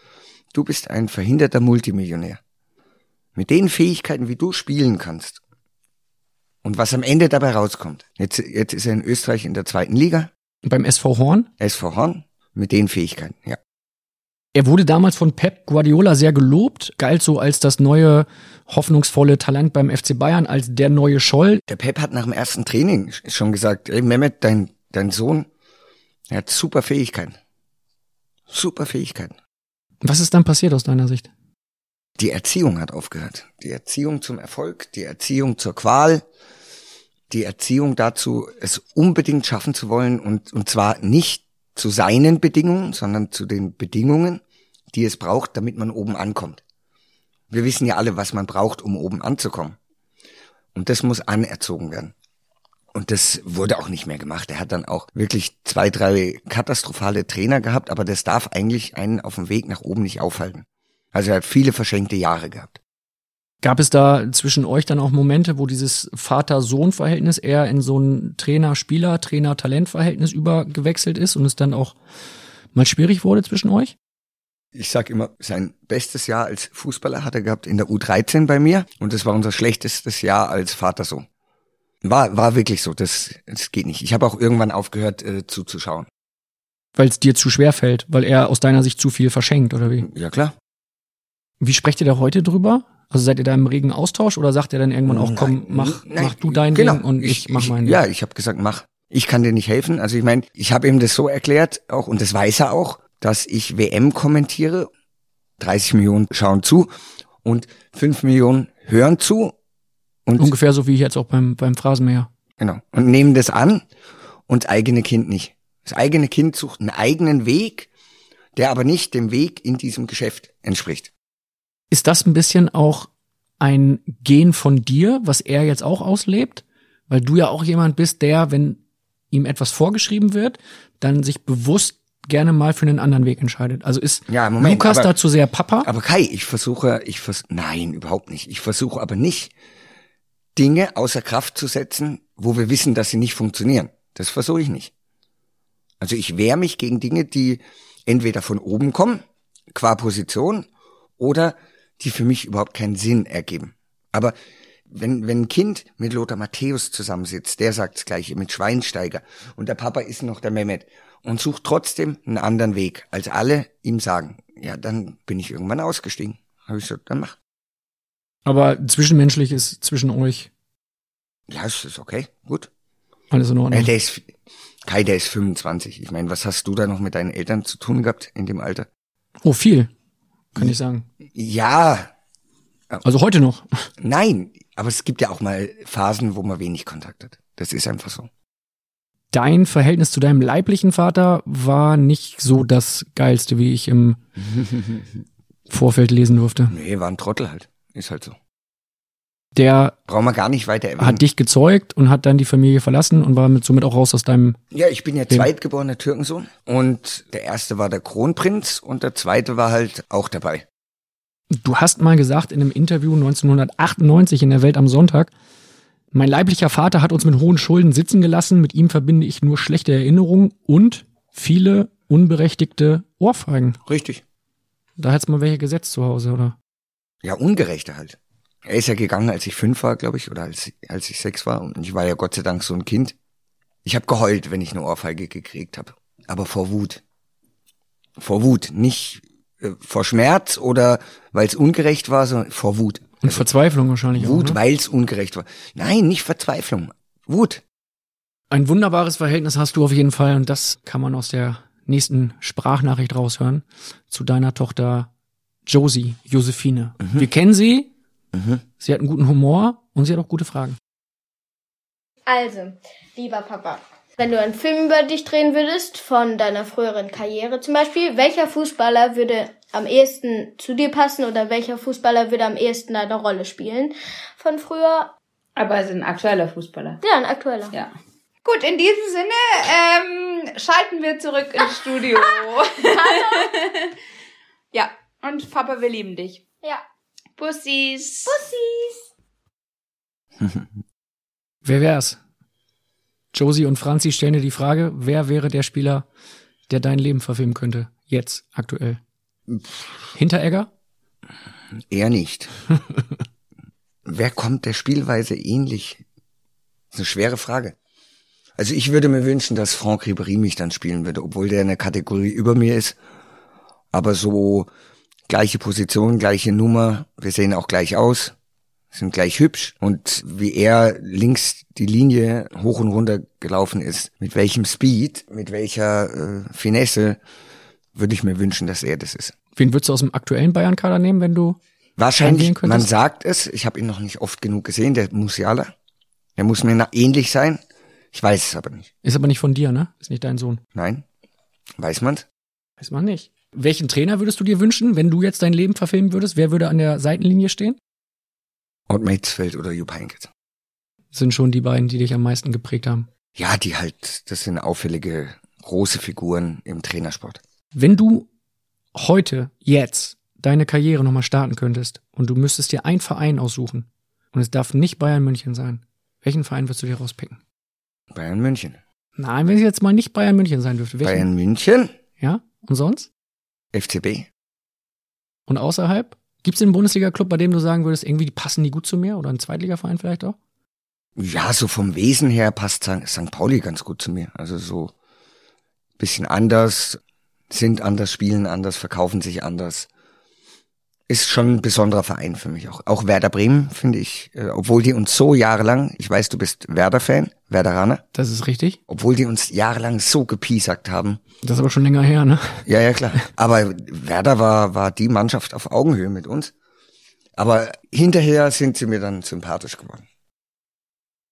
du bist ein verhinderter Multimillionär. Mit den Fähigkeiten, wie du spielen kannst. Und was am Ende dabei rauskommt. Jetzt, jetzt ist er in Österreich in der zweiten Liga. Beim SV Horn? SV Horn. Mit den Fähigkeiten, ja. Er wurde damals von Pep Guardiola sehr gelobt, galt so als das neue hoffnungsvolle Talent beim FC Bayern, als der neue Scholl. Der Pep hat nach dem ersten Training schon gesagt, ey Mehmet, dein, dein Sohn, er hat super Fähigkeiten. Super Fähigkeiten. Was ist dann passiert aus deiner Sicht? Die Erziehung hat aufgehört. Die Erziehung zum Erfolg, die Erziehung zur Qual, die Erziehung dazu, es unbedingt schaffen zu wollen und, und zwar nicht zu seinen Bedingungen, sondern zu den Bedingungen, die es braucht, damit man oben ankommt. Wir wissen ja alle, was man braucht, um oben anzukommen. Und das muss anerzogen werden. Und das wurde auch nicht mehr gemacht. Er hat dann auch wirklich zwei, drei katastrophale Trainer gehabt, aber das darf eigentlich einen auf dem Weg nach oben nicht aufhalten. Also er hat viele verschenkte Jahre gehabt. Gab es da zwischen euch dann auch Momente, wo dieses Vater-Sohn-Verhältnis eher in so ein Trainer-Spieler, Trainer-Talent-Verhältnis übergewechselt ist und es dann auch mal schwierig wurde zwischen euch? Ich sag immer, sein bestes Jahr als Fußballer hat er gehabt in der U13 bei mir und das war unser schlechtestes Jahr als Vater-Sohn. War, war wirklich so, das, das geht nicht. Ich habe auch irgendwann aufgehört äh, zuzuschauen. Weil es dir zu schwer fällt, weil er aus deiner Sicht zu viel verschenkt, oder wie? Ja klar. Wie sprecht ihr da heute drüber? Also seid ihr da im regen Austausch oder sagt ihr dann irgendwann auch, komm, mach, nein, mach du dein genau. Ding und ich, mach mein Ding? Ja, ich habe gesagt, mach. Ich kann dir nicht helfen. Also ich meine, ich habe ihm das so erklärt, auch und das weiß er auch, dass ich WM kommentiere. 30 Millionen schauen zu und 5 Millionen hören zu. Und Ungefähr so wie jetzt auch beim, beim Phrasenmäher. Genau. Und nehmen das an und das eigene Kind nicht. Das eigene Kind sucht einen eigenen Weg, der aber nicht dem Weg in diesem Geschäft entspricht. Ist das ein bisschen auch ein Gen von dir, was er jetzt auch auslebt? Weil du ja auch jemand bist, der, wenn ihm etwas vorgeschrieben wird, dann sich bewusst gerne mal für einen anderen Weg entscheidet. Also ist Ja, Moment, Lukas aber- dazu sehr Papa? Aber Kai, ich versuche, ich vers nein, überhaupt nicht. Ich versuche aber nicht, Dinge außer Kraft zu setzen, wo wir wissen, dass sie nicht funktionieren. Das versuche ich nicht. Also ich wehre mich gegen Dinge, die entweder von oben kommen, qua Position, oder die für mich überhaupt keinen Sinn ergeben. Aber wenn, wenn ein Kind mit Lothar Matthäus zusammensitzt, der sagt das Gleiche, mit Schweinsteiger, und der Papa ist noch der Mehmet, und sucht trotzdem einen anderen Weg, als alle ihm sagen, ja, dann bin ich irgendwann ausgestiegen. Habe ich gesagt, dann mach. Aber zwischenmenschlich ist zwischen euch Ja, es ist okay, gut. alles in Ordnung. der ist, Kai, der ist 25. Ich meine, was hast du da noch mit deinen Eltern zu tun gehabt in dem Alter? Oh, viel, kann ich sagen. Ja, Also heute noch. nein, aber es gibt ja auch mal Phasen, wo man wenig Kontakt hat. Das ist einfach so. Dein Verhältnis zu deinem leiblichen Vater war nicht so das geilste, wie ich im Vorfeld lesen durfte. Nee, war ein Trottel halt. Ist halt so. Der Brauchen wir gar nicht weiter erwähnen. hat dich gezeugt und hat dann die Familie verlassen und war mit, somit auch raus aus deinem. Ja, ich bin ja Wem? zweitgeborener Türkensohn. Und der erste war der Kronprinz und der zweite war halt auch dabei. Du hast mal gesagt in einem Interview 1998 in der Welt am Sonntag, mein leiblicher Vater hat uns mit hohen Schulden sitzen gelassen, mit ihm verbinde ich nur schlechte Erinnerungen und viele unberechtigte Ohrfeigen. Richtig. Da hat's mal welche gesetzt zu Hause, oder? Ja, ungerechter halt. Er ist ja gegangen, als ich fünf war, glaube ich, oder als, als ich sechs war. Und ich war ja Gott sei Dank so ein Kind. Ich habe geheult, wenn ich eine Ohrfeige gekriegt habe. Aber vor Wut. Vor Wut. Nicht äh, vor Schmerz oder weil es ungerecht war, sondern vor Wut. Und Verzweiflung wahrscheinlich Wut, auch. Ne? weil es ungerecht war. Nein, nicht Verzweiflung. Wut. Ein wunderbares Verhältnis hast du auf jeden Fall und das kann man aus der nächsten Sprachnachricht raushören zu deiner Tochter Josie, Josephine. Wir kennen sie. Sie hat einen guten Humor und sie hat auch gute Fragen. Also, lieber Papa, wenn du einen Film über dich drehen würdest, von deiner früheren Karriere zum Beispiel, welcher Fußballer würde am ehesten zu dir passen oder welcher Fußballer würde am ehesten eine Rolle spielen von früher? Aber es ist ein aktueller Fußballer. Ja, ein aktueller. Ja. Gut, in diesem Sinne ähm, schalten wir zurück ins Studio. ja, und Papa, wir lieben dich. Ja. Bussis. Bussis. Wer wär's? Josie und Franzi stellen dir die Frage, wer wäre der Spieler, der dein Leben verfilmen könnte? Jetzt, aktuell. Hinteregger? Eher nicht. Wer kommt der Spielweise ähnlich? Das ist eine schwere Frage. Also ich würde mir wünschen, dass Franck Ribéry mich dann spielen würde, obwohl der eine Kategorie über mir ist. Aber so gleiche Position, gleiche Nummer, wir sehen auch gleich aus, sind gleich hübsch. Und wie er links die Linie hoch und runter gelaufen ist, mit welchem Speed, mit welcher äh, Finesse, würde ich mir wünschen, dass er das ist. Wen würdest du aus dem aktuellen Bayern-Kader nehmen, wenn du Wahrscheinlich, man sagt es, ich habe ihn noch nicht oft genug gesehen, der Musiala. Der muss mir ähnlich sein. Ich weiß es aber nicht. Ist aber nicht von dir, ne? Ist nicht dein Sohn. Nein? Weiß man's? Weiß man nicht. Welchen Trainer würdest du dir wünschen, wenn du jetzt dein Leben verfilmen würdest? Wer würde an der Seitenlinie stehen? Ott Mates oder Jupp Heynckes. Sind schon die beiden, die dich am meisten geprägt haben. Ja, die halt, das sind auffällige, große Figuren im Trainersport. Wenn du heute, jetzt, deine Karriere nochmal starten könntest und du müsstest dir einen Verein aussuchen und es darf nicht Bayern München sein, welchen Verein würdest du dir rauspicken? Bayern München. Nein, wenn es jetzt mal nicht Bayern München sein dürfte. Welchen? Bayern München? Ja? Und sonst? FCB? Und außerhalb? Gibt es einen Bundesliga-Club, bei dem du sagen würdest, irgendwie passen die gut zu mir? Oder einen Zweitligaverein vielleicht auch? Ja, so vom Wesen her passt St. St. Pauli ganz gut zu mir. Also so bisschen anders, sind anders, spielen anders, verkaufen sich anders. Ist schon ein besonderer Verein für mich auch. Auch Werder Bremen finde ich, äh, obwohl die uns so jahrelang, ich weiß, du bist Werder-Fan, Werderaner, Das ist richtig. obwohl die uns jahrelang so gepiesackt haben. Das ist aber schon länger her, ne? Ja, ja, klar. Aber Werder war, war die Mannschaft auf Augenhöhe mit uns. Aber hinterher sind sie mir dann sympathisch geworden.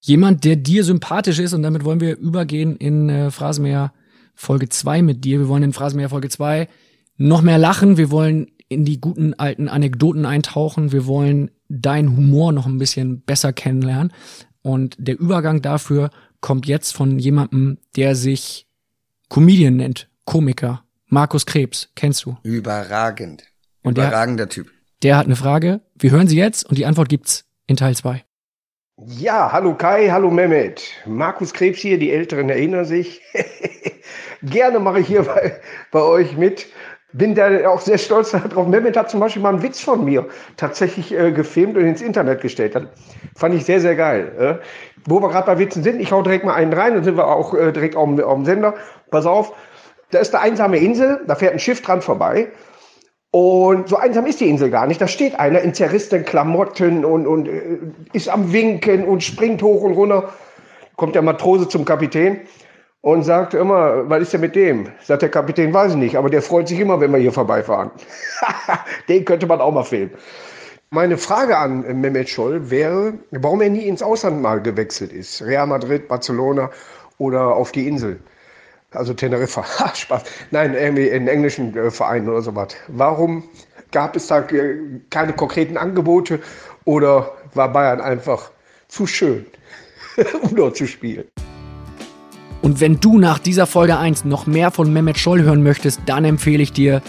Jemand, der dir sympathisch ist, und damit wollen wir übergehen in äh, Phrasenmäher Folge 2 mit dir. Wir wollen in Phrasenmäher Folge 2 noch mehr lachen. Wir wollen in die guten alten Anekdoten eintauchen. Wir wollen deinen Humor noch ein bisschen besser kennenlernen. Und der Übergang dafür kommt jetzt von jemandem, der sich Comedian nennt, Komiker. Markus Krebs, kennst du? Überragend. Und der- Überragender Typ. Der hat eine Frage. Wir hören sie jetzt und die Antwort gibt's in Teil 2. Ja, hallo Kai, hallo Mehmet. Markus Krebs hier, die Älteren erinnern sich. Gerne mache ich hier bei, bei euch mit. Bin da auch sehr stolz darauf. Mehmet hat zum Beispiel mal einen Witz von mir tatsächlich äh, gefilmt und ins Internet gestellt. Das fand ich sehr, sehr geil. Äh. Wo wir gerade bei Witzen sind, ich hau direkt mal einen rein, dann sind wir auch äh, direkt auf, dem- Sender. Pass auf, da ist eine einsame Insel, da fährt ein Schiff dran vorbei. Und so einsam ist die Insel gar nicht. Da steht einer in zerrissenen Klamotten und, und äh, ist am Winken und springt hoch und runter. Kommt der Matrose zum Kapitän und sagt immer, was ist denn mit dem? Sagt der Kapitän, weiß ich nicht, aber der freut sich immer, wenn wir hier vorbeifahren. Den könnte man auch mal filmen. Meine Frage an Mehmet Scholl wäre, warum er nie ins Ausland mal gewechselt ist. Real Madrid, Barcelona oder auf die Insel. Also Teneriffa. Spaß. Nein, irgendwie in englischen äh, Vereinen oder sowas. Warum gab es da äh, keine konkreten Angebote oder war Bayern einfach zu schön, um dort zu spielen? Und wenn du nach dieser Folge 1 noch mehr von Mehmet Scholl hören möchtest, dann empfehle ich dir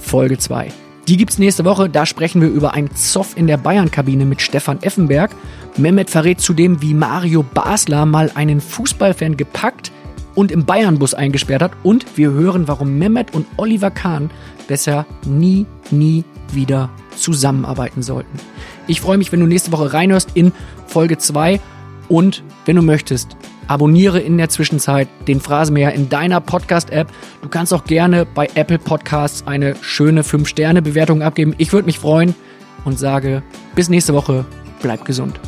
Folge 2. Die gibt's nächste Woche, da sprechen wir über ein Zoff in der Bayern-Kabine mit Stefan Effenberg. Mehmet verrät zudem, wie Mario Basler mal einen Fußballfan gepackt und im Bayern-Bus eingesperrt hat. Und wir hören, warum Mehmet und Oliver Kahn besser nie, nie wieder zusammenarbeiten sollten. Ich freue mich, wenn du nächste Woche reinhörst in Folge 2 und wenn du möchtest, abonniere in der Zwischenzeit den Phrasenmäher in deiner Podcast-App. Du kannst auch gerne bei Apple Podcasts eine schöne 5-Sterne-Bewertung abgeben. Ich würde mich freuen und sage bis nächste Woche. Bleib gesund.